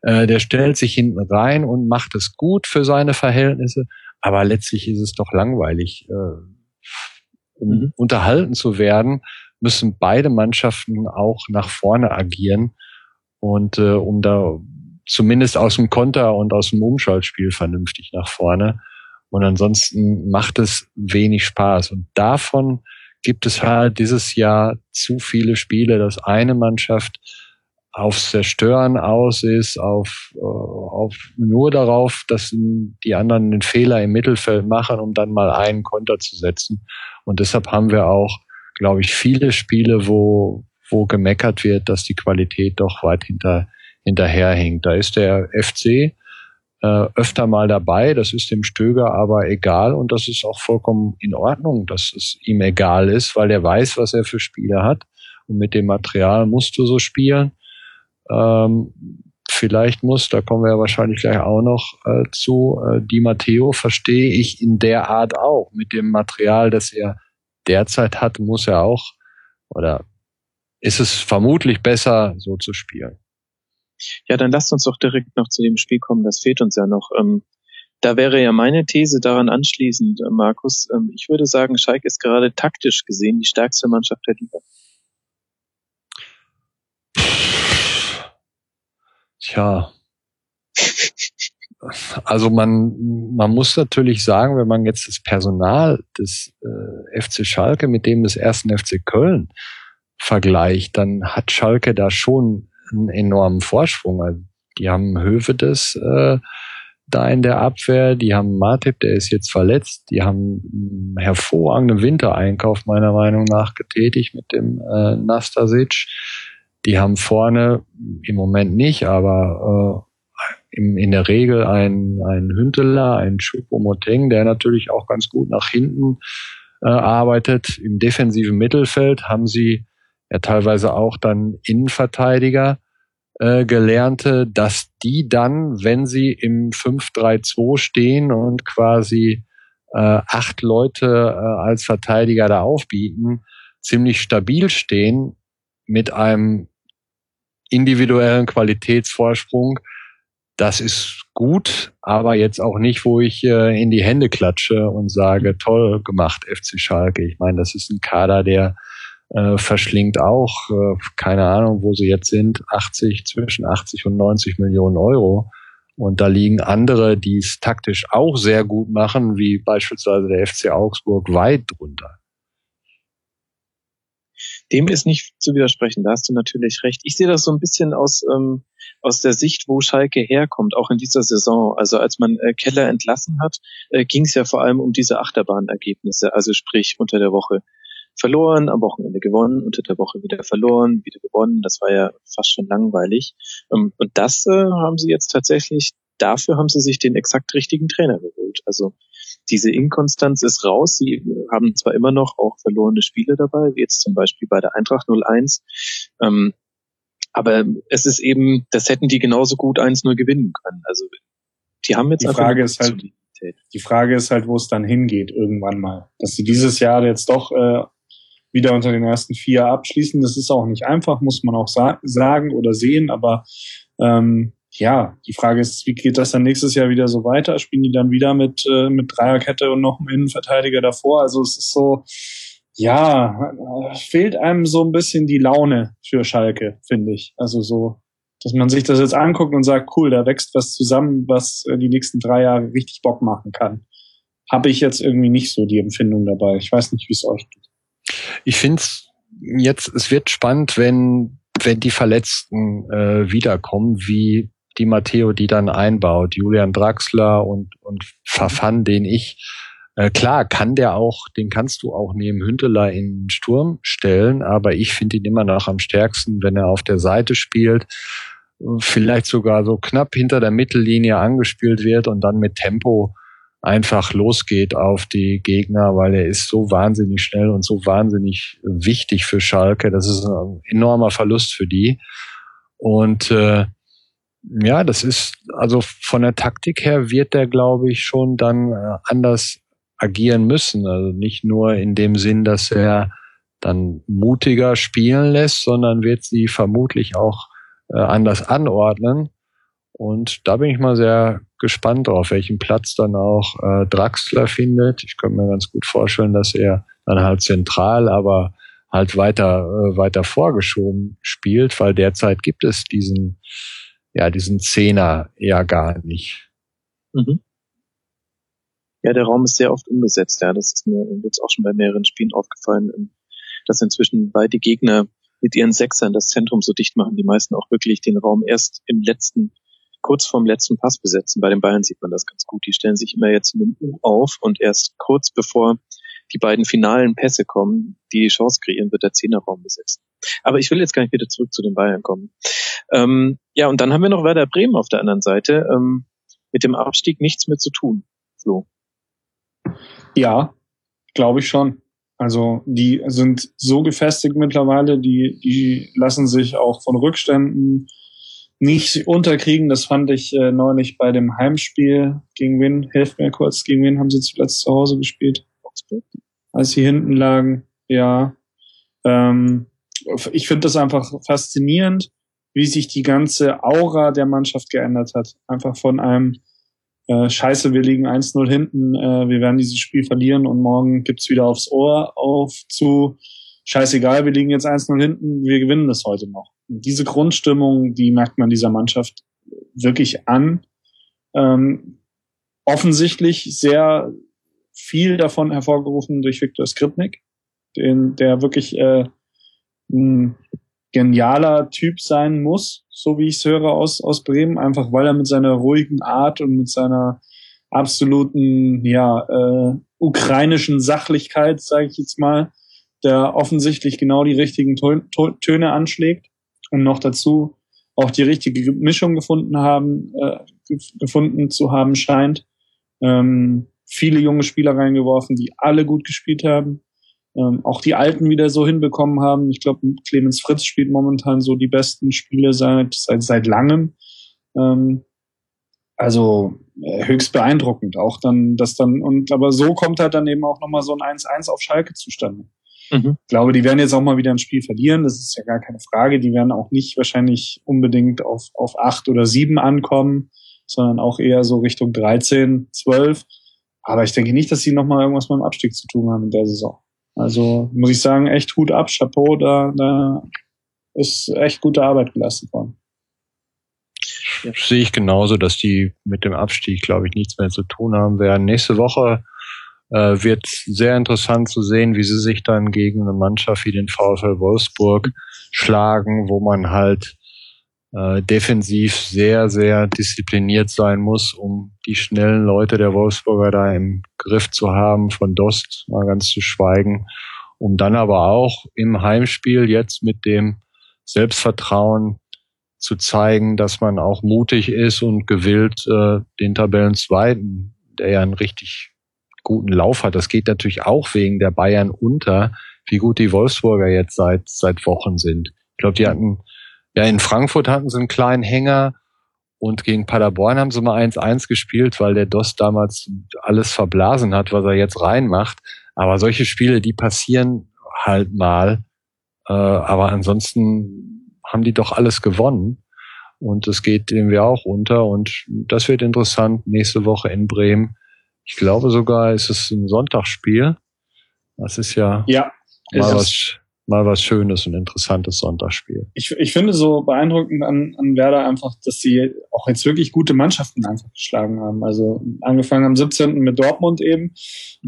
Äh, der stellt sich hinten rein und macht es gut für seine Verhältnisse. Aber letztlich ist es doch langweilig. Äh, um mhm. unterhalten zu werden, müssen beide Mannschaften auch nach vorne agieren. Und äh, um da zumindest aus dem Konter und aus dem Umschaltspiel vernünftig nach vorne. Und ansonsten macht es wenig Spaß. Und davon gibt es halt dieses Jahr zu viele Spiele, dass eine Mannschaft aufs Zerstören aus ist, auf, äh, auf nur darauf, dass die anderen den Fehler im Mittelfeld machen, um dann mal einen Konter zu setzen. Und deshalb haben wir auch, glaube ich, viele Spiele, wo, wo gemeckert wird, dass die Qualität doch weit hinter hinterherhinkt. Da ist der FC äh, öfter mal dabei, das ist dem Stöger aber egal und das ist auch vollkommen in Ordnung, dass es ihm egal ist, weil er weiß, was er für Spiele hat und mit dem Material musst du so spielen. Ähm, vielleicht muss, da kommen wir ja wahrscheinlich gleich auch noch äh, zu, äh, Di Matteo verstehe ich in der Art auch. Mit dem Material, das er derzeit hat, muss er auch oder ist es vermutlich besser, so zu spielen. Ja, dann lasst uns doch direkt noch zu dem Spiel kommen. Das fehlt uns ja noch. Ähm, da wäre ja meine These daran anschließend, äh, Markus. Ähm, ich würde sagen, Schalke ist gerade taktisch gesehen die stärkste Mannschaft der Liga. Tja. Also man, man muss natürlich sagen, wenn man jetzt das Personal des äh, FC Schalke mit dem des ersten FC Köln vergleicht, dann hat Schalke da schon einen enormen Vorsprung. Also die haben Hövedes äh, da in der Abwehr, die haben Matip, der ist jetzt verletzt, die haben einen hervorragenden Wintereinkauf meiner Meinung nach getätigt mit dem äh, Nastasic. Die haben vorne im Moment nicht, aber äh, im, in der Regel ein, ein Hünteler, ein Choupo-Moteng, der natürlich auch ganz gut nach hinten äh, arbeitet. Im defensiven Mittelfeld haben sie ja teilweise auch dann Innenverteidiger äh, gelernte, dass die dann, wenn sie im 5-3-2 stehen und quasi äh, acht Leute äh, als Verteidiger da aufbieten, ziemlich stabil stehen mit einem individuellen Qualitätsvorsprung. Das ist gut, aber jetzt auch nicht, wo ich äh, in die Hände klatsche und sage, toll gemacht, FC Schalke. Ich meine, das ist ein Kader, der äh, verschlingt auch, äh, keine Ahnung, wo sie jetzt sind, 80, zwischen 80 und 90 Millionen Euro. Und da liegen andere, die es taktisch auch sehr gut machen, wie beispielsweise der FC Augsburg, weit drunter. Dem ist nicht zu widersprechen, da hast du natürlich recht. Ich sehe das so ein bisschen aus, ähm, aus der Sicht, wo Schalke herkommt, auch in dieser Saison. Also als man äh, Keller entlassen hat, äh, ging es ja vor allem um diese Achterbahnergebnisse, also sprich unter der Woche verloren, am Wochenende gewonnen, unter der Woche wieder verloren, wieder gewonnen. Das war ja fast schon langweilig. Ähm, und das äh, haben sie jetzt tatsächlich, dafür haben sie sich den exakt richtigen Trainer geholt. Also diese Inkonstanz ist raus. Sie haben zwar immer noch auch verlorene Spiele dabei, wie jetzt zum Beispiel bei der Eintracht 01. Ähm, aber es ist eben, das hätten die genauso gut 1-0 gewinnen können. Also die haben jetzt die Frage ist halt, die Frage ist halt, wo es dann hingeht irgendwann mal. Dass sie dieses Jahr jetzt doch äh, wieder unter den ersten vier abschließen. Das ist auch nicht einfach, muss man auch sa sagen oder sehen. Aber ähm, ja, die Frage ist, wie geht das dann nächstes Jahr wieder so weiter? Spielen die dann wieder mit, äh, mit Dreierkette und noch einem Innenverteidiger davor? Also es ist so, ja, fehlt einem so ein bisschen die Laune für Schalke, finde ich. Also so, dass man sich das jetzt anguckt und sagt, cool, da wächst was zusammen, was äh, die nächsten drei Jahre richtig Bock machen kann. Habe ich jetzt irgendwie nicht so die Empfindung dabei. Ich weiß nicht, wie es euch geht. Ich finde es jetzt, es wird spannend, wenn, wenn die Verletzten äh, wiederkommen, wie die Matteo die dann einbaut. Julian Draxler und, und Verfan, den ich, äh, klar, kann der auch, den kannst du auch neben Hünteler in den Sturm stellen, aber ich finde ihn immer noch am stärksten, wenn er auf der Seite spielt vielleicht sogar so knapp hinter der Mittellinie angespielt wird und dann mit Tempo einfach losgeht auf die Gegner, weil er ist so wahnsinnig schnell und so wahnsinnig wichtig für Schalke. Das ist ein enormer Verlust für die. Und äh, ja, das ist also von der Taktik her wird der, glaube ich, schon dann äh, anders agieren müssen. Also nicht nur in dem Sinn, dass er dann mutiger spielen lässt, sondern wird sie vermutlich auch äh, anders anordnen. Und da bin ich mal sehr gespannt drauf, welchen Platz dann auch äh, Draxler findet. Ich könnte mir ganz gut vorstellen, dass er dann halt zentral, aber halt weiter weiter vorgeschoben spielt, weil derzeit gibt es diesen ja diesen Zehner eher gar nicht. Mhm. Ja, der Raum ist sehr oft umgesetzt. Ja, das ist mir jetzt auch schon bei mehreren Spielen aufgefallen, ähm, dass inzwischen beide Gegner mit ihren Sechsern das Zentrum so dicht machen, die meisten auch wirklich den Raum erst im letzten kurz vorm letzten Pass besetzen. Bei den Bayern sieht man das ganz gut. Die stellen sich immer jetzt in dem U auf und erst kurz bevor die beiden finalen Pässe kommen, die die Chance kreieren, wird der Zehnerraum besetzt. Aber ich will jetzt gar nicht wieder zurück zu den Bayern kommen. Ähm, ja, und dann haben wir noch Werder Bremen auf der anderen Seite. Ähm, mit dem Abstieg nichts mehr zu tun, Flo. Ja, glaube ich schon. Also die sind so gefestigt mittlerweile, die, die lassen sich auch von Rückständen nicht unterkriegen. Das fand ich äh, neulich bei dem Heimspiel. Gegen wen? Helft mir kurz. Gegen wen haben sie zuletzt zu Hause gespielt? Als sie hinten lagen. Ja. Ähm, ich finde das einfach faszinierend, wie sich die ganze Aura der Mannschaft geändert hat. Einfach von einem äh, Scheiße, wir liegen 1-0 hinten, äh, wir werden dieses Spiel verlieren und morgen gibt's wieder aufs Ohr auf zu scheißegal, wir liegen jetzt 1-0 hinten, wir gewinnen das heute noch. Und diese Grundstimmung, die merkt man dieser Mannschaft wirklich an. Ähm, offensichtlich sehr viel davon hervorgerufen durch Viktor Skripnik, den, der wirklich äh, ein genialer Typ sein muss, so wie ich es höre aus, aus Bremen, einfach weil er mit seiner ruhigen Art und mit seiner absoluten, ja, äh, ukrainischen Sachlichkeit, sage ich jetzt mal, der offensichtlich genau die richtigen Töne anschlägt und noch dazu auch die richtige Mischung gefunden haben, äh, gefunden zu haben scheint. Ähm, viele junge Spieler reingeworfen, die alle gut gespielt haben. Ähm, auch die Alten wieder so hinbekommen haben. Ich glaube, Clemens Fritz spielt momentan so die besten Spiele seit seit, seit langem. Ähm, also äh, höchst beeindruckend. Auch dann, dass dann, und aber so kommt halt dann eben auch nochmal so ein 1-1 auf Schalke zustande. Mhm. Ich glaube, die werden jetzt auch mal wieder ein Spiel verlieren, das ist ja gar keine Frage. Die werden auch nicht wahrscheinlich unbedingt auf, auf acht oder sieben ankommen, sondern auch eher so Richtung 13, 12. Aber ich denke nicht, dass sie nochmal irgendwas mit dem Abstieg zu tun haben in der Saison. Also muss ich sagen, echt Hut ab, Chapeau, da, da ist echt gute Arbeit geleistet worden. Ja. Sehe ich genauso, dass die mit dem Abstieg, glaube ich, nichts mehr zu tun haben werden. Nächste Woche äh, wird sehr interessant zu sehen, wie sie sich dann gegen eine Mannschaft wie den VfL Wolfsburg schlagen, wo man halt äh, defensiv sehr, sehr diszipliniert sein muss, um die schnellen Leute der Wolfsburger da im Griff zu haben, von Dost mal ganz zu schweigen, um dann aber auch im Heimspiel jetzt mit dem Selbstvertrauen zu zeigen, dass man auch mutig ist und gewillt, äh, den Tabellenzweiten, der ja einen richtig guten Lauf hat. Das geht natürlich auch wegen der Bayern unter, wie gut die Wolfsburger jetzt seit, seit Wochen sind. Ich glaube, die hatten, ja, in Frankfurt hatten sie einen kleinen Hänger und gegen Paderborn haben sie mal 1-1 gespielt, weil der DOS damals alles verblasen hat, was er jetzt reinmacht. Aber solche Spiele, die passieren halt mal. Äh, aber ansonsten haben die doch alles gewonnen. Und es geht irgendwie auch unter. Und das wird interessant nächste Woche in Bremen. Ich glaube sogar, ist es ein Sonntagsspiel. Das ist ja, ja mal was, mal was Schönes und interessantes Sonntagsspiel. Ich, ich finde so beeindruckend an, an Werder einfach, dass sie auch jetzt wirklich gute Mannschaften einfach geschlagen haben. Also angefangen am 17. mit Dortmund eben,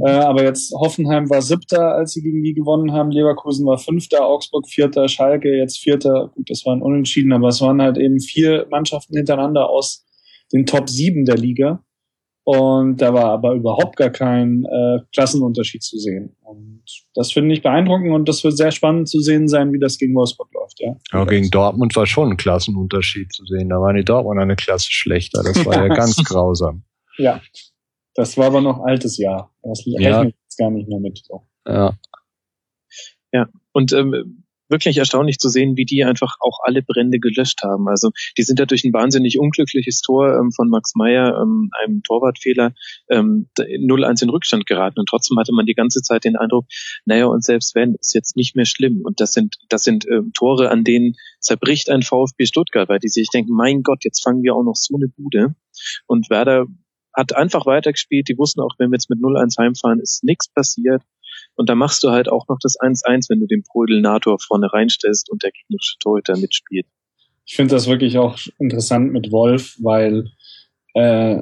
äh, aber jetzt Hoffenheim war siebter, als sie gegen die gewonnen haben. Leverkusen war fünfter, Augsburg vierter, Schalke jetzt vierter. Gut, das waren unentschieden, aber es waren halt eben vier Mannschaften hintereinander aus den Top sieben der Liga. Und da war aber überhaupt gar kein äh, Klassenunterschied zu sehen. Und das finde ich beeindruckend und das wird sehr spannend zu sehen sein, wie das gegen Wolfsburg läuft. Ja, ja gegen Dortmund war schon ein Klassenunterschied zu sehen. Da waren die Dortmund eine Klasse schlechter. Das war ja ganz grausam. Ja, das war aber noch altes Jahr. Das ja. rechne ich jetzt gar nicht mehr mit. So. Ja. Ja, und ähm, wirklich erstaunlich zu sehen, wie die einfach auch alle Brände gelöscht haben. Also die sind da durch ein wahnsinnig unglückliches Tor ähm, von Max Meyer, ähm, einem Torwartfehler, ähm, 0-1 in Rückstand geraten. Und trotzdem hatte man die ganze Zeit den Eindruck, naja, und selbst wenn, ist jetzt nicht mehr schlimm. Und das sind, das sind ähm, Tore, an denen zerbricht ein VfB Stuttgart, weil die sich denken, mein Gott, jetzt fangen wir auch noch so eine Bude. Und Werder hat einfach weitergespielt. Die wussten auch, wenn wir jetzt mit 0-1 heimfahren, ist nichts passiert. Und da machst du halt auch noch das 1-1, wenn du den Prödel-Nator vorne reinstellst und der gegnerische Torhüter mitspielt. Ich finde das wirklich auch interessant mit Wolf, weil äh,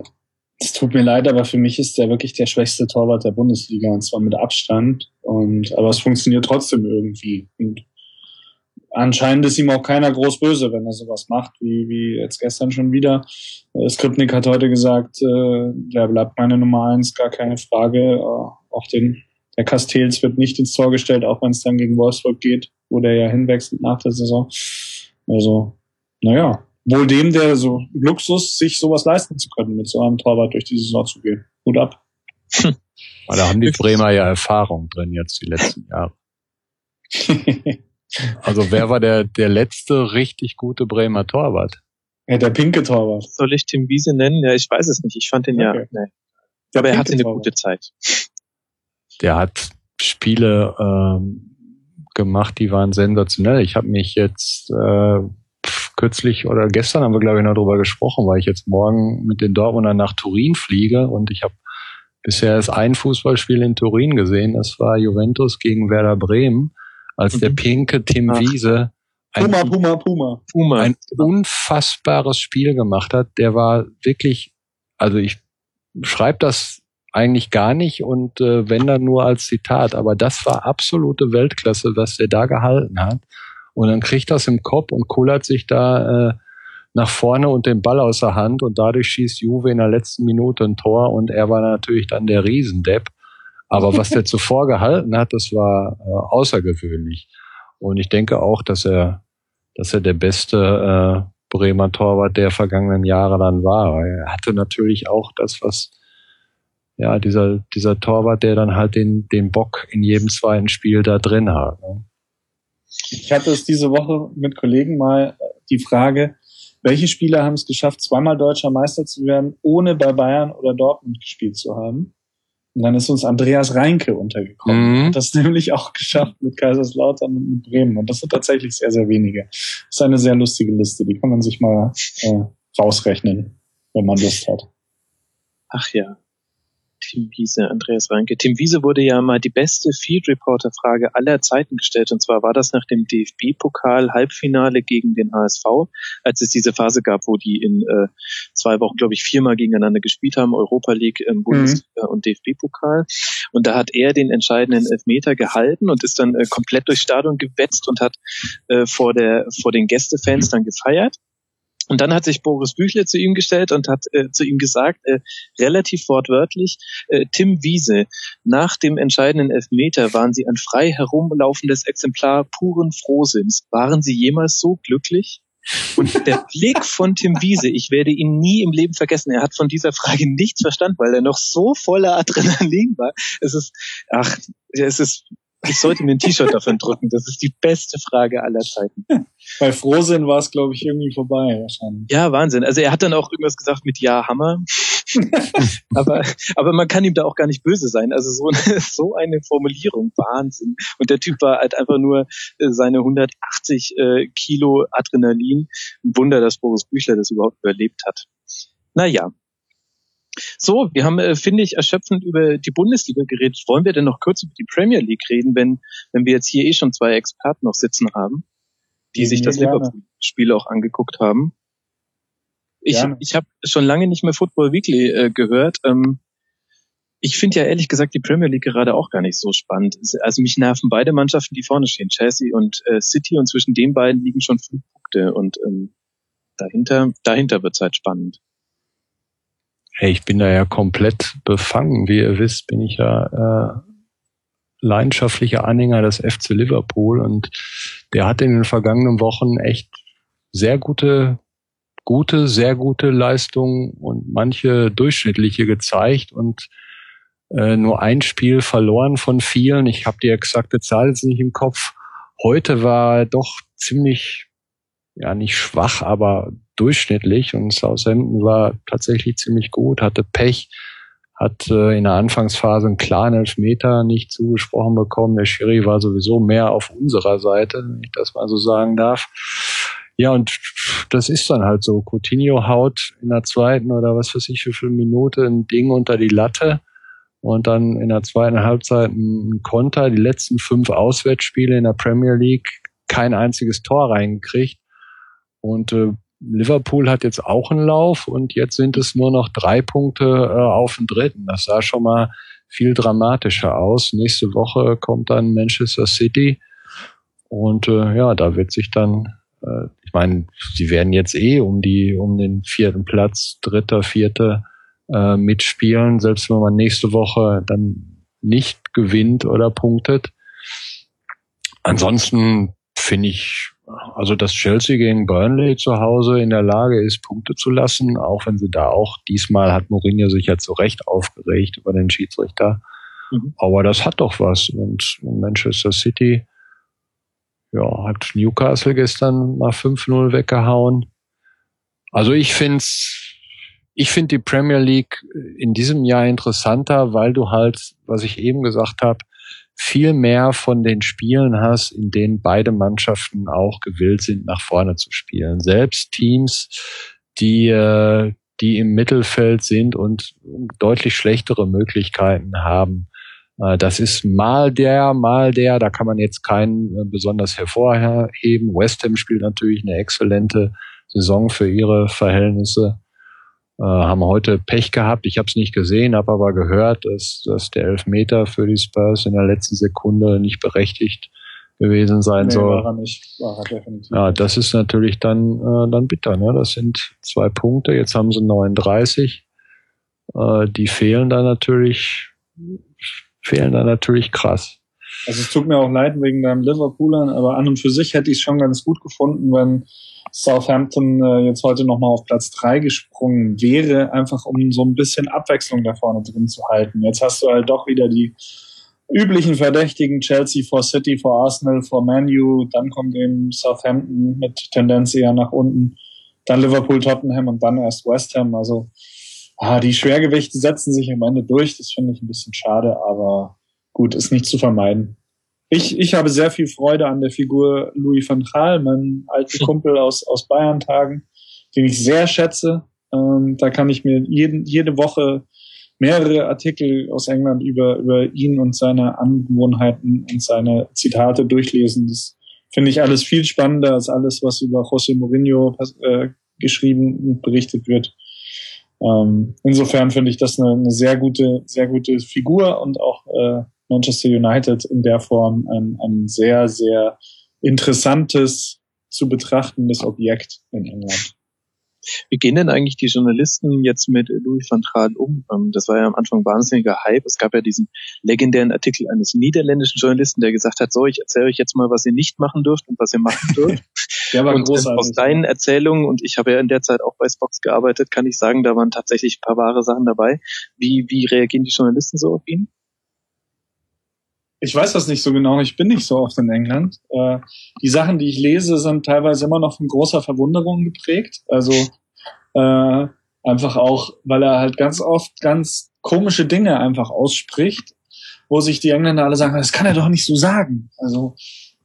es tut mir leid, aber für mich ist der wirklich der schwächste Torwart der Bundesliga und zwar mit Abstand. Und aber es funktioniert trotzdem irgendwie. Und anscheinend ist ihm auch keiner groß böse, wenn er sowas macht, wie, wie jetzt gestern schon wieder. Äh, Skripnik hat heute gesagt, äh, der bleibt meine Nummer eins, gar keine Frage. Äh, auch den der Castells wird nicht ins Tor gestellt, auch wenn es dann gegen Wolfsburg geht, wo der ja hinwechselt nach der Saison. Also, naja, wohl dem, der so Luxus, sich sowas leisten zu können, mit so einem Torwart durch die Saison zu gehen. Hut ab. Hm. Da haben die Bremer ja Erfahrung drin jetzt die letzten Jahre. also wer war der, der letzte richtig gute Bremer Torwart? Ja, der pinke Torwart. Soll ich Tim Wiese nennen? Ja, ich weiß es nicht. Ich fand den okay. ja. Nee. Aber er hatte eine gute Zeit der hat Spiele ähm, gemacht, die waren sensationell. Ich habe mich jetzt äh, kürzlich oder gestern haben wir glaube ich noch drüber gesprochen, weil ich jetzt morgen mit den Dortmundern nach Turin fliege und ich habe bisher erst ein Fußballspiel in Turin gesehen. Das war Juventus gegen Werder Bremen, als mhm. der pinke Tim Ach. Wiese ein, Puma, Puma, Puma. Puma. ein unfassbares Spiel gemacht hat. Der war wirklich, also ich schreibe das eigentlich gar nicht und äh, wenn dann nur als Zitat. Aber das war absolute Weltklasse, was der da gehalten hat. Und dann kriegt das im Kopf und kullert sich da äh, nach vorne und den Ball aus der Hand und dadurch schießt Juve in der letzten Minute ein Tor und er war natürlich dann der Riesendepp. Aber was der zuvor gehalten hat, das war äh, außergewöhnlich. Und ich denke auch, dass er, dass er der beste äh, Bremer Torwart der vergangenen Jahre dann war. Er hatte natürlich auch das, was ja, dieser, dieser Torwart, der dann halt den, den Bock in jedem zweiten Spiel da drin hat. Ne? Ich hatte es diese Woche mit Kollegen mal äh, die Frage, welche Spieler haben es geschafft, zweimal deutscher Meister zu werden, ohne bei Bayern oder Dortmund gespielt zu haben? Und dann ist uns Andreas Reinke untergekommen. Mhm. Hat das nämlich auch geschafft mit Kaiserslautern und mit Bremen. Und das sind tatsächlich sehr, sehr wenige. Das ist eine sehr lustige Liste. Die kann man sich mal äh, rausrechnen, wenn man Lust hat. Ach ja. Tim Wiese, Andreas Reinke. Tim Wiese wurde ja mal die beste Field Reporter Frage aller Zeiten gestellt. Und zwar war das nach dem DFB-Pokal Halbfinale gegen den HSV, als es diese Phase gab, wo die in äh, zwei Wochen, glaube ich, viermal gegeneinander gespielt haben, Europa League, ähm, Bundesliga mhm. und DFB-Pokal. Und da hat er den entscheidenden Elfmeter gehalten und ist dann äh, komplett durchs Stadion gewetzt und hat äh, vor der, vor den Gästefans dann gefeiert. Und dann hat sich Boris Büchler zu ihm gestellt und hat äh, zu ihm gesagt, äh, relativ wortwörtlich, äh, Tim Wiese, nach dem entscheidenden Elfmeter waren Sie ein frei herumlaufendes Exemplar puren Frohsinns. Waren Sie jemals so glücklich? Und der Blick von Tim Wiese, ich werde ihn nie im Leben vergessen. Er hat von dieser Frage nichts verstanden, weil er noch so voller Adrenalin war. Es ist, ach, es ist ich sollte mir ein T-Shirt davon drücken. Das ist die beste Frage aller Zeiten. Bei Frohsinn war es, glaube ich, irgendwie vorbei wahrscheinlich. Ja, Wahnsinn. Also er hat dann auch irgendwas gesagt mit Ja, Hammer. aber, aber man kann ihm da auch gar nicht böse sein. Also so eine, so eine Formulierung, Wahnsinn. Und der Typ war halt einfach nur äh, seine 180 äh, Kilo Adrenalin. Ein Wunder, dass Boris Büchler das überhaupt überlebt hat. Naja, so, wir haben, äh, finde ich, erschöpfend über die Bundesliga geredet. Wollen wir denn noch kurz über die Premier League reden, wenn, wenn wir jetzt hier eh schon zwei Experten noch sitzen haben, die sich das Liverpool-Spiel auch angeguckt haben? Ich, gerne. ich habe schon lange nicht mehr Football Weekly äh, gehört. Ähm, ich finde ja ehrlich gesagt die Premier League gerade auch gar nicht so spannend. Also mich nerven beide Mannschaften, die vorne stehen, Chelsea und äh, City, und zwischen den beiden liegen schon fünf Punkte und ähm, dahinter, dahinter wird's halt spannend. Hey, ich bin da ja komplett befangen. Wie ihr wisst, bin ich ja äh, leidenschaftlicher Anhänger des FC Liverpool und der hat in den vergangenen Wochen echt sehr gute, gute, sehr gute Leistungen und manche durchschnittliche gezeigt und äh, nur ein Spiel verloren von vielen. Ich habe die exakte Zahl jetzt nicht im Kopf. Heute war doch ziemlich, ja nicht schwach, aber durchschnittlich und Southampton war tatsächlich ziemlich gut, hatte Pech, hat äh, in der Anfangsphase einen klaren Elfmeter nicht zugesprochen bekommen. Der Schiri war sowieso mehr auf unserer Seite, wenn ich das mal so sagen darf. Ja, und das ist dann halt so. Coutinho haut in der zweiten oder was weiß ich, wie viel Minute ein Ding unter die Latte und dann in der zweiten Halbzeit ein Konter. Die letzten fünf Auswärtsspiele in der Premier League kein einziges Tor reingekriegt. Und äh, Liverpool hat jetzt auch einen Lauf und jetzt sind es nur noch drei Punkte äh, auf dem dritten. Das sah schon mal viel dramatischer aus. Nächste Woche kommt dann Manchester City und äh, ja, da wird sich dann, äh, ich meine, sie werden jetzt eh um die um den vierten Platz, dritter, vierter äh, mitspielen, selbst wenn man nächste Woche dann nicht gewinnt oder punktet. Ansonsten finde ich also dass Chelsea gegen Burnley zu Hause in der Lage ist, Punkte zu lassen, auch wenn sie da auch diesmal hat Mourinho sich ja zu Recht aufgeregt über den Schiedsrichter. Mhm. Aber das hat doch was. Und Manchester City ja, hat Newcastle gestern mal 5-0 weggehauen. Also ich find's, ich finde die Premier League in diesem Jahr interessanter, weil du halt, was ich eben gesagt habe, viel mehr von den Spielen hast, in denen beide Mannschaften auch gewillt sind, nach vorne zu spielen. Selbst Teams, die, äh, die im Mittelfeld sind und deutlich schlechtere Möglichkeiten haben. Äh, das ist mal der, mal der, da kann man jetzt keinen äh, besonders hervorheben. West Ham spielt natürlich eine exzellente Saison für ihre Verhältnisse äh, haben heute Pech gehabt. Ich habe es nicht gesehen, habe aber gehört, dass, dass der Elfmeter für die Spurs in der letzten Sekunde nicht berechtigt gewesen sein nee, soll. War er nicht. War er definitiv. Ja, das ist natürlich dann, äh, dann bitter. Ne? Das sind zwei Punkte. Jetzt haben sie 39. Äh, die fehlen da natürlich, fehlen da natürlich krass. Also es tut mir auch leid wegen deinem Liverpoolern, aber an und für sich hätte ich es schon ganz gut gefunden, wenn Southampton äh, jetzt heute nochmal auf Platz drei gesprungen. Wäre, einfach um so ein bisschen Abwechslung da vorne drin zu halten. Jetzt hast du halt doch wieder die üblichen Verdächtigen. Chelsea vor City, vor Arsenal, vor Manu, dann kommt eben Southampton mit Tendenz eher nach unten, dann Liverpool, Tottenham und dann erst West Ham. Also ah, die Schwergewichte setzen sich am Ende durch, das finde ich ein bisschen schade, aber gut, ist nicht zu vermeiden ich, ich habe sehr viel Freude an der Figur Louis van Gaal, mein alter Kumpel aus, aus Bayern-Tagen, den ich sehr schätze. Ähm, da kann ich mir jeden, jede Woche mehrere Artikel aus England über, über ihn und seine Angewohnheiten und seine Zitate durchlesen. Das finde ich alles viel spannender als alles, was über José Mourinho äh, geschrieben und berichtet wird. Ähm, insofern finde ich das eine, eine, sehr gute, sehr gute Figur und auch äh, Manchester United in der Form ein, ein sehr, sehr interessantes zu betrachtendes Objekt in England. Wie gehen denn eigentlich die Journalisten jetzt mit Louis van Gaal um? Ähm, das war ja am Anfang wahnsinniger Hype. Es gab ja diesen legendären Artikel eines niederländischen Journalisten, der gesagt hat, so, ich erzähle euch jetzt mal, was ihr nicht machen dürft und was ihr machen dürft. der war und äh, großartig. Aus deinen Erzählungen, und ich habe ja in der Zeit auch bei Spox gearbeitet, kann ich sagen, da waren tatsächlich ein paar wahre Sachen dabei. Wie, wie reagieren die Journalisten so auf ihn? Ich weiß das nicht so genau, ich bin nicht so oft in England. Äh, die Sachen, die ich lese, sind teilweise immer noch von großer Verwunderung geprägt. Also äh, einfach auch, weil er halt ganz oft ganz komische Dinge einfach ausspricht, wo sich die Engländer alle sagen, das kann er doch nicht so sagen. Also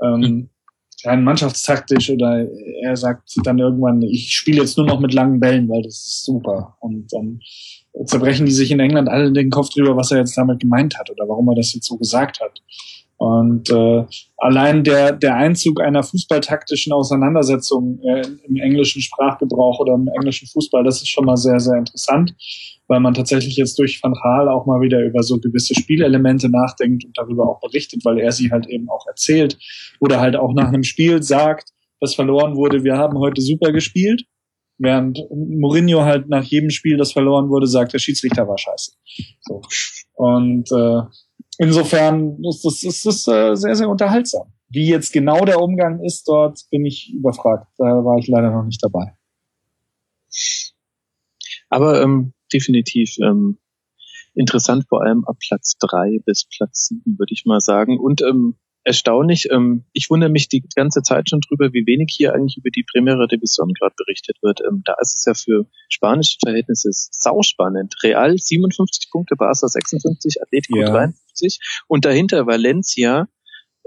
ähm, hm. Rein mannschaftstaktisch oder er sagt dann irgendwann, ich spiele jetzt nur noch mit langen Bällen, weil das ist super. Und dann zerbrechen die sich in England alle den Kopf drüber, was er jetzt damit gemeint hat oder warum er das jetzt so gesagt hat. Und äh, allein der, der Einzug einer fußballtaktischen Auseinandersetzung äh, im englischen Sprachgebrauch oder im englischen Fußball, das ist schon mal sehr, sehr interessant, weil man tatsächlich jetzt durch Van Gaal auch mal wieder über so gewisse Spielelemente nachdenkt und darüber auch berichtet, weil er sie halt eben auch erzählt oder halt auch nach einem Spiel sagt, das verloren wurde, wir haben heute super gespielt Während Mourinho halt nach jedem Spiel, das verloren wurde, sagt, der Schiedsrichter war scheiße. So. Und äh, insofern ist das, ist das äh, sehr, sehr unterhaltsam. Wie jetzt genau der Umgang ist dort, bin ich überfragt. Da war ich leider noch nicht dabei. Aber ähm, definitiv ähm, interessant, vor allem ab Platz drei bis Platz sieben, würde ich mal sagen. Und ähm, erstaunlich. Ähm, ich wundere mich die ganze Zeit schon drüber, wie wenig hier eigentlich über die Primera Division gerade berichtet wird. Ähm, da ist es ja für spanische Verhältnisse sauspannend. Real 57 Punkte, Barca 56, Atletico ja. 53 und dahinter Valencia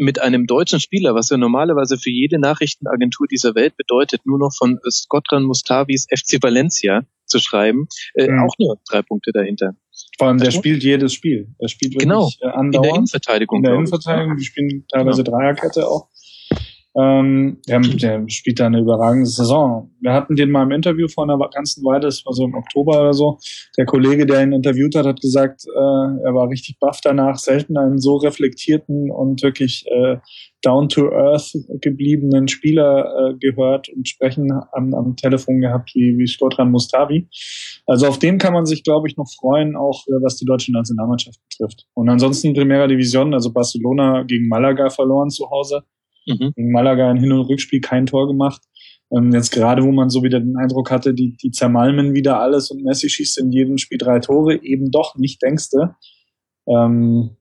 mit einem deutschen Spieler, was ja normalerweise für jede Nachrichtenagentur dieser Welt bedeutet, nur noch von Skotran Mustavis FC Valencia zu schreiben, äh, mhm. auch nur drei Punkte dahinter. Vor allem, der spielt jedes Spiel. Er spielt wirklich genau. Äh, andauernd. In der Innenverteidigung. In der Innenverteidigung, die spielen teilweise genau. Dreierkette auch. Ähm, der, der spielt da eine überragende Saison. Wir hatten den mal im Interview vor einer ganzen Weile, das war so im Oktober oder so. Der Kollege, der ihn interviewt hat, hat gesagt, äh, er war richtig baff danach, selten einen so reflektierten und wirklich äh, down to earth gebliebenen Spieler äh, gehört und sprechen am, am Telefon gehabt wie, wie Skotran Mustavi. Also auf den kann man sich, glaube ich, noch freuen, auch äh, was die deutsche Nationalmannschaft betrifft. Und ansonsten Primera Division, also Barcelona gegen Malaga verloren zu Hause Mhm. Gegen Malaga in Hin- und Rückspiel kein Tor gemacht. Und jetzt gerade, wo man so wieder den Eindruck hatte, die, die zermalmen wieder alles und Messi schießt in jedem Spiel drei Tore, eben doch nicht, denkste. Ähm,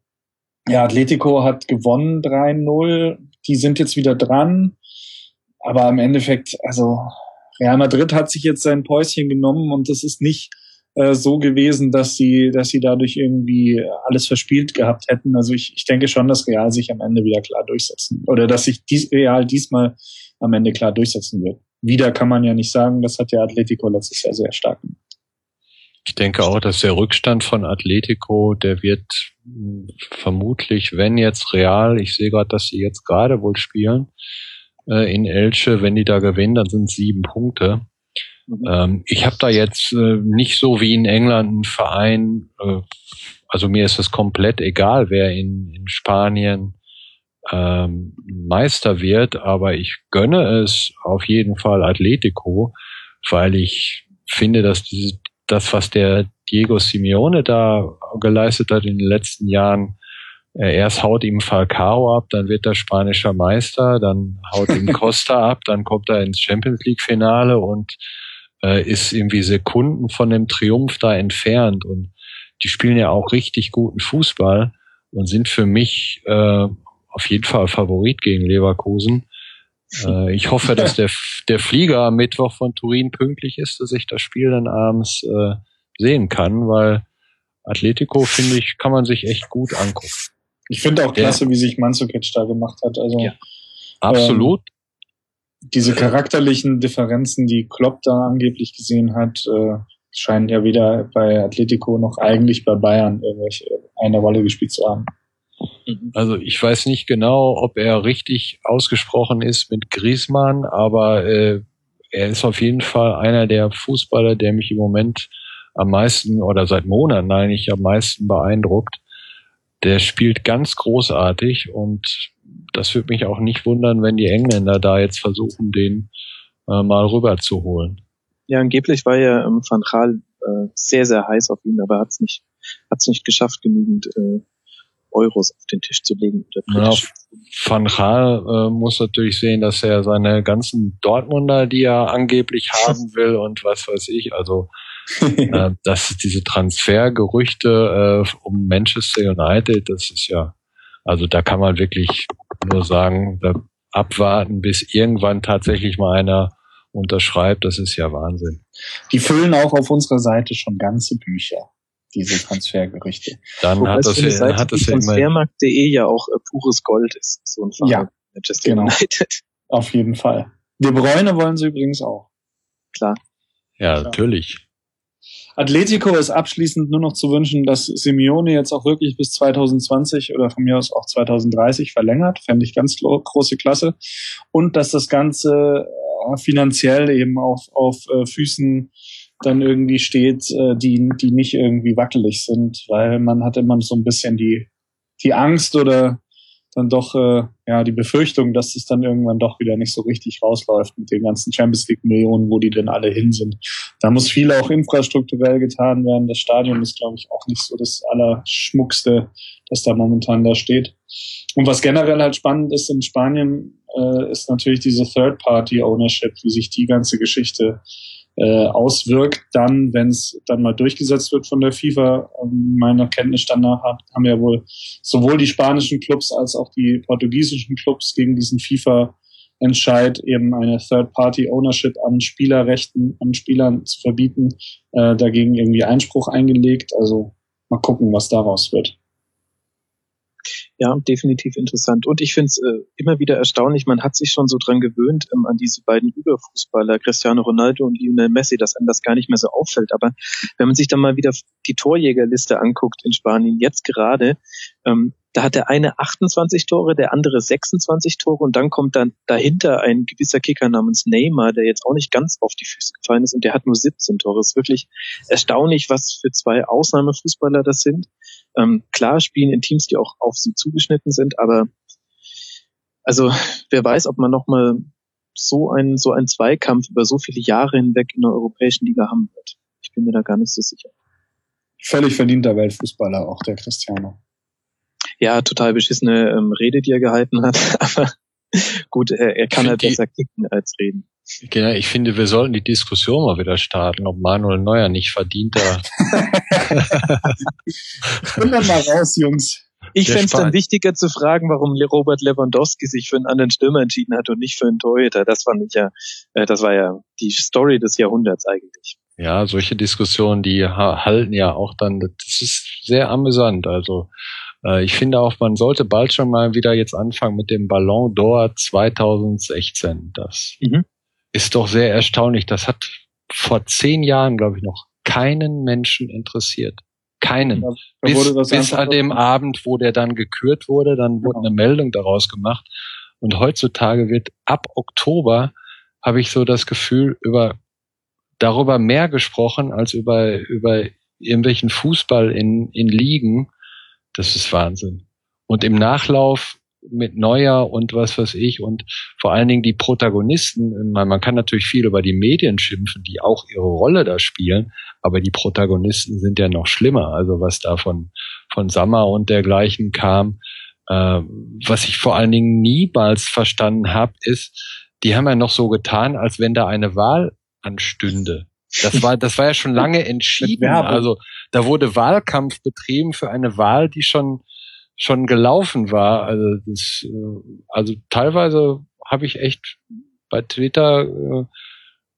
ja, Atletico hat gewonnen 3-0. Die sind jetzt wieder dran. Aber im Endeffekt, also Real Madrid hat sich jetzt sein Päuschen genommen und das ist nicht äh, so gewesen, dass sie, dass sie dadurch irgendwie alles verspielt gehabt hätten. Also ich, ich denke schon, dass Real sich am Ende wieder klar durchsetzen oder dass sich dies, Real diesmal am Ende klar durchsetzen wird. Wieder kann man ja nicht sagen, das hat ja Atletico letztes Jahr sehr stark gemacht. Ich denke auch, dass der Rückstand von Atletico, der wird vermutlich, wenn jetzt Real, ich sehe gerade, dass sie jetzt gerade wohl spielen, äh, in Elche, wenn die da gewinnen, dann sind sieben Punkte. Mhm. Ähm, ich habe da jetzt äh, nicht so wie in England einen Verein, äh, also mir ist es komplett egal, wer in, in Spanien ähm, Meister wird, aber ich gönne es auf jeden Fall Atletico, weil ich finde, dass dieses, das, was der Diego Simeone da geleistet hat in den letzten Jahren, äh, erst haut ihm Falcao ab, dann wird er spanischer Meister, dann haut ihm Costa ab, dann kommt er ins Champions League Finale und äh, ist irgendwie Sekunden von dem Triumph da entfernt und die spielen ja auch richtig guten Fußball und sind für mich äh, auf jeden Fall Favorit gegen Leverkusen. Äh, ich hoffe, dass der, der Flieger am Mittwoch von Turin pünktlich ist, dass ich das Spiel dann abends äh, sehen kann, weil Atletico, finde ich, kann man sich echt gut angucken. Ich finde auch klasse, ja. wie sich Manzukic da gemacht hat. Also, ja. Absolut. Ähm, diese charakterlichen Differenzen, die Klopp da angeblich gesehen hat, äh, scheinen ja weder bei Atletico noch eigentlich bei Bayern irgendwelche eine Rolle gespielt zu haben. Also ich weiß nicht genau, ob er richtig ausgesprochen ist mit Griezmann, aber äh, er ist auf jeden Fall einer der Fußballer, der mich im Moment am meisten oder seit Monaten eigentlich am meisten beeindruckt. Der spielt ganz großartig und das würde mich auch nicht wundern, wenn die Engländer da jetzt versuchen, den äh, mal rüberzuholen. Ja, angeblich war ja ähm, Van Gaal äh, sehr, sehr heiß auf ihn, aber hat es nicht, hat's nicht geschafft, genügend äh, Euros auf den Tisch zu legen. Ja, Van Gaal äh, muss natürlich sehen, dass er seine ganzen Dortmunder, die er angeblich haben will und was weiß ich, also äh, dass diese Transfergerüchte äh, um Manchester United, das ist ja, also da kann man wirklich nur sagen, abwarten, bis irgendwann tatsächlich mal einer unterschreibt, das ist ja Wahnsinn. Die füllen auch auf unserer Seite schon ganze Bücher, diese Transfergerüchte. Dann Wobei hat das, ja, Seite, hat das ja Transfermarkt.de ja auch äh, pures Gold ist, so ein Verein. Ja, Manchester genau. United. Auf jeden Fall. De Bruyne wollen sie übrigens auch. Klar. Ja, natürlich. Atletico ist abschließend nur noch zu wünschen, dass Simeone jetzt auch wirklich bis 2020 oder von mir aus auch 2030 verlängert. Fände ich ganz große Klasse. Und dass das Ganze äh, finanziell eben auf, auf äh, Füßen dann irgendwie steht, äh, die, die nicht irgendwie wackelig sind, weil man hat immer so ein bisschen die, die Angst oder dann doch äh, ja die Befürchtung, dass es dann irgendwann doch wieder nicht so richtig rausläuft mit den ganzen Champions League Millionen, wo die denn alle hin sind. Da muss viel auch infrastrukturell getan werden. Das Stadion ist, glaube ich, auch nicht so das Allerschmuckste, das da momentan da steht. Und was generell halt spannend ist in Spanien, äh, ist natürlich diese Third-Party-Ownership, wie sich die ganze Geschichte äh, auswirkt, dann, wenn es dann mal durchgesetzt wird von der FIFA. Ähm, meiner Kenntnisstand nach haben ja wohl sowohl die spanischen Clubs als auch die portugiesischen Clubs gegen diesen FIFA Entscheid eben eine Third-Party-Ownership an Spielerrechten, an Spielern zu verbieten, äh, dagegen irgendwie Einspruch eingelegt. Also mal gucken, was daraus wird. Ja, definitiv interessant. Und ich finde es äh, immer wieder erstaunlich, man hat sich schon so dran gewöhnt ähm, an diese beiden Überfußballer, Cristiano Ronaldo und Lionel Messi, dass einem das gar nicht mehr so auffällt. Aber wenn man sich dann mal wieder die Torjägerliste anguckt in Spanien, jetzt gerade, ähm, da hat der eine 28 Tore, der andere 26 Tore und dann kommt dann dahinter ein gewisser Kicker namens Neymar, der jetzt auch nicht ganz auf die Füße gefallen ist und der hat nur 17 Tore. Es ist wirklich erstaunlich, was für zwei Ausnahmefußballer das sind. Ähm, klar spielen in Teams, die auch auf sie zugeschnitten sind, aber also wer weiß, ob man noch mal so einen so einen Zweikampf über so viele Jahre hinweg in der europäischen Liga haben wird. Ich bin mir da gar nicht so sicher. Völlig verdienter Weltfußballer auch der Cristiano. Ja, total beschissene ähm, Rede, die er gehalten hat, aber gut, er, er kann halt besser kicken als reden. Genau, ich finde, wir sollten die Diskussion mal wieder starten, ob Manuel Neuer nicht verdienter. Komm dann mal raus, Jungs. Ich fände es dann wichtiger zu fragen, warum Robert Lewandowski sich für einen anderen Stürmer entschieden hat und nicht für einen Torhüter. Das fand ich ja, äh, das war ja die Story des Jahrhunderts eigentlich. Ja, solche Diskussionen, die halten ja auch dann, das ist sehr amüsant. Also äh, ich finde auch, man sollte bald schon mal wieder jetzt anfangen mit dem Ballon d'Or 2016. Das mhm ist doch sehr erstaunlich. Das hat vor zehn Jahren, glaube ich, noch keinen Menschen interessiert. Keinen. Ja, bis bis an dem Abend, wo der dann gekürt wurde, dann wurde genau. eine Meldung daraus gemacht. Und heutzutage wird ab Oktober, habe ich so das Gefühl, über darüber mehr gesprochen als über, über irgendwelchen Fußball in, in Ligen. Das ist Wahnsinn. Und im Nachlauf mit Neuer und was weiß ich und vor allen Dingen die Protagonisten. Man, man kann natürlich viel über die Medien schimpfen, die auch ihre Rolle da spielen, aber die Protagonisten sind ja noch schlimmer. Also was da von, von Sammer und dergleichen kam. Äh, was ich vor allen Dingen niemals verstanden habe, ist, die haben ja noch so getan, als wenn da eine Wahl anstünde. Das war, das war ja schon lange entschieden. Also da wurde Wahlkampf betrieben für eine Wahl, die schon schon gelaufen war. Also, das, äh, also teilweise habe ich echt bei Twitter äh,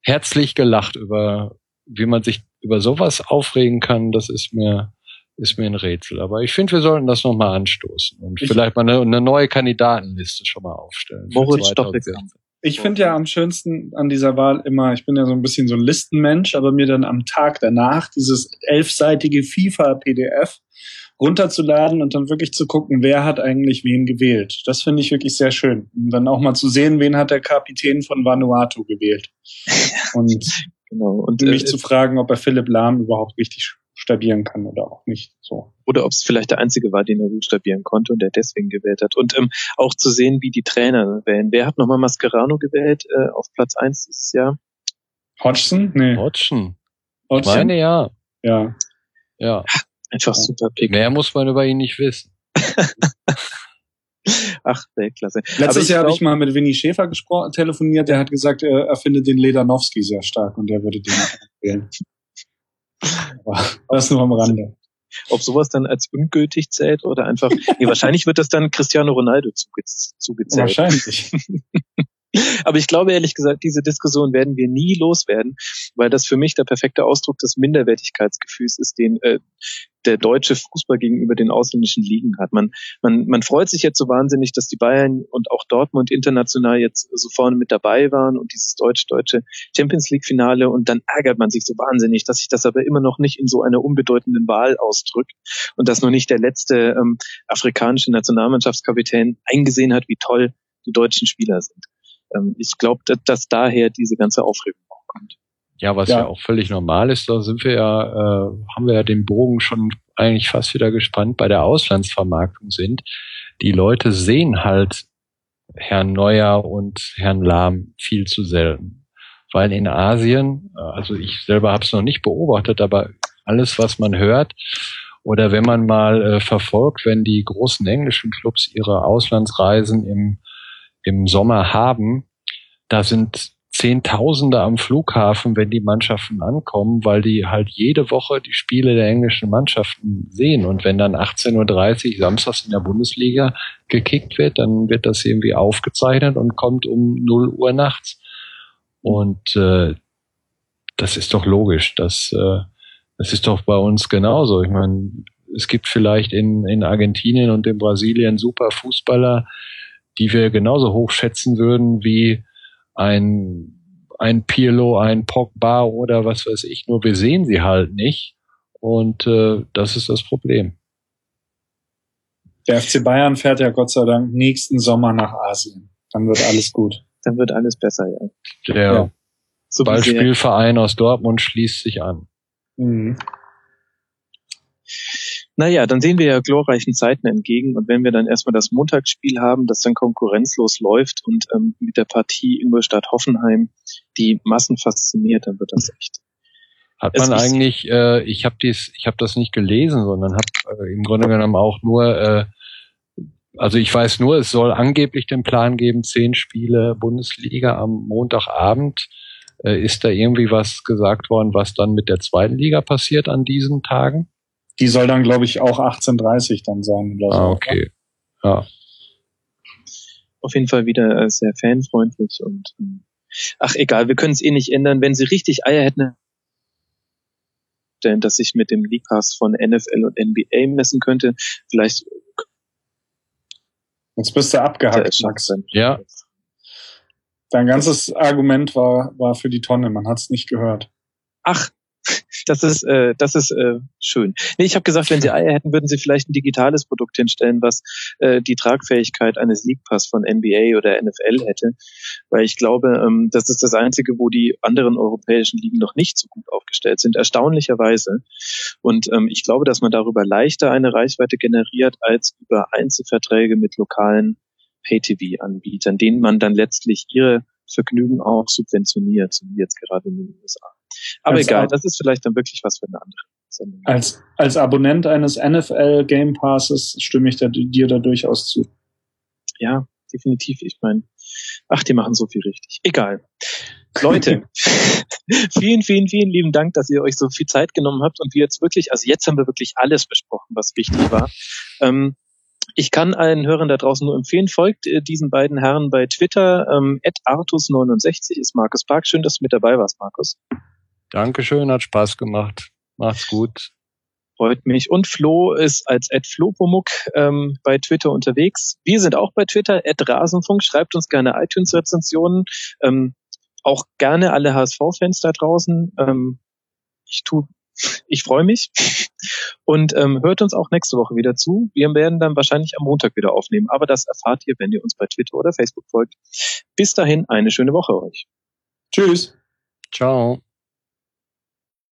herzlich gelacht über, wie man sich über sowas aufregen kann. Das ist mir ist mir ein Rätsel. Aber ich finde, wir sollten das nochmal anstoßen und ich vielleicht mal eine, eine, neue Kandidatenliste schon mal aufstellen. Moritz. Ich finde ja am schönsten an dieser Wahl immer, ich bin ja so ein bisschen so ein Listenmensch, aber mir dann am Tag danach dieses elfseitige FIFA-PDF runterzuladen und dann wirklich zu gucken, wer hat eigentlich wen gewählt. Das finde ich wirklich sehr schön. Und dann auch mal zu sehen, wen hat der Kapitän von Vanuatu gewählt. Und, genau. und mich äh, zu fragen, ob er Philipp Lahm überhaupt richtig stabieren kann oder auch nicht. So. Oder ob es vielleicht der einzige war, den er gut stabieren konnte und der deswegen gewählt hat. Und ähm, auch zu sehen, wie die Trainer wählen. Wer hat nochmal Mascherano gewählt äh, auf Platz eins dieses Jahr? Hodgson? Nee. Hodgson. Hodgson. Meine ja. Ja. Ja. Einfach ja. super Pick. Mehr muss man über ihn nicht wissen. Ach, Weltklasse. Letztes Jahr habe ich mal mit Winnie Schäfer gesprochen, telefoniert. Der hat gesagt, er findet den Ledanowski sehr stark und er würde den wählen. Aber das nur am Rande. Ob sowas dann als ungültig zählt oder einfach, nee, wahrscheinlich wird das dann Cristiano Ronaldo zugezählt. Wahrscheinlich. Aber ich glaube ehrlich gesagt, diese Diskussion werden wir nie loswerden, weil das für mich der perfekte Ausdruck des Minderwertigkeitsgefühls ist, den äh, der deutsche Fußball gegenüber den ausländischen Ligen hat. Man, man, man freut sich jetzt so wahnsinnig, dass die Bayern und auch Dortmund international jetzt so vorne mit dabei waren und dieses deutsch-deutsche Champions League-Finale und dann ärgert man sich so wahnsinnig, dass sich das aber immer noch nicht in so einer unbedeutenden Wahl ausdrückt und dass noch nicht der letzte ähm, afrikanische Nationalmannschaftskapitän eingesehen hat, wie toll die deutschen Spieler sind ähm, ich glaube, dass, dass daher diese ganze Aufregung auch kommt. Ja, was ja. ja. auch völlig normal ist, da sind wir ja, äh, haben wir ja den Bogen schon eigentlich fast wieder gespannt bei der Auslandsvermarktung sind. Die Leute sehen halt Herrn Neuer und Herrn Lahm viel zu selten. Weil in Asien, äh, also ich selber habe es noch nicht beobachtet, aber alles, was man hört, oder wenn man mal äh, verfolgt, wenn die großen englischen Clubs ihre Auslandsreisen im im Sommer haben, da sind Zehntausende am Flughafen, wenn die Mannschaften ankommen, weil die halt jede Woche die Spiele der englischen Mannschaften sehen. Und wenn dann 18.30 Uhr samstags in der Bundesliga gekickt wird, dann wird das irgendwie aufgezeichnet und kommt um 0 Uhr nachts. Und äh, das ist doch logisch. Das, äh, das ist doch bei uns genauso. Ich meine, es gibt vielleicht in, in Argentinien und in Brasilien super Fußballer, die wir genauso hoch schätzen würden wie ein, ein Pirlo, ein Pogba oder was weiß ich. Nur wir sehen sie halt nicht. Und äh, das ist das Problem. Der FC Bayern fährt ja Gott sei Dank nächsten Sommer nach Asien. Dann wird alles gut. Dann wird alles besser, ja. Der ja. Ballspielverein aus Dortmund schließt sich an. Mhm. Naja, dann sehen wir ja glorreichen Zeiten entgegen und wenn wir dann erstmal das Montagsspiel haben, das dann konkurrenzlos läuft und ähm, mit der Partie Ingolstadt-Hoffenheim die Massen fasziniert, dann wird das echt. Hat man eigentlich, äh, ich habe dies, ich habe das nicht gelesen, sondern habe äh, im Grunde genommen auch nur, äh, also ich weiß nur, es soll angeblich den Plan geben, zehn Spiele Bundesliga am Montagabend. Äh, ist da irgendwie was gesagt worden, was dann mit der zweiten Liga passiert an diesen Tagen? Die soll dann, glaube ich, auch 1830 dann sein. Oder so. Ah, okay. Ja. Auf jeden Fall wieder äh, sehr fanfreundlich und ähm, ach egal, wir können es eh nicht ändern. Wenn sie richtig Eier hätten, dass sich mit dem League Pass von NFL und NBA messen könnte, vielleicht Jetzt bist du abgehackt, Max. Ja. Dein ganzes Argument war, war für die Tonne, man hat es nicht gehört. Ach, das ist, äh, das ist äh, schön. Nee, ich habe gesagt, wenn sie Eier hätten, würden sie vielleicht ein digitales Produkt hinstellen, was äh, die Tragfähigkeit eines League Pass von NBA oder NFL hätte. Weil ich glaube, ähm, das ist das Einzige, wo die anderen europäischen Ligen noch nicht so gut aufgestellt sind, erstaunlicherweise. Und ähm, ich glaube, dass man darüber leichter eine Reichweite generiert als über Einzelverträge mit lokalen Pay-TV-Anbietern, denen man dann letztlich ihre Vergnügen auch subventioniert, so wie jetzt gerade in den USA. Aber als egal, das ist vielleicht dann wirklich was für eine andere Sendung. Als, als Abonnent eines NFL Game Passes stimme ich da, dir da durchaus zu. Ja, definitiv. Ich meine, ach, die machen so viel richtig. Egal. Leute, vielen, vielen, vielen lieben Dank, dass ihr euch so viel Zeit genommen habt und wir jetzt wirklich, also jetzt haben wir wirklich alles besprochen, was wichtig war. Ähm, ich kann allen Hörern da draußen nur empfehlen, folgt äh, diesen beiden Herren bei Twitter. Ähm, Artus69 ist Markus Park. Schön, dass du mit dabei warst, Markus. Dankeschön, hat Spaß gemacht. Macht's gut. Freut mich. Und Flo ist als Ed Flopomuk ähm, bei Twitter unterwegs. Wir sind auch bei Twitter, Ed Rasenfunk. Schreibt uns gerne iTunes-Rezensionen. Ähm, auch gerne alle HSV-Fans da draußen. Ähm, ich tu, ich freue mich. Und ähm, hört uns auch nächste Woche wieder zu. Wir werden dann wahrscheinlich am Montag wieder aufnehmen. Aber das erfahrt ihr, wenn ihr uns bei Twitter oder Facebook folgt. Bis dahin eine schöne Woche euch. Tschüss. Ciao.